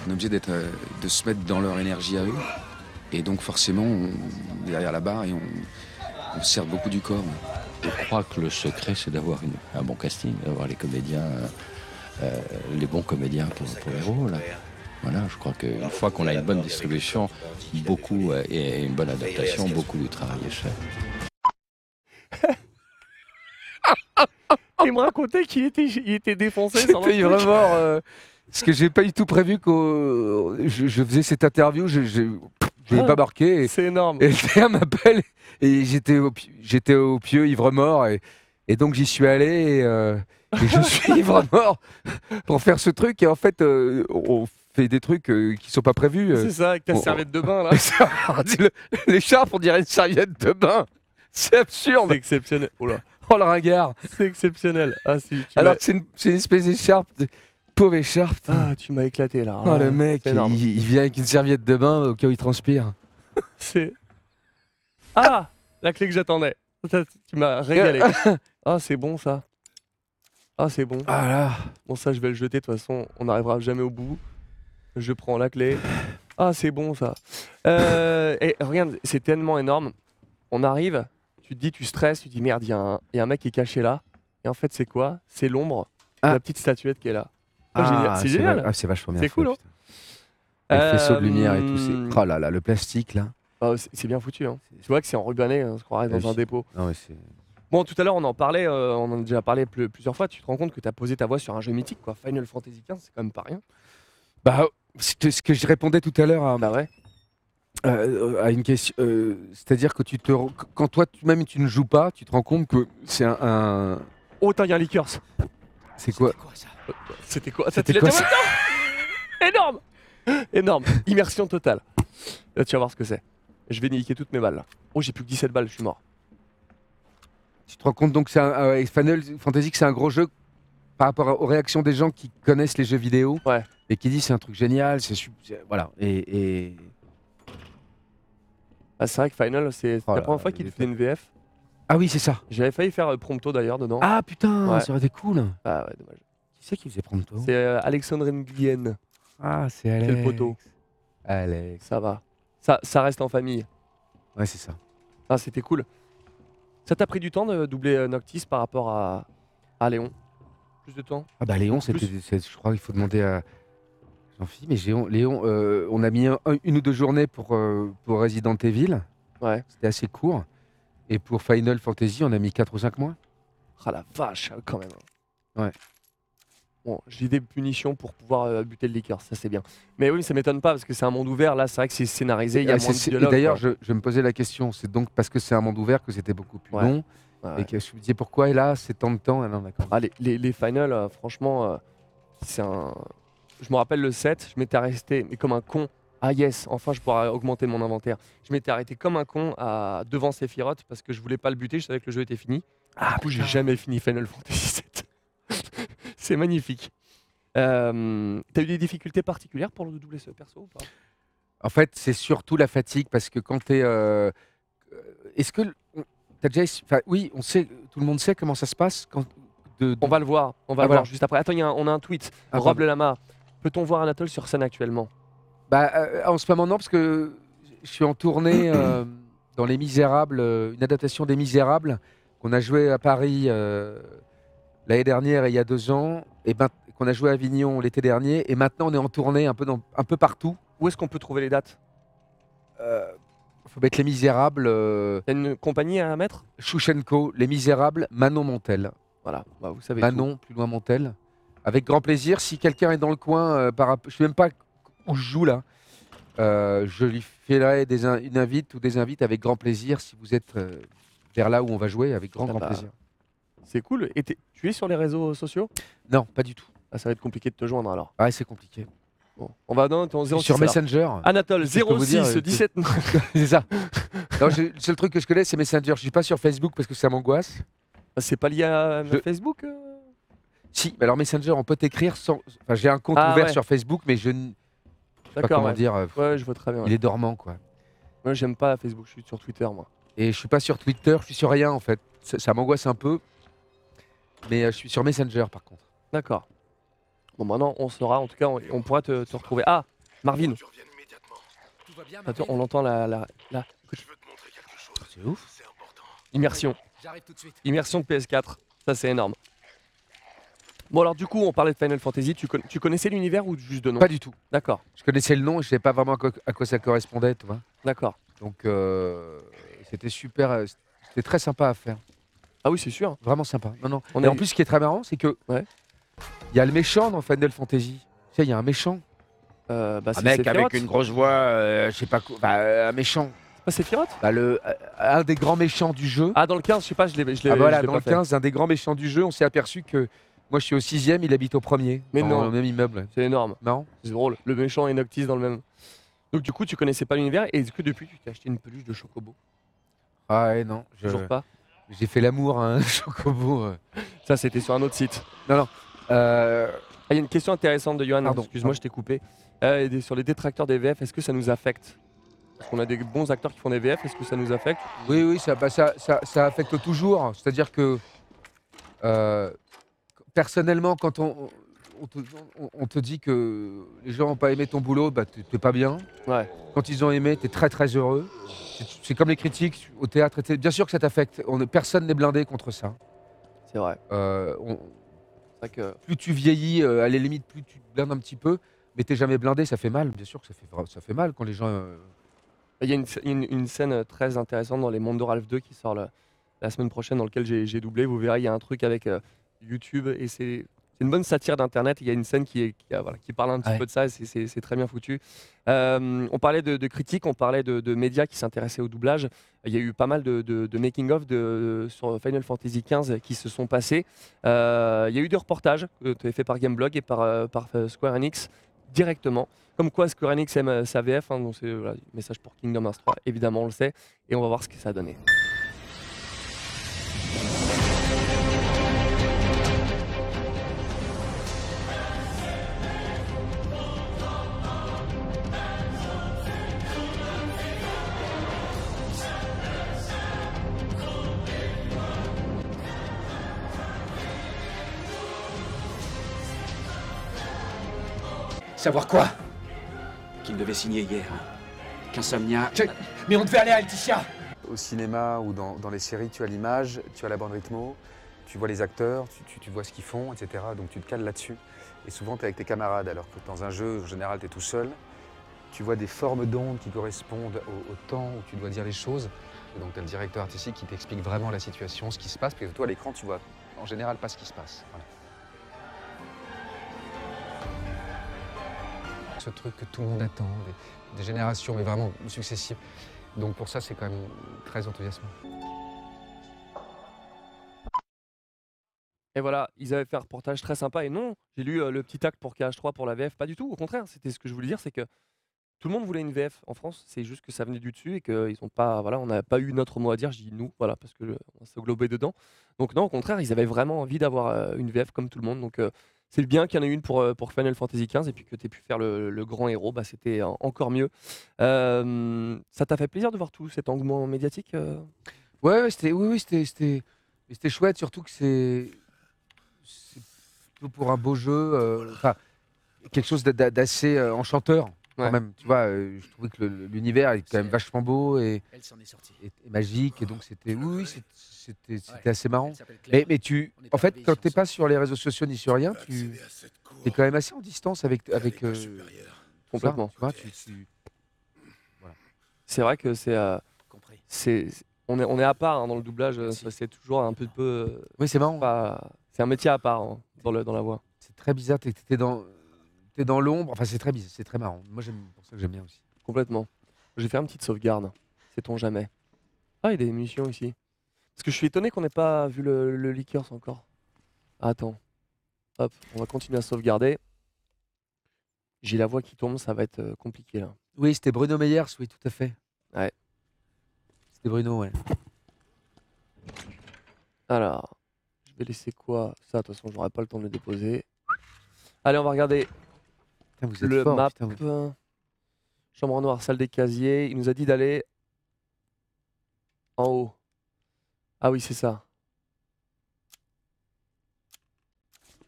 Speaker 17: On est obligé d'être, euh, de se mettre dans leur énergie à eux. Et donc forcément, derrière la barre et on, sert beaucoup du corps.
Speaker 15: Je crois que le secret, c'est d'avoir un bon casting, d'avoir les comédiens, euh, les bons comédiens pour les rôles. Voilà, je crois qu'une fois qu'on a une bonne distribution, beaucoup euh, et une bonne adaptation, beaucoup de travail est fait. *laughs*
Speaker 1: Il me racontait qu'il était, il était défoncé. sans
Speaker 2: C'était vraiment. euh, parce que j'ai pas du tout prévu que je, je faisais cette interview. Je je l'ai
Speaker 1: Ah,
Speaker 2: pas marqué.
Speaker 1: C'est énorme.
Speaker 2: Et le m'appelle et j'étais au, j'étais au pieu ivre mort et, et donc j'y suis allé et, euh, et je suis *laughs* ivre mort pour faire ce truc et en fait euh, on des trucs euh, qui sont pas prévus. euh.
Speaker 1: C'est ça, avec ta
Speaker 2: on-
Speaker 1: serviette de bain *laughs* là.
Speaker 2: le- L'écharpe, on dirait une serviette de bain. C'est absurde.
Speaker 1: C'est exceptionnel. Oh là.
Speaker 2: Oh le ringard.
Speaker 1: C'est exceptionnel. Ah si. Tu
Speaker 2: Alors
Speaker 1: m'as-
Speaker 2: que c'est une, c'est une espèce d'écharpe, de- pauvre écharpe.
Speaker 1: Ah, tu m'as éclaté là.
Speaker 2: Oh le mec,
Speaker 1: c'est
Speaker 2: il,
Speaker 1: énorme.
Speaker 2: il vient avec une serviette de bain au cas où il transpire. *laughs*
Speaker 1: C'est. Ah La clé que j'attendais. Ça, Tu m'as régalé. *laughs* Ah, c'est bon ça. Ah, c'est bon.
Speaker 2: Ah là.
Speaker 1: Bon, ça, je vais le jeter. De toute façon, on n'arrivera jamais au bout. Je prends la clé. Ah, c'est bon ça. Euh, et regarde, c'est tellement énorme. On arrive, tu te dis, tu stresses, tu te dis merde, il y, a un- il y a un mec qui est caché là. Et en fait, c'est quoi? C'est l'ombre. de La petite statuette qui est là. Ah, génial. C'est génial.
Speaker 2: va- ah, c'est vachement bien
Speaker 1: C'est
Speaker 2: fait,
Speaker 1: cool, hein
Speaker 2: le faisceau de lumière et tout.
Speaker 1: Euh,
Speaker 2: c'est- Oh là là, le plastique là.
Speaker 1: Ah, c'est bien foutu. Hein. Tu vois que c'est enrubanné, hein, on se croirait dans un dépôt.
Speaker 2: Non, mais c'est-
Speaker 1: Bon, tout à l'heure, on en parlait, euh, on en a déjà parlé plus- plusieurs fois. Tu te rends compte que tu as posé ta voix sur un jeu mythique, quoi. Final Fantasy XV, c'est quand même pas rien.
Speaker 2: Bah, ce que, ce que je répondais tout à l'heure à,
Speaker 1: Bah ouais.
Speaker 2: euh, à une question, euh, c'est-à-dire que tu te, re- quand toi tu- même tu ne joues pas, tu te rends compte que c'est un, un-
Speaker 1: Oh, t'as, il y a un liqueurs.
Speaker 2: c'est quoi
Speaker 1: C'était quoi Ça,
Speaker 2: C'était
Speaker 1: l'as
Speaker 2: quoi *laughs*
Speaker 1: Énorme Énorme. Immersion totale. Là, tu vas voir ce que c'est. Je vais niquer toutes mes balles là. Oh, j'ai plus que 17 balles, je suis mort.
Speaker 2: Tu te rends compte donc que c'est un, euh, Final Fantasy que c'est un gros jeu par rapport aux réactions des gens qui connaissent les jeux vidéo
Speaker 1: Ouais.
Speaker 2: et qui disent c'est un truc génial, c'est c'est- voilà et, et-
Speaker 1: Ah, c'est vrai que Final, c'est
Speaker 2: Oh
Speaker 1: la première fois
Speaker 2: il
Speaker 1: qu'il fait une VF.
Speaker 2: ah oui c'est ça.
Speaker 1: J'avais failli faire euh, Prompto d'ailleurs dedans.
Speaker 2: Ah putain,
Speaker 1: Ouais.
Speaker 2: ça aurait été cool.
Speaker 1: Ah ouais, dommage.
Speaker 2: Qui c'est qui faisait Prompto?
Speaker 1: C'est euh, Alexandre Nguyen.
Speaker 2: Ah c'est
Speaker 1: C'est
Speaker 2: Alex.
Speaker 1: le poteau.
Speaker 2: Alex.
Speaker 1: Ça va. Ça, ça reste en famille.
Speaker 2: Ouais c'est ça.
Speaker 1: Ah, c'était cool. Ça t'a pris du temps de doubler euh, Noctis par rapport à, à Léon? Plus de temps
Speaker 2: Ah bah Léon,
Speaker 1: Plus
Speaker 2: c'était, c'est- je crois qu'il faut demander à Jean-Philippe, mais Léon, Léon euh, on a mis un- un- une ou deux journées pour, euh, pour Resident Evil.
Speaker 1: Ouais.
Speaker 2: C'était assez court. Et pour Final Fantasy, on a mis 4 ou 5 mois.
Speaker 1: Ah la vache, euh, quand même.
Speaker 2: Ouais.
Speaker 1: Bon, j'ai des punitions pour pouvoir euh, buter le liqueur, ça c'est bien. Mais oui, ça m'étonne pas parce que c'est un monde ouvert. Là, c'est vrai que c'est scénarisé, il y a
Speaker 2: Ah,
Speaker 1: moins
Speaker 2: c'est-
Speaker 1: de
Speaker 2: c'est- et
Speaker 1: dialogue.
Speaker 2: D'ailleurs,
Speaker 1: quoi.
Speaker 2: je, je me posais la question, c'est donc parce que c'est un monde ouvert que c'était beaucoup plus
Speaker 1: Ouais.
Speaker 2: long.
Speaker 1: Ouais,
Speaker 2: Et que je me disais pourquoi, et là, c'est tant de temps? Ah non.
Speaker 1: Ah, les, les, les finals, euh, franchement, euh, c'est un. Je me rappelle le 7, je m'étais resté mais comme un con. Ah yes, enfin je pourrais augmenter mon inventaire. Je m'étais arrêté comme un con à... devant Sephiroth parce que je voulais pas le buter, je savais que le jeu était fini.
Speaker 2: Ah,
Speaker 1: du coup, j'ai jamais fini Final Fantasy VII. *laughs* c'est magnifique. Euh, T'as eu des difficultés particulières pour le doubler ce perso ou pas?
Speaker 2: En fait, c'est surtout la fatigue parce que quand tu es. Est-ce que. On- T'as déjà. ess- enfin, oui, on sait, tout le monde sait comment ça se passe quand. De, de-
Speaker 1: On va le voir, on va
Speaker 2: Ah,
Speaker 1: le
Speaker 2: voilà.
Speaker 1: voir juste après. Attends, il y a un- on a un tweet.
Speaker 2: Ah,
Speaker 1: Rob Lama. Peut-on voir Anatole sur scène actuellement?
Speaker 2: Bah, euh, en ce moment, non, parce que je suis en tournée euh, *clears throat* dans Les Misérables, euh, une adaptation des Misérables qu'on a joué à Paris l'année dernière et il y a deux ans, et ben, qu'on a joué à Avignon l'été dernier, et maintenant on est en tournée un peu, dans, un peu partout.
Speaker 1: Où est-ce qu'on peut trouver les dates?
Speaker 2: Faut mettre Les Misérables, euh,
Speaker 1: a une compagnie à mettre?
Speaker 2: Chouchenko, Les Misérables, Manon Montel.
Speaker 1: Voilà, bah, vous savez.
Speaker 2: Manon, plus loin Montel. Avec grand plaisir. Si quelqu'un est dans le coin, euh, par, je ne sais même pas où je joue là, euh, je lui ferai des in- une invite ou des invites avec grand plaisir si vous êtes euh, vers là où on va jouer, avec grand,
Speaker 1: Ah
Speaker 2: grand
Speaker 1: bah,
Speaker 2: plaisir.
Speaker 1: C'est cool. Et t'es- tu es sur les réseaux sociaux?
Speaker 2: Non, pas du tout.
Speaker 1: Ah, ça va être compliqué de te joindre alors.
Speaker 2: Ouais, c'est compliqué.
Speaker 1: Bon, on va dans ton 06.
Speaker 2: Sur. Messenger.
Speaker 1: Anatole,
Speaker 2: Je peux vous
Speaker 1: 06
Speaker 2: dire, euh,
Speaker 1: 17. *laughs*
Speaker 2: c'est ça. *laughs* Non, je- le seul truc que je connais, c'est Messenger. Je suis pas sur Facebook parce que ça m'angoisse.
Speaker 1: Bah, C'est pas lié à
Speaker 2: Je-
Speaker 1: Facebook euh?
Speaker 2: Si, mais alors Messenger, on peut t'écrire sans. Enfin, j'ai un compte
Speaker 1: Ah,
Speaker 2: ouvert
Speaker 1: ouais.
Speaker 2: sur Facebook, mais je ne.
Speaker 1: D'accord.
Speaker 2: comment
Speaker 1: ouais.
Speaker 2: dire. euh,
Speaker 1: Ouais, je vois très bien.
Speaker 2: Il est dormant, quoi.
Speaker 1: Moi, j'aime pas Facebook, je suis sur Twitter, moi.
Speaker 2: Et je suis pas sur Twitter, je suis sur rien en fait. Ça, ça m'angoisse un peu. Mais euh, je suis sur Messenger par contre.
Speaker 1: D'accord. Bon, maintenant, on saura. En tout cas, on, on pourra te, te retrouver. Ah, Marvin. Attends, on entend la. la, la-
Speaker 2: C'est ouf.
Speaker 1: Immersion.
Speaker 8: J'arrive tout de suite.
Speaker 1: Immersion de PS4. Ça, c'est énorme. Bon, alors, du coup, on parlait de Final Fantasy. Tu, con- tu connaissais l'univers ou juste de nom?
Speaker 2: Pas du tout.
Speaker 1: D'accord.
Speaker 2: Je connaissais le nom et je savais pas vraiment à quoi, à quoi ça correspondait, tu vois.
Speaker 1: D'accord.
Speaker 2: Donc euh, c'était super, euh, c'était très sympa à faire.
Speaker 1: Ah oui, c'est sûr.
Speaker 2: Vraiment sympa. Non, non.
Speaker 1: On
Speaker 2: et
Speaker 1: a
Speaker 2: en
Speaker 1: eu-
Speaker 2: plus, ce qui est très marrant, c'est que
Speaker 1: Ouais.
Speaker 2: Il y a le méchant dans Final Fantasy. Tu sais, il y a un méchant.
Speaker 1: Euh, bah,
Speaker 2: un
Speaker 1: c'est
Speaker 2: mec avec une grosse voix, euh, je sais pas quoi. Bah, euh, un méchant.
Speaker 1: Pas Sephiroth
Speaker 2: Bah, le, euh, un des grands méchants du jeu.
Speaker 1: Ah, dans le 15, je sais pas, je l'ai
Speaker 2: Ah, voilà, dans
Speaker 1: pas
Speaker 2: le
Speaker 1: fait.
Speaker 2: 15, un des grands méchants du jeu, on s'est aperçu que Moi, je suis au sixième, il habite au premier.
Speaker 1: Mais
Speaker 2: dans
Speaker 1: non.
Speaker 2: le même immeuble.
Speaker 1: C'est énorme.
Speaker 2: Non?
Speaker 1: C'est drôle. Le méchant et Noctis dans le même. Donc du coup, tu connaissais pas l'univers et est-ce que depuis tu t'es acheté une peluche de Chocobo?
Speaker 2: Ah ouais, non. je-
Speaker 1: Toujours pas
Speaker 2: J'ai fait l'amour à un *laughs* chocobo.
Speaker 1: Ça, c'était sur un autre site.
Speaker 2: Non, non. Euh,
Speaker 1: Ah, Il y a une question intéressante de Johan. Excuse-moi, je t'ai coupé. Euh, sur les détracteurs des VF, est-ce que ça nous affecte? Parce qu'on a des bons acteurs qui font des VF. Est-ce que ça nous affecte?
Speaker 2: Oui, oui, ça, bah, ça, ça, ça affecte toujours. C'est-à-dire que euh, personnellement, quand on, on, te, on- on te dit que les gens n'ont pas aimé ton boulot, bah, t'es t'es pas bien.
Speaker 1: Ouais.
Speaker 2: Quand ils ont aimé, tu es très très heureux. C'est- comme les critiques au théâtre. t'es- Bien sûr que ça t'affecte. Personne n'est blindé contre ça.
Speaker 1: C'est vrai.
Speaker 2: Euh, on-
Speaker 1: vrai que
Speaker 2: plus tu vieillis, euh, à la limite, plus tu te blindes un petit peu. Mais t'es jamais blindé, ça fait mal. Bien sûr que ça fait, vra- ça fait mal quand les gens. euh,
Speaker 1: Il y a une, une- une scène euh, très intéressante dans Les Mondes de Ralph 2 qui sort le- la semaine prochaine, dans lequel j'ai j'ai doublé. Vous verrez, il y a un truc avec euh, YouTube et c'est c'est une bonne satire d'Internet. Il y a une scène qui, est- qui, a- voilà, qui parle un petit
Speaker 2: Ouais.
Speaker 1: peu de ça et c'est- très bien foutu. Euh, on parlait de, de critiques, on parlait de, de médias qui s'intéressaient au doublage. Il y a eu pas mal de, making-of de- sur Final Fantasy XV qui se sont passés. Euh, il y a eu des reportages faits par Gameblog et par, euh, par Square Enix directement. Comme quoi Square Enix aime sa VF, hein, donc c'est voilà, message pour Kingdom Hearts 3, évidemment on le sait, et on va voir ce que ça a donné.
Speaker 8: Savoir quoi Qu'il devait signer hier. Qu'Insomnia. Mais on devait aller à Alticia
Speaker 18: Au cinéma ou dans, dans les séries, tu as l'image, tu as la bande rythmo, tu vois les acteurs, tu, tu- tu vois ce qu'ils font, etc. Donc tu te cales là-dessus. Et souvent, tu es avec tes camarades, alors que dans un jeu, en général, tu es tout seul. Tu vois des formes d'ondes qui correspondent au, au temps où tu dois dire les choses. Et donc, tu as le directeur artistique qui t'explique vraiment la situation, ce qui se passe, parce que toi, à l'écran, tu vois en général pas ce qui se passe. Voilà. Ce truc que tout le monde attend, des, générations, mais vraiment successives. Donc pour ça, c'est quand même très enthousiasmant.
Speaker 1: Et voilà, ils avaient fait un reportage très sympa. Et non, j'ai lu euh, le petit acte pour KH3 pour la VF. Pas du tout, au contraire. C'était ce que je voulais dire, c'est que tout le monde voulait une VF en France. C'est juste que ça venait du dessus et qu'ils ont pas, voilà, on n'a pas eu notre mot à dire. Je dis nous, voilà, parce que on s'est globé dedans. Donc non, au contraire, ils avaient vraiment envie d'avoir euh, une VF comme tout le monde. Donc euh, c'est bien qu'il y en ait une pour, euh, Final Fantasy XV et puis que tu aies pu faire le, grand héros, bah, c'était en- encore mieux. Euh, ça t'a fait plaisir de voir tout cet engouement médiatique
Speaker 2: Ouais, c'était, oui, oui, c'était, c'était, chouette, surtout que c'est, plutôt pour un beau jeu, quelque chose d'a- d'a- d'assez enchanteur, quand
Speaker 1: Ouais.
Speaker 2: même. Tu vois, euh, je trouvais que le- l'univers est quand même vachement beau et,
Speaker 8: Elle s'en est sortie.
Speaker 2: et- et magique, et donc c'était, oui, oui, c'est- c'était, c'était
Speaker 8: Ouais.
Speaker 2: assez marrant.
Speaker 8: Elle s'appelle Claire.
Speaker 2: Mais, mais tu,
Speaker 8: On est
Speaker 2: en
Speaker 8: pas
Speaker 2: fait, quand
Speaker 8: ici
Speaker 2: t'es pas sur les réseaux sociaux ni sur rien, tu es quand même assez en distance avec, avec euh, ça,
Speaker 1: Complètement.
Speaker 2: tu vois, tu- tu-
Speaker 1: C'est vrai que c'est. euh,
Speaker 8: Compris.
Speaker 1: c'est on, est, on est à part hein, dans le doublage, euh, ça, c'est toujours un peu. peu euh,
Speaker 2: Oui, c'est marrant.
Speaker 1: pas- C'est un métier à part hein, dans, le, dans la voix.
Speaker 2: C'est très bizarre, t'es, t'es dans, t'es dans l'ombre. Enfin, c'est très bizarre, c'est très marrant. Moi, j'aime pour ça que j'aime bien aussi.
Speaker 1: Complètement. Je vais faire une petite sauvegarde. Sait-on jamais. Ah, il y a des munitions ici. Parce que je suis étonné qu'on n'ait pas vu le, le liqueur encore. Attends. Hop, on va continuer à sauvegarder. J'ai la voix qui tourne, ça va être euh, compliqué là.
Speaker 2: Oui, c'était Bruno Meyers, oui, tout à fait.
Speaker 1: Ouais.
Speaker 2: C'était Bruno, ouais.
Speaker 1: Alors, je vais laisser quoi? Ça, de toute façon, j'aurai pas le temps de le déposer. Allez, on va regarder
Speaker 2: Putain, vous êtes
Speaker 1: le
Speaker 2: fort,
Speaker 1: map.
Speaker 2: putain, vous-
Speaker 1: Chambre noire, salle des casiers. Il nous a dit d'aller en haut. Ah oui, c'est ça.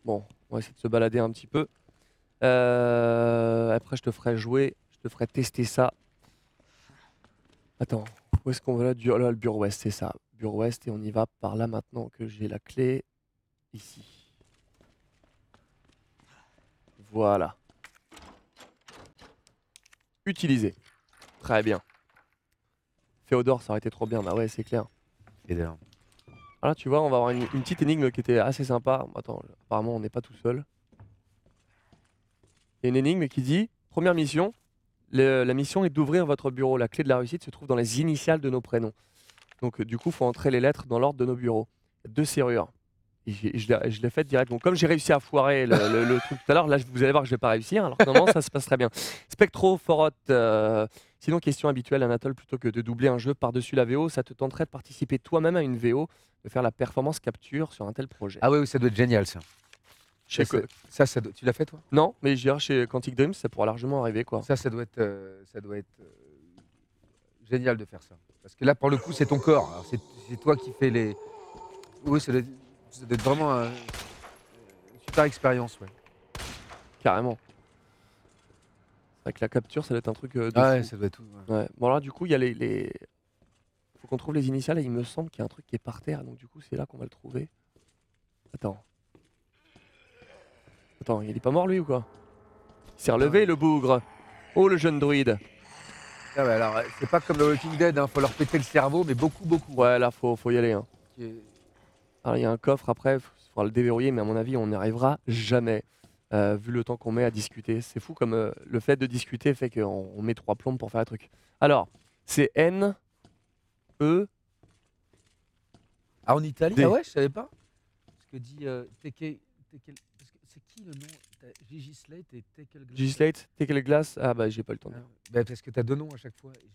Speaker 1: Bon, on va essayer de se balader un petit peu. Euh, après, je te ferai jouer. Je te ferai tester ça. Attends, où est-ce qu'on va là, Du- là, Le bureau ouest, c'est ça. Bureau ouest, et on y va par là maintenant que j'ai la clé. Ici. Voilà. Utiliser. Très bien. Féodore, ça aurait été trop bien. Bah ouais, c'est clair.
Speaker 2: Féodore.
Speaker 1: Voilà, tu vois, on va avoir une, une petite énigme qui était assez sympa. Attends, apparemment, on n'est pas tout seul. Il y a une énigme qui dit Première mission, le- la mission est d'ouvrir votre bureau. La clé de la réussite se trouve dans les initiales de nos prénoms. Donc, du coup, il faut entrer les lettres dans l'ordre de nos bureaux. Deux serrures. Et je l'ai je l'ai fait direct. Donc, comme j'ai réussi à foirer le, le- le truc tout à l'heure, là, vous allez voir que je vais pas réussir. Alors que normalement, ça se passe très bien. Spectro, Forot. euh, sinon, question habituelle, Anatole, plutôt que de doubler un jeu par-dessus la VO, ça te tenterait de participer toi-même à une VO, de faire la performance capture sur un tel projet?
Speaker 2: Ah oui, oui, ça doit être génial ça.
Speaker 1: Chez
Speaker 2: ça, ça, ça doit- tu l'as fait toi?
Speaker 1: Non, mais je dirais chez Quantic Dreams, ça pourra largement arriver. quoi.
Speaker 2: Ça, ça doit être, euh, ça doit être euh, génial de faire ça. Parce que là, pour le coup, c'est ton corps. C'est toi qui fais les. Oui, ça doit être, ça doit être vraiment euh, une super expérience. Ouais.
Speaker 1: Carrément. C'est vrai que la capture, ça doit être un truc euh, de
Speaker 2: Ah ouais,
Speaker 1: fou.
Speaker 2: ça doit être.
Speaker 1: Ouais. Bon, là, du coup, il y a les. les... faut qu'on trouve les initiales et il me semble qu'il y a un truc qui est par terre. Donc, du coup, c'est là qu'on va le trouver. Attends. Attends, il est pas mort lui ou quoi? Il s'est relevé le bougre. Oh, le jeune druide.
Speaker 2: Ah ouais, alors, euh, c'est pas comme The Walking Dead, hein, faut leur péter le cerveau, mais beaucoup, beaucoup.
Speaker 1: Ouais, là, faut, faut y aller. Hein. Alors, il y a un coffre après, il faudra le déverrouiller, mais à mon avis, on n'y arrivera jamais. euh, vu le temps qu'on met à discuter. C'est fou comme euh, le fait de discuter fait qu'on on met trois plombes pour faire un truc. Alors, c'est N, E,
Speaker 2: Ah, en Italie
Speaker 1: D.
Speaker 2: Ah ouais, je savais pas. Ce que dit euh, Teke- Tekel- parce que C'est qui le nom? T'as Gigi Slate et Tekel Glass
Speaker 1: G-Slate, Take Glass. Ah bah j'ai pas le temps. de dire.
Speaker 2: Bah, Parce que t'as deux noms à chaque fois.
Speaker 1: Et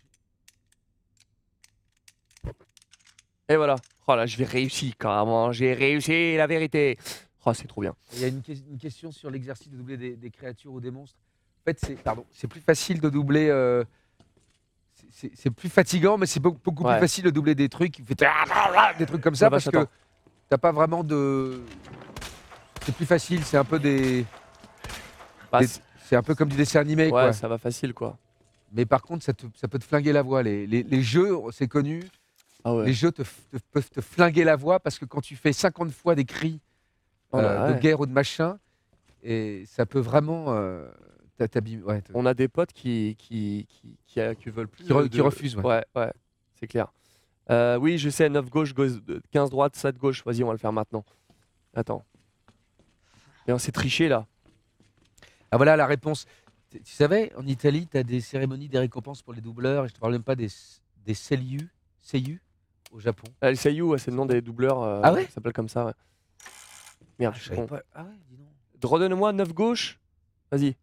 Speaker 1: voilà. Oh là, je vais réussir carrément. J'ai réussi la vérité. Oh, c'est trop bien.
Speaker 2: Il y a une, ques- une question sur l'exercice de doubler des, des créatures ou des monstres. En fait, c'est pardon, c'est plus facile de doubler. euh, c'est- plus fatigant, mais c'est beaucoup, beaucoup
Speaker 1: Ouais.
Speaker 2: plus facile de doubler des trucs, des trucs comme ça,
Speaker 1: La
Speaker 2: parce que t'as pas vraiment de. C'est plus facile, c'est un peu des.
Speaker 1: Bah,
Speaker 2: des-
Speaker 1: c'est-
Speaker 2: c'est un peu comme du dessin animé,
Speaker 1: Ouais,
Speaker 2: quoi.
Speaker 1: ça va facile quoi.
Speaker 2: Mais par contre, ça, te- ça peut te flinguer la voix. Les, les- les jeux, c'est connu.
Speaker 1: Ah ouais.
Speaker 2: Les jeux te, peuvent te flinguer la voix parce que quand tu fais 50 fois des cris
Speaker 1: Oh
Speaker 2: euh, de guerre ou de machin, et ça peut vraiment euh, t'a- t'abîmer. Ouais, te-
Speaker 1: On a des potes qui qui qui, qui, euh, qui veulent plus.
Speaker 2: Qui re-
Speaker 1: de-
Speaker 2: qui refusent, ouais.
Speaker 1: Ouais, c'est clair. Euh, oui, je sais, 9 gauche, gauche, 15 droite, 7 gauche. Vas-y, on va le faire maintenant. Attends. Et on s'est triché là.
Speaker 2: Ah voilà la réponse. Tu savais, en Italie, tu as des cérémonies, des récompenses pour les doubleurs, et je te parle même pas des, des au Japon.
Speaker 1: Ah, Seiyu, c'est le nom des doubleurs. euh,
Speaker 2: Ah ouais
Speaker 1: Ça s'appelle comme ça, ouais. Merde,
Speaker 2: Ah,
Speaker 1: je suis con.
Speaker 2: pas. Ah ouais, dis donc.
Speaker 1: Redonne-moi 9 gauche. Vas-y.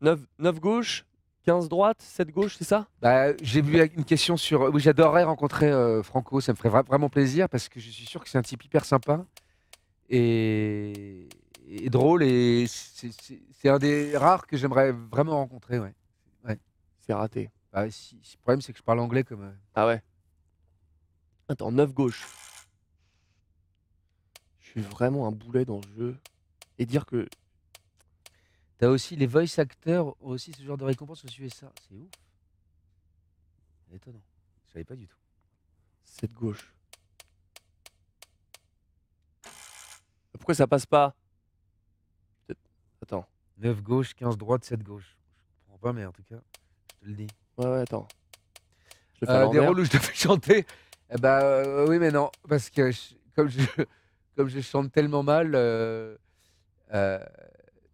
Speaker 1: 9, 9 gauche, 15 droite, 7 gauche, c'est ça?
Speaker 2: Bah, j'ai vu une question sur. Oui, j'adorerais rencontrer euh, Franco, ça me ferait vra- vraiment plaisir parce que je suis sûr que c'est un type hyper sympa et, et drôle et c'est- c'est c'est un des rares que j'aimerais vraiment rencontrer. Ouais. Ouais.
Speaker 1: C'est raté.
Speaker 2: Bah, si, si- le problème, c'est que je parle anglais comme. euh,
Speaker 1: Ah ouais. Attends, 9 gauche. Je suis vraiment un boulet dans le jeu. Et dire que.
Speaker 2: T'as aussi les voice actors ont aussi ce genre de récompense aux USA. C'est ouf. C'est étonnant. Je savais pas du tout.
Speaker 1: 7 gauche. Pourquoi ça passe pas? Peut-être- Attends.
Speaker 2: 9 gauche, 15 droite, 7 gauche. Je comprends pas, mais en tout cas, je te le dis.
Speaker 1: Ouais, ouais, attends. Je le fais à
Speaker 2: Euh, des
Speaker 1: l'envers.
Speaker 2: rôles où je devais chanter eh bah, euh, Oui, mais non. Parce que je- comme, je, comme je chante tellement mal, euh, euh,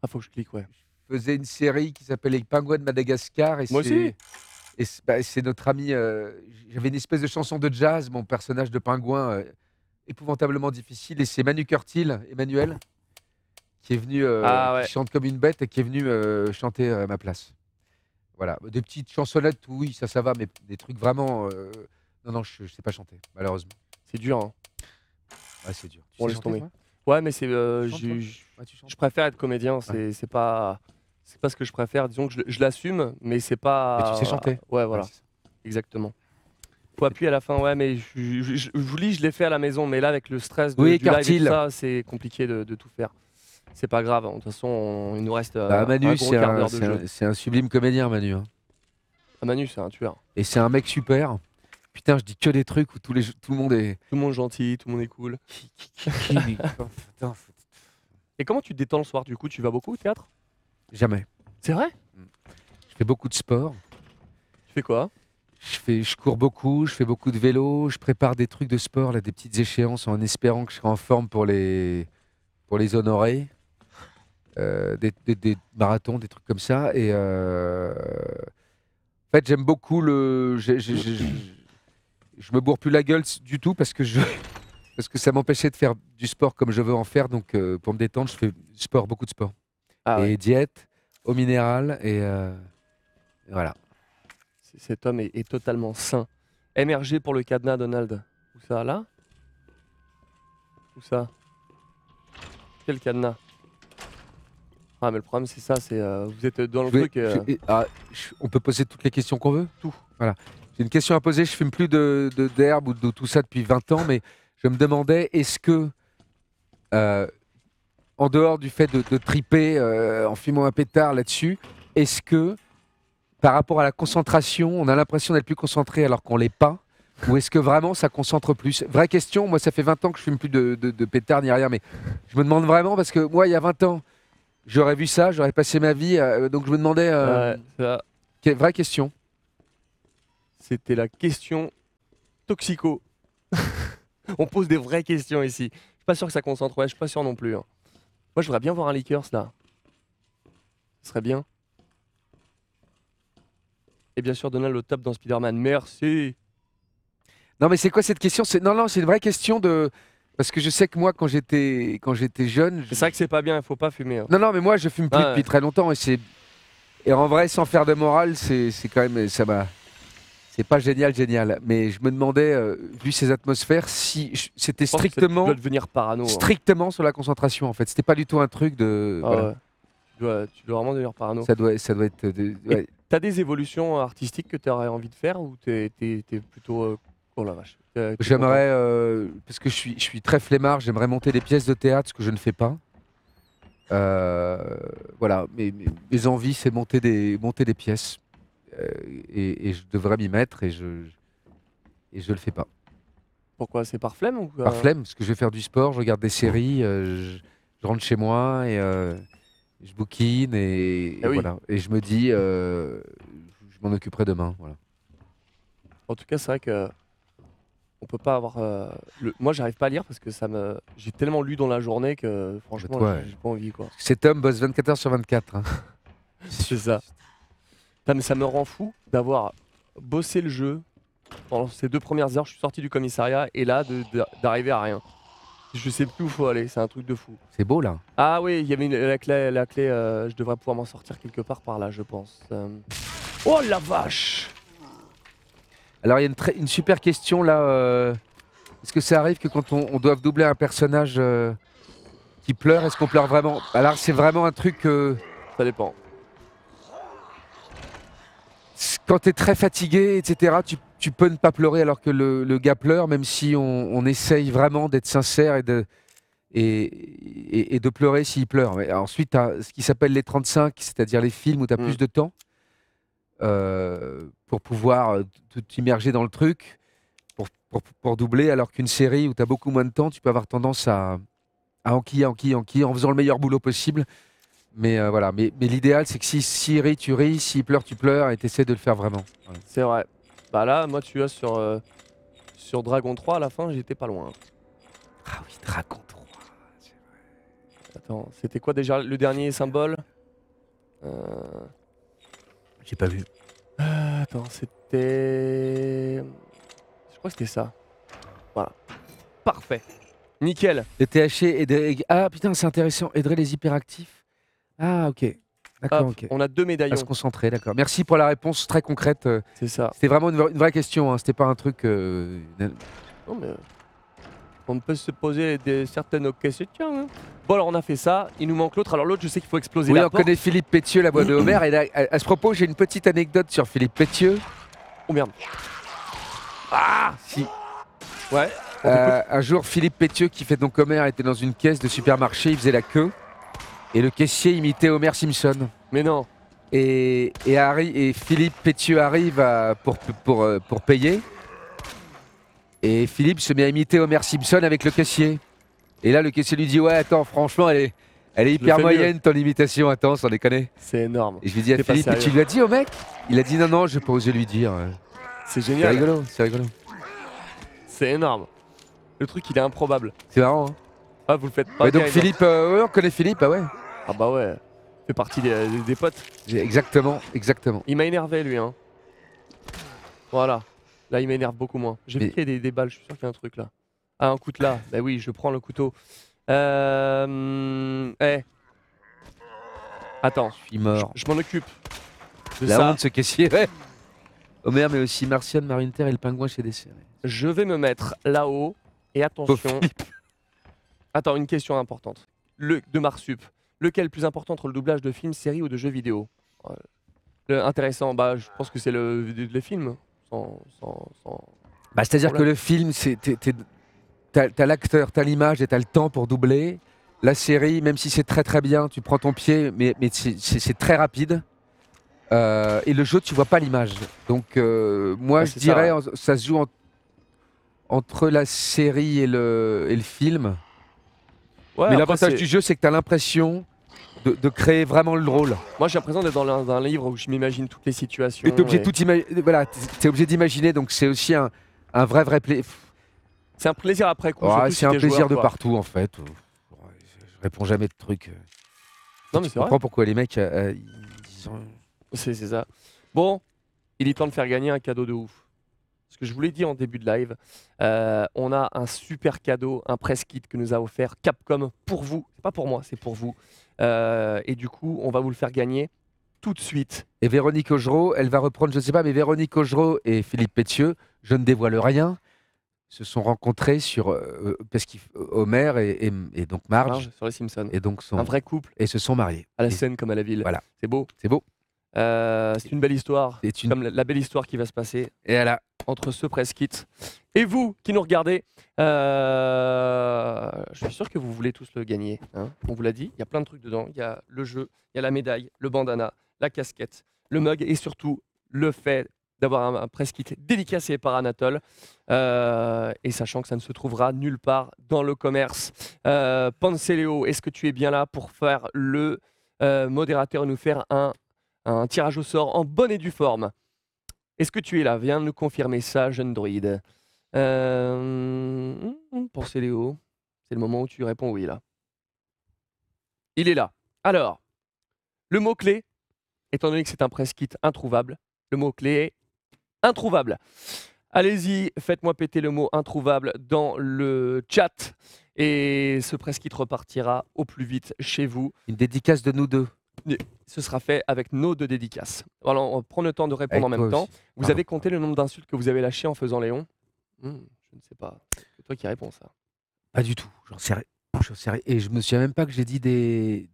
Speaker 1: Ah, faut que je clique, ouais.
Speaker 2: je faisais une série qui s'appelle Les Pingouins de Madagascar. Et
Speaker 1: Moi
Speaker 2: c'est-
Speaker 1: aussi.
Speaker 2: Et c'est bah, c'est notre ami. euh, J'avais une espèce de chanson de jazz, mon personnage de pingouin, euh, épouvantablement difficile. Et c'est Manu Curtil, Emmanuel, qui est venu, euh,
Speaker 1: Ah ouais.
Speaker 2: qui chante comme une bête et qui est venu euh, chanter à ma place. Voilà, des petites chansonnettes, oui, ça, ça va, mais des trucs vraiment. euh, Non, non, je ne sais pas chanter, malheureusement.
Speaker 1: C'est dur, hein.
Speaker 2: Ouais, c'est dur. Tu
Speaker 1: On
Speaker 2: sais
Speaker 1: laisse
Speaker 2: chanter,
Speaker 1: tomber.
Speaker 2: toi?
Speaker 1: Ouais, mais c'est. euh,
Speaker 2: chantes,
Speaker 1: j'ai-
Speaker 2: toi?
Speaker 1: je
Speaker 2: Ouais, tu chantes
Speaker 1: je préfère être comédien, c'est c'est pas. C'est pas ce que je préfère. Disons que je, je l'assume, mais c'est pas.
Speaker 2: Mais tu sais chanter.
Speaker 1: Ouais, voilà.
Speaker 2: Ouais, c'est ça.
Speaker 1: Exactement. Faut appuyer à la fin, ouais, mais je, je- je- je vous lis, je l'ai fait à la maison, mais là, avec le stress de,
Speaker 2: Oui,
Speaker 1: du live et tout ça, c'est compliqué de, de tout faire. C'est pas grave, de toute façon, on- il nous reste euh,
Speaker 2: Bah,
Speaker 1: un
Speaker 2: Manu,
Speaker 1: gros
Speaker 2: c'est
Speaker 1: quart
Speaker 2: un,
Speaker 1: d'heure de
Speaker 2: c'est
Speaker 1: jeu.
Speaker 2: un- c'est un sublime comédien, Manu. hein.
Speaker 1: Ah, Manu, c'est un tueur.
Speaker 2: Et c'est un mec super. Putain, je dis que des trucs où tous les, tout le monde est.
Speaker 1: Tout le monde gentil, tout le monde est cool. *laughs*
Speaker 2: Putain, faut-
Speaker 1: Et comment tu te détends le soir du coup? Tu vas beaucoup au théâtre?
Speaker 2: Jamais.
Speaker 1: C'est vrai?
Speaker 2: Je fais beaucoup de sport.
Speaker 1: Tu fais quoi?
Speaker 2: Je, fais, je cours beaucoup, je fais beaucoup de vélo, je prépare des trucs de sport, là, des petites échéances en espérant que je serai en forme pour les, pour les honorer. Euh, des, des- des marathons, des trucs comme ça. Et euh, en fait, j'aime beaucoup le. Je, me bourre plus la gueule du tout parce que je, *laughs* parce que ça m'empêchait de faire du sport comme je veux en faire. Donc, euh, pour me détendre, je fais sport, beaucoup de sport.
Speaker 1: Ah
Speaker 2: et
Speaker 1: ouais.
Speaker 2: diète, au minéral, et voilà.
Speaker 1: Cet homme est, est totalement sain. MRG pour le cadenas, Donald. Où ça? Là? Où ça? Quel cadenas? Ah, mais le problème, c'est ça. C'est euh, vous êtes dans le
Speaker 2: Je vais-
Speaker 1: truc. euh,
Speaker 2: je- et- ah, je- on peut poser toutes les questions qu'on veut
Speaker 1: Tout.
Speaker 2: Voilà. J'ai une question à poser. Je fume plus de de- d'herbe ou de tout ça depuis 20 ans, mais je me demandais est-ce que, euh, en dehors du fait de, de triper euh, en fumant un pétard là-dessus, est-ce que, par rapport à la concentration, on a l'impression d'être plus concentré alors qu'on l'est pas? Ou est-ce que vraiment ça concentre plus? Vraie question, moi ça fait 20 ans que je fume plus de, de, de pétard ni rien, mais je me demande vraiment parce que moi il y a 20 ans, j'aurais vu ça, j'aurais passé ma vie, euh, donc je me demandais. euh,
Speaker 1: ouais, ça,
Speaker 2: que- vraie question.
Speaker 1: C'était la question toxico. *laughs* On pose des vraies questions ici. Je suis pas sûr que ça concentre. Ouais, je suis pas sûr non plus. hein. Moi, je voudrais bien voir un liqueur, là. Ce serait bien. Et bien sûr, Donald au top dans Spider-Man. Merci.
Speaker 2: Non, mais c'est quoi cette question? C'est non, non, c'est une vraie question de parce que je sais que moi, quand j'étais quand j'étais jeune, je-
Speaker 1: C'est ça que c'est pas bien. Il faut pas fumer. hein.
Speaker 2: non, non, mais moi, je fume plus
Speaker 1: Ah ouais.
Speaker 2: depuis très longtemps et c'est et en vrai, sans faire de morale, c'est c'est quand même ça m'a c'est pas génial, génial. Mais je me demandais, euh, vu ces atmosphères, si je- c'était
Speaker 1: Je pense que
Speaker 2: strictement
Speaker 1: Tu dois devenir parano. hein.
Speaker 2: strictement sur la concentration en fait. C'était pas du tout un truc de.
Speaker 1: Ah
Speaker 2: voilà.
Speaker 1: ouais. tu, dois, tu dois vraiment devenir parano.
Speaker 2: Ça doit ça doit être. de-
Speaker 1: Et
Speaker 2: ouais.
Speaker 1: T'as des évolutions artistiques que tu aurais envie de faire ou t'es t'es- t'es plutôt. euh, Oh la vache?
Speaker 2: J'aimerais, euh, parce que je suis, je suis très flemmard, j'aimerais monter des pièces de théâtre, ce que je ne fais pas. Euh, voilà, mes, mes- mes envies, c'est monter des, monter des pièces. Euh, et, et je devrais m'y mettre et je et je le fais pas.
Speaker 1: Pourquoi C'est par flemme ou
Speaker 2: Par flemme, parce que je vais faire du sport, je regarde des séries, je, je rentre chez moi et je bouquine et,
Speaker 1: Ah oui.
Speaker 2: voilà. Et je me dis, je m'en occuperai demain. Voilà.
Speaker 1: En tout cas, c'est vrai que on peut pas avoir. euh, le... Moi, j'arrive pas à lire parce que ça me. J'ai tellement lu dans la journée que franchement, j'ai j'ai pas envie quoi.
Speaker 2: Cet homme bosse 24 heures sur 24. hein. *laughs*
Speaker 1: C'est ça. Mais ça me rend fou d'avoir bossé le jeu pendant ces deux premières heures. Je suis sorti du commissariat et là, de- de- d'arriver à rien. Je sais plus où faut aller. C'est un truc de fou.
Speaker 2: C'est beau là.
Speaker 1: Ah oui, il y avait une- la clé. La clé euh, je devrais pouvoir m'en sortir quelque part par là, je pense. Euh, Oh la vache
Speaker 2: Alors il y a une, très- une super question là. euh, Est-ce que ça arrive que quand on, on doit doubler un personnage euh, qui pleure, est-ce qu'on pleure vraiment? Alors c'est vraiment un truc. euh,
Speaker 1: Ça dépend.
Speaker 2: c- quand tu es très fatigué, etc., tu, tu peux ne pas pleurer alors que le, le gars pleure, même si on, on essaye vraiment d'être sincère et de, et, et- et de pleurer s'il pleure. Mais ensuite, tu as ce qui s'appelle les 35, c'est-à-dire les films où tu as plus de temps euh, pour pouvoir euh, t- t'immerger dans le truc, pour, pour- pour doubler, alors qu'une série où tu as beaucoup moins de temps, tu peux avoir tendance à, à enquiller, enquiller, enquiller, en faisant le meilleur boulot possible. Mais euh, voilà, mais, mais l'idéal, c'est que si, s'il rit, tu ris, s'il pleure, tu pleures, et tu essaies de le faire vraiment. Voilà.
Speaker 1: C'est vrai. Bah là, moi, tu vois, sur, euh, sur Dragon 3, à la fin, j'étais pas loin.
Speaker 2: Ah oui, Dragon 3.
Speaker 1: Attends, c'était quoi déjà le dernier symbole? Euh...
Speaker 2: J'ai pas vu.
Speaker 1: Euh, Attends, c'était. Je crois que c'était ça. Voilà. Parfait. Nickel.
Speaker 2: Les THC aiderait... Ah putain, c'est intéressant. Aiderait les hyperactifs. Ah ok. D'accord, ok.
Speaker 1: On a deux médaillons.
Speaker 2: À se concentrer, d'accord. Merci pour la réponse très concrète. euh,
Speaker 1: C'est ça.
Speaker 2: C'était vraiment une, vra- une vraie question. Hein. C'était pas un truc. euh,
Speaker 1: Non, mais. On peut se poser des, certaines questions. hein. Bon, alors on a fait ça. Il nous manque l'autre. Alors l'autre, je sais qu'il faut exploser
Speaker 2: Oui,
Speaker 1: la
Speaker 2: on
Speaker 1: porte.
Speaker 2: connaît Philippe Pétieux, la voix de Homer. Et là, à, ce propos, j'ai une petite anecdote sur Philippe Pétieux.
Speaker 1: Oh merde.
Speaker 2: Ah Si.
Speaker 1: Ouais.
Speaker 2: Euh, un jour, Philippe Pétieux, qui fait donc Homer, était dans une caisse de supermarché, il faisait la queue. Et le caissier imitait Homer Simpson.
Speaker 1: Mais non.
Speaker 2: Et, et, Harry, et Philippe Pétieux arrive à- pour, pour, euh, pour payer. Et Philippe se met à imiter Homer Simpson avec le caissier. Et là, le caissier lui dit Ouais, attends, franchement, elle est, elle est hyper moyenne ton imitation, attends, sans déconner.
Speaker 1: C'est énorme.
Speaker 2: Et je lui dis à Philippe, tu
Speaker 1: sérieux.
Speaker 2: lui as dit au mec? Il a dit Non, non, je pas osé lui dire.
Speaker 1: C'est
Speaker 2: C'est
Speaker 1: génial.
Speaker 2: rigolo, c'est rigolo.
Speaker 1: C'est énorme. Le truc, il est improbable.
Speaker 2: C'est marrant. Hein
Speaker 1: Ah, vous le faites pas bien,
Speaker 2: donc
Speaker 1: il
Speaker 2: Philippe, euh, ouais, on connaît Philippe, ah ouais.
Speaker 1: Ah bah ouais. Fait partie des, des- des potes.
Speaker 2: J'ai- Exactement, exactement.
Speaker 1: Il m'a énervé lui hein. Voilà. Là il m'énerve beaucoup moins. J'ai
Speaker 2: Mais-
Speaker 1: des, des balles, je suis sûr qu'il y a un truc là. Ah, un coutelas. Bah oui, je prends le couteau. Euh... Eh. Attends.
Speaker 2: Je suis mort.
Speaker 1: Je, m'en occupe. De
Speaker 2: La
Speaker 1: ça.
Speaker 2: honte, ce caissier. ouais. Homer, mais aussi Martian, Marine Terre et le pingouin chez Desserre.
Speaker 1: Je vais me mettre là-haut. Et attention. Attends, une question importante. Le, de Marsup. Lequel est le plus important entre le doublage de films, séries ou de jeux vidéo? Euh, le Intéressant, bah, je pense que c'est le, le film. Sans, sans- sans
Speaker 2: Bah, C'est-à-dire que le film, t'as l'acteur, t'as l'image et t'as le temps pour doubler. La série, même si c'est très très bien, tu prends ton pied, mais, mais c'est- très rapide. Euh, et le jeu, tu vois pas l'image. Donc euh, moi,
Speaker 1: Ouais,
Speaker 2: je
Speaker 1: ça,
Speaker 2: dirais,
Speaker 1: ouais.
Speaker 2: ça, se joue en- entre la série et le, et le film.
Speaker 1: Ouais,
Speaker 2: mais l'avantage du jeu, c'est que tu as l'impression de, de créer vraiment le rôle.
Speaker 1: Moi, j'ai l'impression d'être dans un, dans un livre où je m'imagine toutes les situations.
Speaker 2: Et tu es obligé,
Speaker 1: et-
Speaker 2: voilà, t'es obligé d'imaginer, donc c'est aussi un, un vrai vrai plaisir.
Speaker 1: C'est un plaisir après coup.
Speaker 2: Ouais, c'est un
Speaker 1: t'es
Speaker 2: plaisir
Speaker 1: joueur,
Speaker 2: de
Speaker 1: quoi.
Speaker 2: partout en fait. Je- réponds jamais de trucs.
Speaker 1: Non, mais
Speaker 2: Je
Speaker 1: c'est vrai.
Speaker 2: comprends pourquoi les mecs euh, euh, ils ont-
Speaker 1: C'est c'est ça. Bon, il est temps de faire gagner un cadeau de ouf. Ce que je vous l'ai dit en début de live, euh, on a un super cadeau, un press kit que nous a offert Capcom pour vous. C'est pas pour moi, c'est pour vous. Euh, et du coup, on va vous le faire gagner tout de suite.
Speaker 2: Et Véronique Augereau, elle va reprendre, je sais pas, mais Véronique Augereau et Philippe Pétieux, je ne dévoile rien, se sont rencontrés sur euh, parce qu'Homer et, et- et donc Marge,
Speaker 1: Marge, sur les Simpsons.
Speaker 2: et donc
Speaker 1: Un vrai couple.
Speaker 2: et se sont mariés.
Speaker 1: À la
Speaker 2: Et-
Speaker 1: scène comme à la ville.
Speaker 2: Voilà,
Speaker 1: C'est beau.
Speaker 2: c'est beau.
Speaker 1: Euh, c'est une belle histoire.
Speaker 2: C'est une-
Speaker 1: Comme la, la belle histoire qui va se passer
Speaker 2: Et voilà.
Speaker 1: Entre ce press kit et vous qui nous regardez. euh, je suis sûr que vous voulez tous le gagner. hein. On vous l'a dit, il y a plein de trucs dedans. Il y a le jeu, il y a la médaille, le bandana, la casquette, le mug et surtout le fait d'avoir un, un press kit dédicacé par Anatole. euh, et sachant que ça ne se trouvera nulle part dans le commerce. Euh, Panceleo, est-ce que tu es bien là pour faire le euh, modérateur et nous faire un, un tirage au sort en bonne et due forme? Est-ce que tu es là? Viens nous confirmer ça, jeune druide. Euh... Pensez Léo. C'est le moment où tu réponds oui là. Il est là. Alors, le mot-clé, étant donné que c'est un press kit introuvable, le mot-clé est introuvable. Allez-y, faites-moi péter le mot introuvable dans le chat et ce press kit repartira au plus vite chez vous.
Speaker 2: Une dédicace de nous deux.
Speaker 1: Ce sera fait avec nos deux dédicaces. Alors, on prend le temps de répondre
Speaker 2: Avec
Speaker 1: en même
Speaker 2: toi
Speaker 1: temps.
Speaker 2: aussi.
Speaker 1: Vous
Speaker 2: Pardon.
Speaker 1: avez compté le nombre d'insultes que vous avez lâchées en faisant Léon? Hmm, Je ne sais pas. C'est toi qui réponds ça.
Speaker 2: Pas du tout. J'en sais, ri- j'en sais ri- Et je me souviens même pas que j'ai dit des.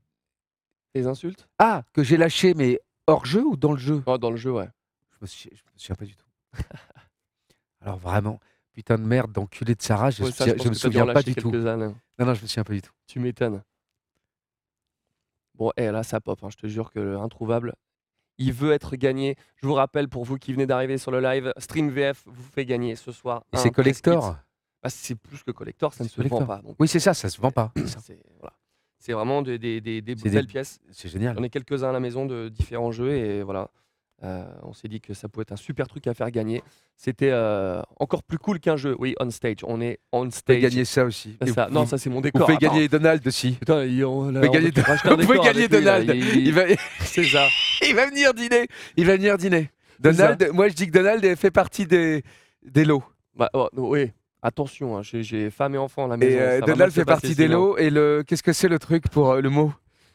Speaker 1: Des insultes?
Speaker 2: Ah, que j'ai lâché, mais hors jeu ou dans le jeu?
Speaker 1: Oh, Dans le jeu, ouais.
Speaker 2: Je me, suis- je me souviens pas du tout. *laughs* Alors vraiment, putain de merde, d'enculé de Sarah, je,
Speaker 1: Ouais, ça,
Speaker 2: souviens-
Speaker 1: pense
Speaker 2: je me
Speaker 1: que t'as dû
Speaker 2: souviens
Speaker 1: en
Speaker 2: pas
Speaker 1: lâcher
Speaker 2: du tout.
Speaker 1: quelques-uns.
Speaker 2: Non, non, je me souviens pas du tout.
Speaker 1: Tu m'étonnes. Bon, et là, ça pop. hein, Je te jure que le introuvable, il veut être gagné. Je vous rappelle, pour vous qui venez d'arriver sur le live, Stream VF vous fait gagner ce soir.
Speaker 2: Et
Speaker 1: un
Speaker 2: c'est
Speaker 1: press kit.
Speaker 2: collector
Speaker 1: Bah, C'est plus que collector, ça ne se
Speaker 2: collector.
Speaker 1: vend pas. donc
Speaker 2: Oui, c'est ça, ça se vend pas. c'est ça.
Speaker 1: C'est voilà. C'est vraiment des, des- des- des
Speaker 2: C'est
Speaker 1: belles pièces.
Speaker 2: C'est génial.
Speaker 1: J'en ai quelques-uns à la maison de différents jeux et voilà. Euh, on s'est dit que ça pouvait être un super truc à faire gagner. C'était euh, encore plus cool qu'un jeu. Oui, on stage. On est on
Speaker 2: Vous pouvez
Speaker 1: stage.
Speaker 2: gagner ça aussi.
Speaker 1: Ça.
Speaker 2: vous-
Speaker 1: Non, ça c'est mon
Speaker 2: Vous
Speaker 1: décor.
Speaker 2: pouvez
Speaker 1: Attends.
Speaker 2: gagner Donald aussi.
Speaker 1: Putain, il- on, là, *laughs*
Speaker 2: Vous pouvez gagner, vous pouvez gagner
Speaker 1: lui.
Speaker 2: Donald.
Speaker 1: Il-
Speaker 2: Il va... *laughs*
Speaker 1: C'est ça.
Speaker 2: il va venir dîner. Il va venir dîner. Donald, moi je dis que Donald fait partie des, des lots.
Speaker 1: Bah, oh, oui. Attention, hein, j'ai- femme et enfant à la maison.
Speaker 2: Et euh, Donald fait partie des lots. Et le, qu'est-ce que c'est le truc pour le mot?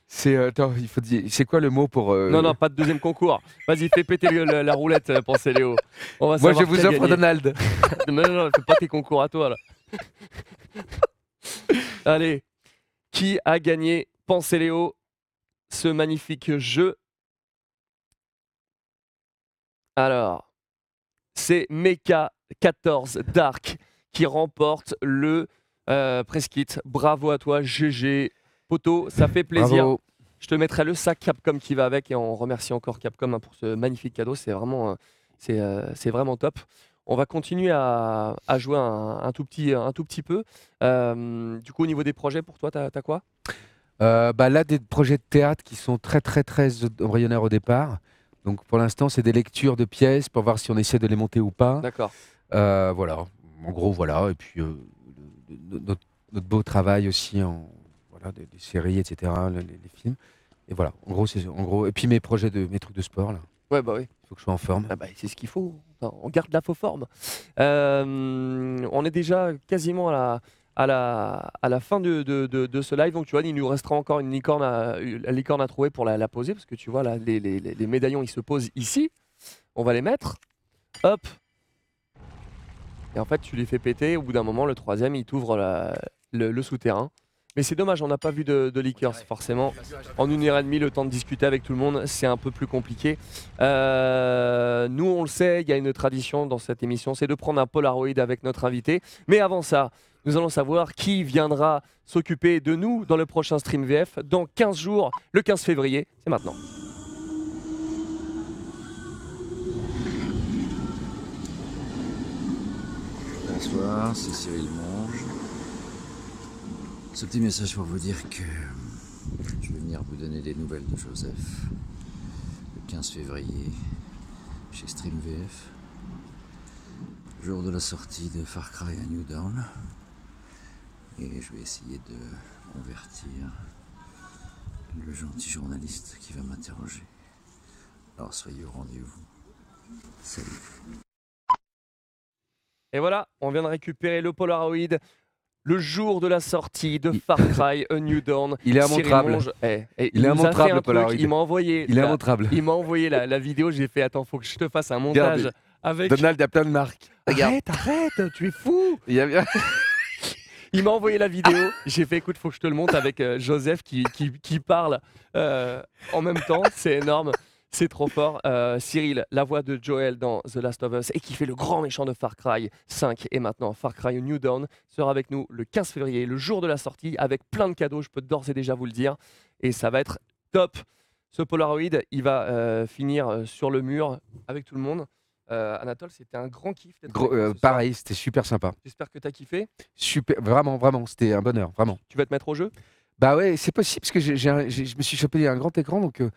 Speaker 2: C'est euh, attends, il faut dire. C'est quoi le mot pour euh,
Speaker 1: Non, non, pas de deuxième concours. Vas-y, fais péter le- la, la roulette, euh, pensez Léo. On va
Speaker 2: Moi je vous offre
Speaker 1: gagné.
Speaker 2: Donald. *laughs*
Speaker 1: non, non, non, fais pas tes concours à toi là. *laughs* Allez, qui a gagné, pensez Léo, ce magnifique jeu? Alors, c'est Mecha 14 Dark qui remporte le euh, press kit. Bravo à toi, GG. Poto, ça fait plaisir.
Speaker 2: Bravo.
Speaker 1: Je te mettrai le sac Capcom qui va avec et on remercie encore Capcom hein, pour ce magnifique cadeau. C'est vraiment, euh, c'est, euh, c'est vraiment top. On va continuer à, à jouer un, un tout petit, un tout petit peu. Euh, du coup, au niveau des projets, pour toi, t'as as quoi?
Speaker 2: Euh, bah là, des projets de théâtre qui sont très, très, très embryonnaires au départ. Donc pour l'instant, c'est des lectures de pièces pour voir si on essaie de les monter ou pas.
Speaker 1: D'accord.
Speaker 2: Euh, voilà. En gros, voilà. Et puis notre, notre beau travail aussi en voilà, des, des séries, etc. le- Les, les films. Et voilà. En gros, c'est en gros. Et puis mes projets de mes trucs de sport là.
Speaker 1: Ouais, bah oui.
Speaker 2: faut que je sois en forme.
Speaker 1: Ah bah, c'est ce qu'il faut. On garde la faux forme. Euh, on est déjà quasiment à la, à la, à la fin de, de- de- de ce live. Donc, tu vois, il nous restera encore une licorne à, une licorne à trouver pour la, la poser. Parce que tu vois, là, les, les- les- médaillons, ils se posent ici. On va les mettre. Hop. Et en fait, tu les fais péter. Au bout d'un moment, le troisième, il t'ouvre le, le souterrain. Mais c'est dommage, on n'a pas vu de, de liqueurs, forcément. En une heure et demie, le temps de discuter avec tout le monde, c'est un peu plus compliqué. Euh, nous, on le sait, il y a une tradition dans cette émission, c'est de prendre un Polaroid avec notre invité. Mais avant ça, nous allons savoir qui viendra s'occuper de nous dans le prochain Stream VF dans 15 jours, le 15 février. C'est maintenant.
Speaker 10: Bonsoir, c'est Cyril Monge. Ce petit message pour vous dire que je vais venir vous donner des nouvelles de Joseph le 15 février chez StreamVF, jour de la sortie de Far Cry à New Dawn. Et je vais essayer de convertir le gentil journaliste qui va m'interroger. Alors soyez au rendez-vous. Salut.
Speaker 1: Et voilà, on vient de récupérer le Polaroid. Le jour de la sortie de Far Cry A New Dawn. *laughs*
Speaker 2: Il est immontrable.
Speaker 1: Monge, eh, eh,
Speaker 2: Il est immontrable,
Speaker 1: truc,
Speaker 2: Polaroid.
Speaker 1: Il m'a envoyé.
Speaker 2: Il est
Speaker 1: la-
Speaker 2: immontrable.
Speaker 1: Il m'a envoyé la, la vidéo. J'ai fait attends, faut que je te fasse un montage
Speaker 2: Regarde,
Speaker 1: avec.
Speaker 2: Donald a plein de marques.
Speaker 1: Arrête, arrête, tu es fou. *laughs*
Speaker 2: Il y a- *laughs*
Speaker 1: Il m'a envoyé la vidéo. J'ai fait écoute, faut que je te le montre avec euh, Joseph qui, qui, qui parle euh, en même temps. C'est énorme. C'est trop fort. Euh, Cyril, la voix de Joel dans The Last of Us et qui fait le grand méchant de Far Cry 5 et maintenant Far Cry New Dawn sera avec nous le 15 février, le jour de la sortie, avec plein de cadeaux, je peux d'ores et déjà vous le dire. Et ça va être top. Ce Polaroid, il va euh, finir euh, sur le mur avec tout le monde. Euh, Anatole, c'était un grand kiff.
Speaker 2: Gros- euh, pareil, c'était super sympa.
Speaker 1: J'espère que tu as kiffé.
Speaker 2: Super, vraiment, vraiment, c'était un bonheur, vraiment.
Speaker 1: Tu vas te mettre au jeu?
Speaker 2: Bah ouais, c'est possible parce que j'ai- j'ai un- j'ai- je me suis chopé un grand écran, donc euh,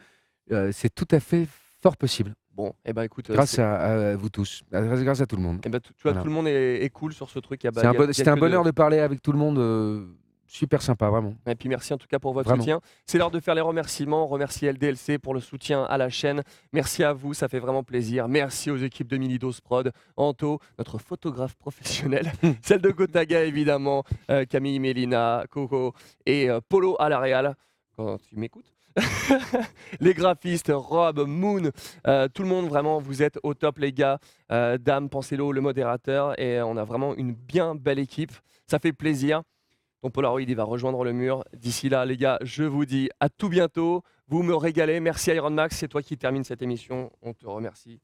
Speaker 2: euh, c'est tout à fait fort possible.
Speaker 1: Bon, et ben écoute, euh,
Speaker 2: grâce à, à vous tous, grâce grâce à tout le monde.
Speaker 1: Eh ben, tu tu vois,
Speaker 2: Voilà.
Speaker 1: tout le monde est, est cool sur ce truc. a
Speaker 2: C'était un bonheur de parler avec tout le monde, euh, super sympa, vraiment.
Speaker 1: Et puis merci en tout cas pour votre
Speaker 2: Vraiment.
Speaker 1: soutien. C'est l'heure de faire les remerciements. Remercier LDLC pour le soutien à la chaîne. Merci à vous, ça fait vraiment plaisir. Merci aux équipes de Minidos Prod, Anto, notre photographe professionnel, *laughs* celle de Gotaga évidemment, euh, Camille, Mélina, Coco et euh, Polo à la Real. Quand tu m'écoutes. *laughs* les graphistes, Rob, Moon, euh, tout le monde vraiment, vous êtes au top les gars. Euh, Dame, Penselo, le modérateur et on a vraiment une bien belle équipe. Ça fait plaisir. Ton Polaroid, il va rejoindre le mur. D'ici là, les gars, je vous dis à tout bientôt. Vous me régalez. Merci Iron Max, c'est toi qui termine cette émission. On te remercie.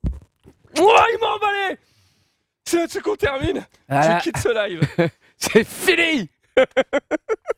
Speaker 1: Ouah, il m'a emballé C'est là-dessus qu'on termine.
Speaker 2: Ah.
Speaker 1: Je quitte ce live. *laughs*
Speaker 2: C'est fini *laughs*